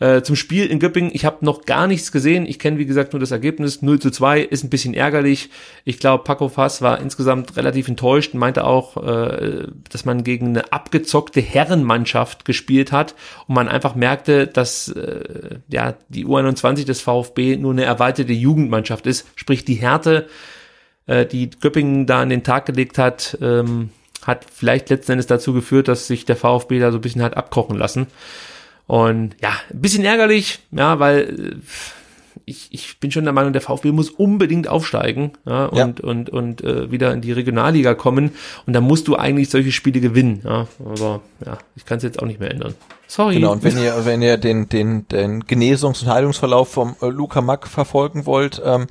Äh, zum Spiel in Göppingen, ich habe noch gar nichts gesehen. Ich kenne, wie gesagt, nur das Ergebnis. 0 zu 2 ist ein bisschen ärgerlich. Ich glaube, Paco Fass war insgesamt relativ enttäuscht und meinte auch, äh, dass man gegen eine abgezockte Herrenmannschaft gespielt hat und man einfach merkte, dass äh, ja die U21 des VfB nur eine erweiterte Jugendmannschaft ist. Sprich, die Härte, äh, die Göppingen da an den Tag gelegt hat, ähm, hat vielleicht letzten Endes dazu geführt, dass sich der VfB da so ein bisschen hat abkochen lassen. Und ja, ein bisschen ärgerlich, ja, weil äh, ich, ich bin schon der Meinung, der VfB muss unbedingt aufsteigen ja, und, ja. und, und äh, wieder in die Regionalliga kommen. Und da musst du eigentlich solche Spiele gewinnen. Ja. Aber ja, ich kann es jetzt auch nicht mehr ändern. Sorry. Genau, und wenn ihr, wenn ihr den, den, den Genesungs- und Heilungsverlauf vom äh, Luca Mack verfolgen wollt, ähm,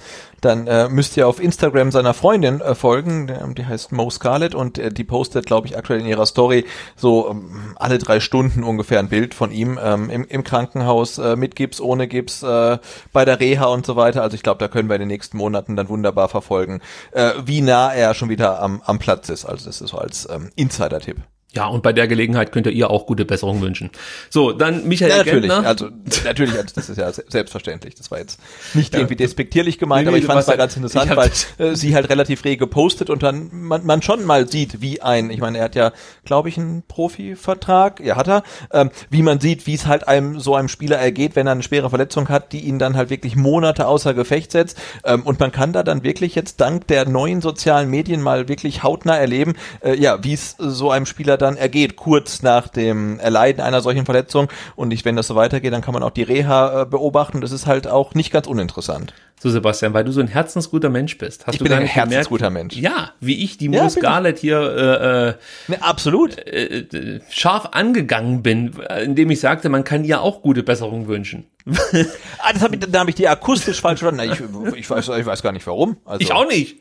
dann äh, müsst ihr auf Instagram seiner Freundin äh, folgen, die, die heißt Mo Scarlett und äh, die postet, glaube ich, aktuell in ihrer Story so ähm, alle drei Stunden ungefähr ein Bild von ihm ähm, im, im Krankenhaus, äh, mit Gips, ohne Gips, äh, bei der Reha und so weiter. Also ich glaube, da können wir in den nächsten Monaten dann wunderbar verfolgen, äh, wie nah er schon wieder am, am Platz ist. Also das ist so als ähm, Insider-Tipp. Ja, und bei der Gelegenheit könnt ihr ihr auch gute Besserung wünschen. So, dann Michael ja, natürlich, Gentner. also natürlich, also das ist ja selbstverständlich. Das war jetzt nicht ja. irgendwie despektierlich gemeint, nee, aber ich fand es mal ganz interessant, weil äh, sie halt relativ rege postet und dann man, man schon mal sieht, wie ein, ich meine, er hat ja, glaube ich, einen Profivertrag, ja hat er, ähm, wie man sieht, wie es halt einem so einem Spieler ergeht, wenn er eine schwere Verletzung hat, die ihn dann halt wirklich Monate außer Gefecht setzt. Ähm, und man kann da dann wirklich jetzt dank der neuen sozialen Medien mal wirklich hautnah erleben, äh, ja, wie es so einem Spieler dann dann ergeht, kurz nach dem Erleiden einer solchen Verletzung. Und ich, wenn das so weitergeht, dann kann man auch die Reha äh, beobachten. Das ist halt auch nicht ganz uninteressant. So, Sebastian, weil du so ein herzensguter Mensch bist. Hast ich du bin ein herzensguter Mensch. Ja, wie ich die Mo ja, Scarlett hier äh, äh, ne, absolut äh, äh, scharf angegangen bin, indem ich sagte, man kann ihr auch gute Besserung wünschen. ah, das hab ich, da habe ich die akustisch falsch verstanden. Ich, ich, weiß, ich weiß gar nicht warum. Also. Ich auch nicht.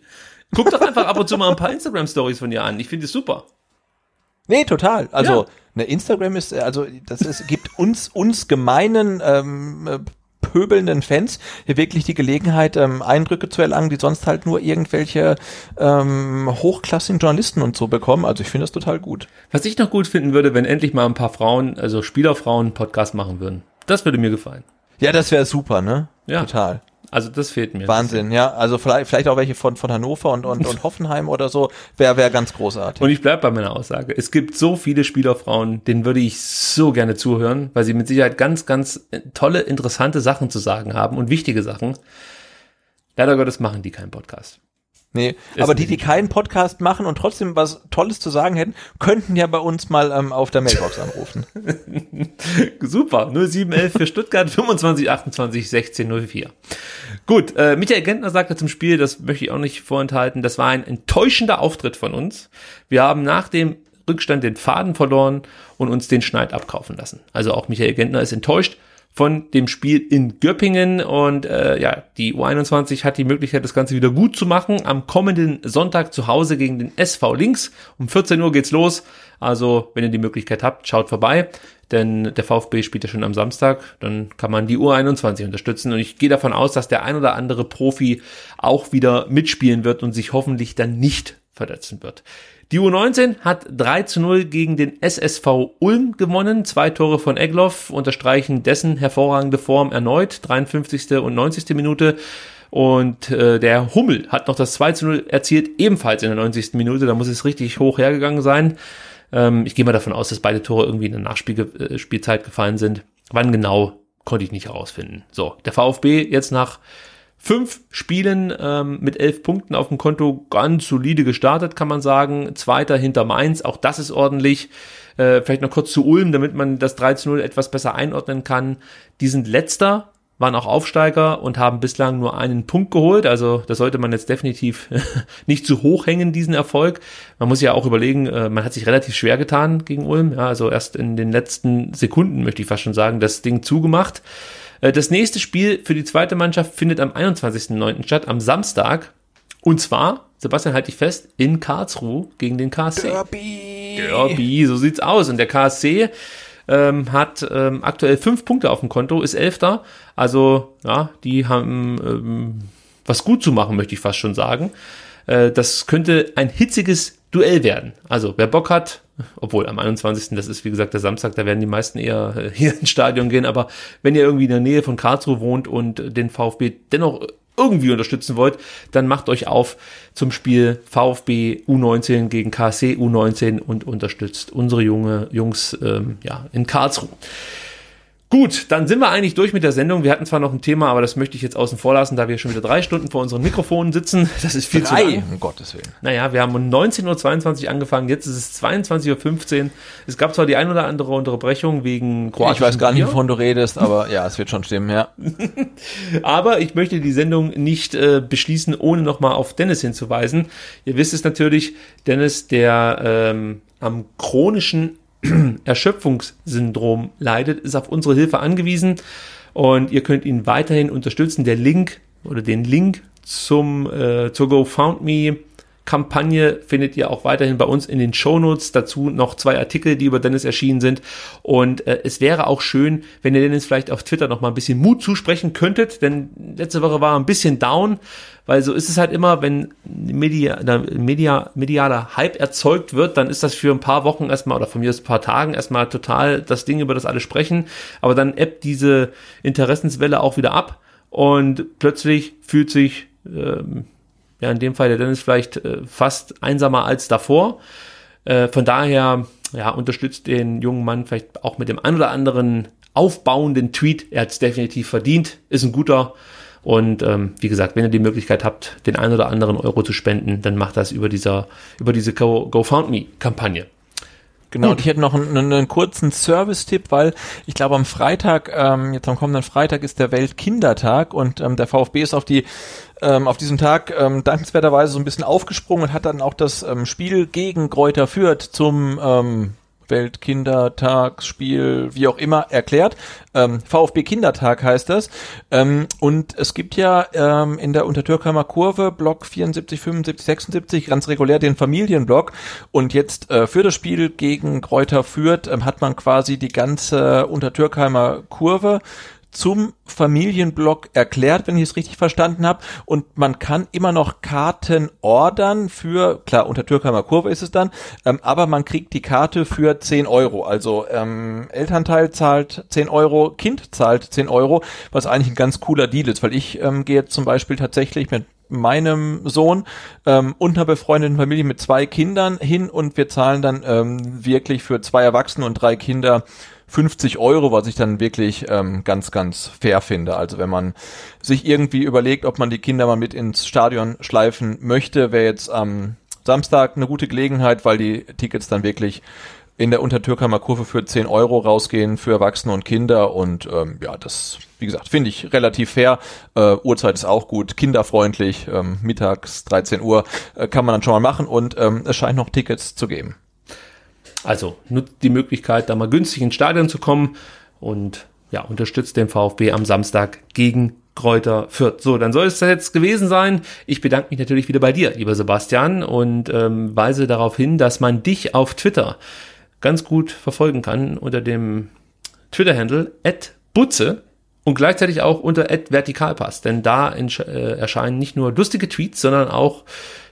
Guck doch einfach ab und zu mal ein paar Instagram-Stories von ihr an. Ich finde es super. Nee, total. Also ja. ne, Instagram ist, also das ist, gibt uns, uns gemeinen ähm, pöbelnden Fans hier wirklich die Gelegenheit, ähm, Eindrücke zu erlangen, die sonst halt nur irgendwelche ähm, hochklassigen Journalisten und so bekommen. Also ich finde das total gut. Was ich noch gut finden würde, wenn endlich mal ein paar Frauen, also Spielerfrauen, Podcast machen würden. Das würde mir gefallen. Ja, das wäre super, ne? Ja. Total. Also das fehlt mir. Wahnsinn, ja. Also vielleicht, vielleicht auch welche von, von Hannover und, und, und Hoffenheim oder so. Wäre wär ganz großartig. Und ich bleibe bei meiner Aussage. Es gibt so viele Spielerfrauen, denen würde ich so gerne zuhören, weil sie mit Sicherheit ganz, ganz tolle, interessante Sachen zu sagen haben und wichtige Sachen. Leider Gottes machen die keinen Podcast. Nee, ist aber die, die keinen Podcast machen und trotzdem was Tolles zu sagen hätten, könnten ja bei uns mal ähm, auf der Mailbox anrufen. Super, 0711 für Stuttgart, 25 28 16 04. Gut, äh, Michael Gentner sagte zum Spiel, das möchte ich auch nicht vorenthalten, das war ein enttäuschender Auftritt von uns. Wir haben nach dem Rückstand den Faden verloren und uns den Schneid abkaufen lassen. Also auch Michael Gentner ist enttäuscht von dem Spiel in Göppingen und äh, ja, die U21 hat die Möglichkeit, das Ganze wieder gut zu machen. Am kommenden Sonntag zu Hause gegen den SV Links. Um 14 Uhr geht's los. Also, wenn ihr die Möglichkeit habt, schaut vorbei. Denn der VfB spielt ja schon am Samstag. Dann kann man die U21 unterstützen. Und ich gehe davon aus, dass der ein oder andere Profi auch wieder mitspielen wird und sich hoffentlich dann nicht verletzen wird. Die U19 hat 3 zu 0 gegen den SSV Ulm gewonnen. Zwei Tore von Egloff unterstreichen dessen hervorragende Form erneut. 53. und 90. Minute. Und äh, der Hummel hat noch das 2 zu 0 erzielt, ebenfalls in der 90. Minute. Da muss es richtig hoch hergegangen sein. Ähm, ich gehe mal davon aus, dass beide Tore irgendwie in der Nachspielzeit gefallen sind. Wann genau, konnte ich nicht herausfinden. So, der VfB jetzt nach Fünf Spielen ähm, mit elf Punkten auf dem Konto ganz solide gestartet, kann man sagen. Zweiter hinter Mainz, auch das ist ordentlich. Äh, vielleicht noch kurz zu Ulm, damit man das 3 zu 0 etwas besser einordnen kann. Die sind letzter, waren auch Aufsteiger und haben bislang nur einen Punkt geholt. Also das sollte man jetzt definitiv nicht zu hoch hängen, diesen Erfolg. Man muss ja auch überlegen, äh, man hat sich relativ schwer getan gegen Ulm. Ja, also erst in den letzten Sekunden, möchte ich fast schon sagen, das Ding zugemacht. Äh, das nächste Spiel für die zweite Mannschaft findet am 21.09. statt, am Samstag. Und zwar, Sebastian, halte ich fest, in Karlsruhe gegen den KSC. Derby! Derby, so sieht's aus. Und der KSC ähm, hat ähm, aktuell fünf Punkte auf dem Konto, ist Elfter. Also, ja, die haben ähm, was gut zu machen, möchte ich fast schon sagen. Äh, das könnte ein hitziges Duell werden. Also, wer Bock hat, obwohl am 21. das ist wie gesagt der Samstag, da werden die meisten eher äh, hier ins Stadion gehen, aber wenn ihr irgendwie in der Nähe von Karlsruhe wohnt und den VfB dennoch irgendwie unterstützen wollt, dann macht euch auf zum Spiel VfB U19 gegen KC U19 und unterstützt unsere junge Jungs ähm, ja, in Karlsruhe. Gut, dann sind wir eigentlich durch mit der Sendung. Wir hatten zwar noch ein Thema, aber das möchte ich jetzt außen vor lassen, da wir schon wieder drei Stunden vor unseren Mikrofonen sitzen. Das ist viel drei, zu lang. um Gottes Willen. Naja, wir haben um 19.22 Uhr angefangen, jetzt ist es 22.15 Uhr. Es gab zwar die ein oder andere Unterbrechung wegen Kroatien. Ich weiß gar nicht, wovon du redest, aber ja, es wird schon stimmen, ja. aber ich möchte die Sendung nicht äh, beschließen, ohne nochmal auf Dennis hinzuweisen. Ihr wisst es natürlich, Dennis, der ähm, am chronischen Erschöpfungssyndrom leidet, ist auf unsere Hilfe angewiesen und ihr könnt ihn weiterhin unterstützen. Der Link oder den Link zum äh, zur GoFoundMe Kampagne findet ihr auch weiterhin bei uns in den Shownotes. Dazu noch zwei Artikel, die über Dennis erschienen sind. Und äh, es wäre auch schön, wenn ihr Dennis vielleicht auf Twitter noch mal ein bisschen Mut zusprechen könntet, denn letzte Woche war er ein bisschen down weil so ist es halt immer, wenn Media, Media, medialer Hype erzeugt wird, dann ist das für ein paar Wochen erstmal oder von mir aus ein paar Tagen erstmal total das Ding, über das alle sprechen, aber dann ebbt diese Interessenswelle auch wieder ab und plötzlich fühlt sich, ähm, ja in dem Fall der Dennis vielleicht äh, fast einsamer als davor. Äh, von daher, ja, unterstützt den jungen Mann vielleicht auch mit dem ein oder anderen aufbauenden Tweet. Er hat es definitiv verdient, ist ein guter und ähm, wie gesagt, wenn ihr die Möglichkeit habt, den einen oder anderen Euro zu spenden, dann macht das über dieser, über diese Go GoFundMe-Kampagne. Genau, und ich hätte noch einen, einen kurzen Service-Tipp, weil ich glaube am Freitag, ähm, jetzt am kommenden Freitag ist der Weltkindertag und ähm, der VfB ist auf die ähm, auf diesem Tag ähm, dankenswerterweise so ein bisschen aufgesprungen und hat dann auch das ähm, Spiel gegen Kräuter Fürth zum ähm, Weltkindertagsspiel, wie auch immer, erklärt. Ähm, VfB Kindertag heißt das. Ähm, und es gibt ja ähm, in der Untertürkheimer Kurve, Block 74, 75, 76, ganz regulär den Familienblock. Und jetzt äh, für das Spiel gegen Kräuter Fürth ähm, hat man quasi die ganze Untertürkheimer Kurve zum Familienblock erklärt, wenn ich es richtig verstanden habe. Und man kann immer noch Karten ordern für, klar, unter Türkheimer Kurve ist es dann, ähm, aber man kriegt die Karte für 10 Euro. Also ähm, Elternteil zahlt 10 Euro, Kind zahlt 10 Euro, was eigentlich ein ganz cooler Deal ist, weil ich ähm, gehe jetzt zum Beispiel tatsächlich mit meinem Sohn ähm, und einer befreundeten Familie mit zwei Kindern hin und wir zahlen dann ähm, wirklich für zwei Erwachsene und drei Kinder 50 Euro, was ich dann wirklich ähm, ganz, ganz fair finde. Also wenn man sich irgendwie überlegt, ob man die Kinder mal mit ins Stadion schleifen möchte, wäre jetzt am Samstag eine gute Gelegenheit, weil die Tickets dann wirklich in der Untertürkheimer Kurve für 10 Euro rausgehen für Erwachsene und Kinder und ähm, ja, das, wie gesagt, finde ich relativ fair. Äh, Uhrzeit ist auch gut, kinderfreundlich, ähm, mittags 13 Uhr äh, kann man dann schon mal machen und ähm, es scheint noch Tickets zu geben. Also nutzt die Möglichkeit, da mal günstig ins Stadion zu kommen und ja, unterstützt den VfB am Samstag gegen Kräuter Fürth. So, dann soll es das jetzt gewesen sein. Ich bedanke mich natürlich wieder bei dir, lieber Sebastian, und ähm, weise darauf hin, dass man dich auf Twitter ganz gut verfolgen kann unter dem Twitter-Handle @butze und gleichzeitig auch unter @vertikalpass, denn da äh, erscheinen nicht nur lustige Tweets, sondern auch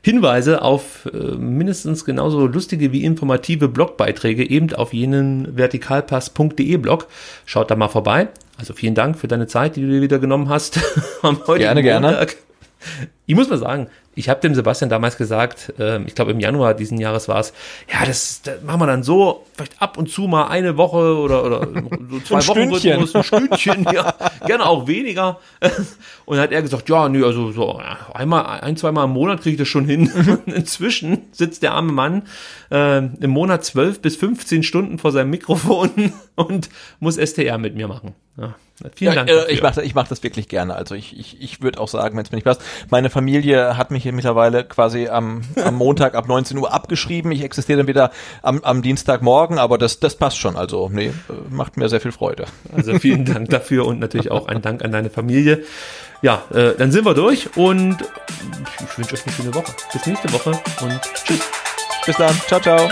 Hinweise auf äh, mindestens genauso lustige wie informative Blogbeiträge eben auf jenen vertikalpass.de Blog. Schaut da mal vorbei. Also vielen Dank für deine Zeit, die du dir wieder genommen hast. am gerne, Montag. gerne. Ich muss mal sagen, ich habe dem Sebastian damals gesagt, äh, ich glaube im Januar diesen Jahres war es, ja, das, das machen wir dann so, vielleicht ab und zu mal eine Woche oder, oder so zwei ein Wochen Rhythmus, ein Stündchen, ja, gerne auch weniger. Und dann hat er gesagt, ja, nö, also so einmal, ein, zweimal im Monat kriege ich das schon hin. inzwischen sitzt der arme Mann äh, im Monat zwölf bis 15 Stunden vor seinem Mikrofon und muss STR mit mir machen. Ja, vielen Dank. Äh, ich mache ich mach das wirklich gerne. Also ich, ich, ich würde auch sagen, wenn es mir nicht passt, meine Familie hat mich hier mittlerweile quasi am, am Montag ab 19 Uhr abgeschrieben. Ich existiere dann wieder am, am Dienstagmorgen, aber das, das passt schon. Also nee, macht mir sehr viel Freude. Also vielen Dank dafür und natürlich auch ein Dank an deine Familie. Ja, äh, dann sind wir durch und ich wünsche euch eine schöne Woche. Bis nächste Woche und tschüss. Bis dann. Ciao, ciao.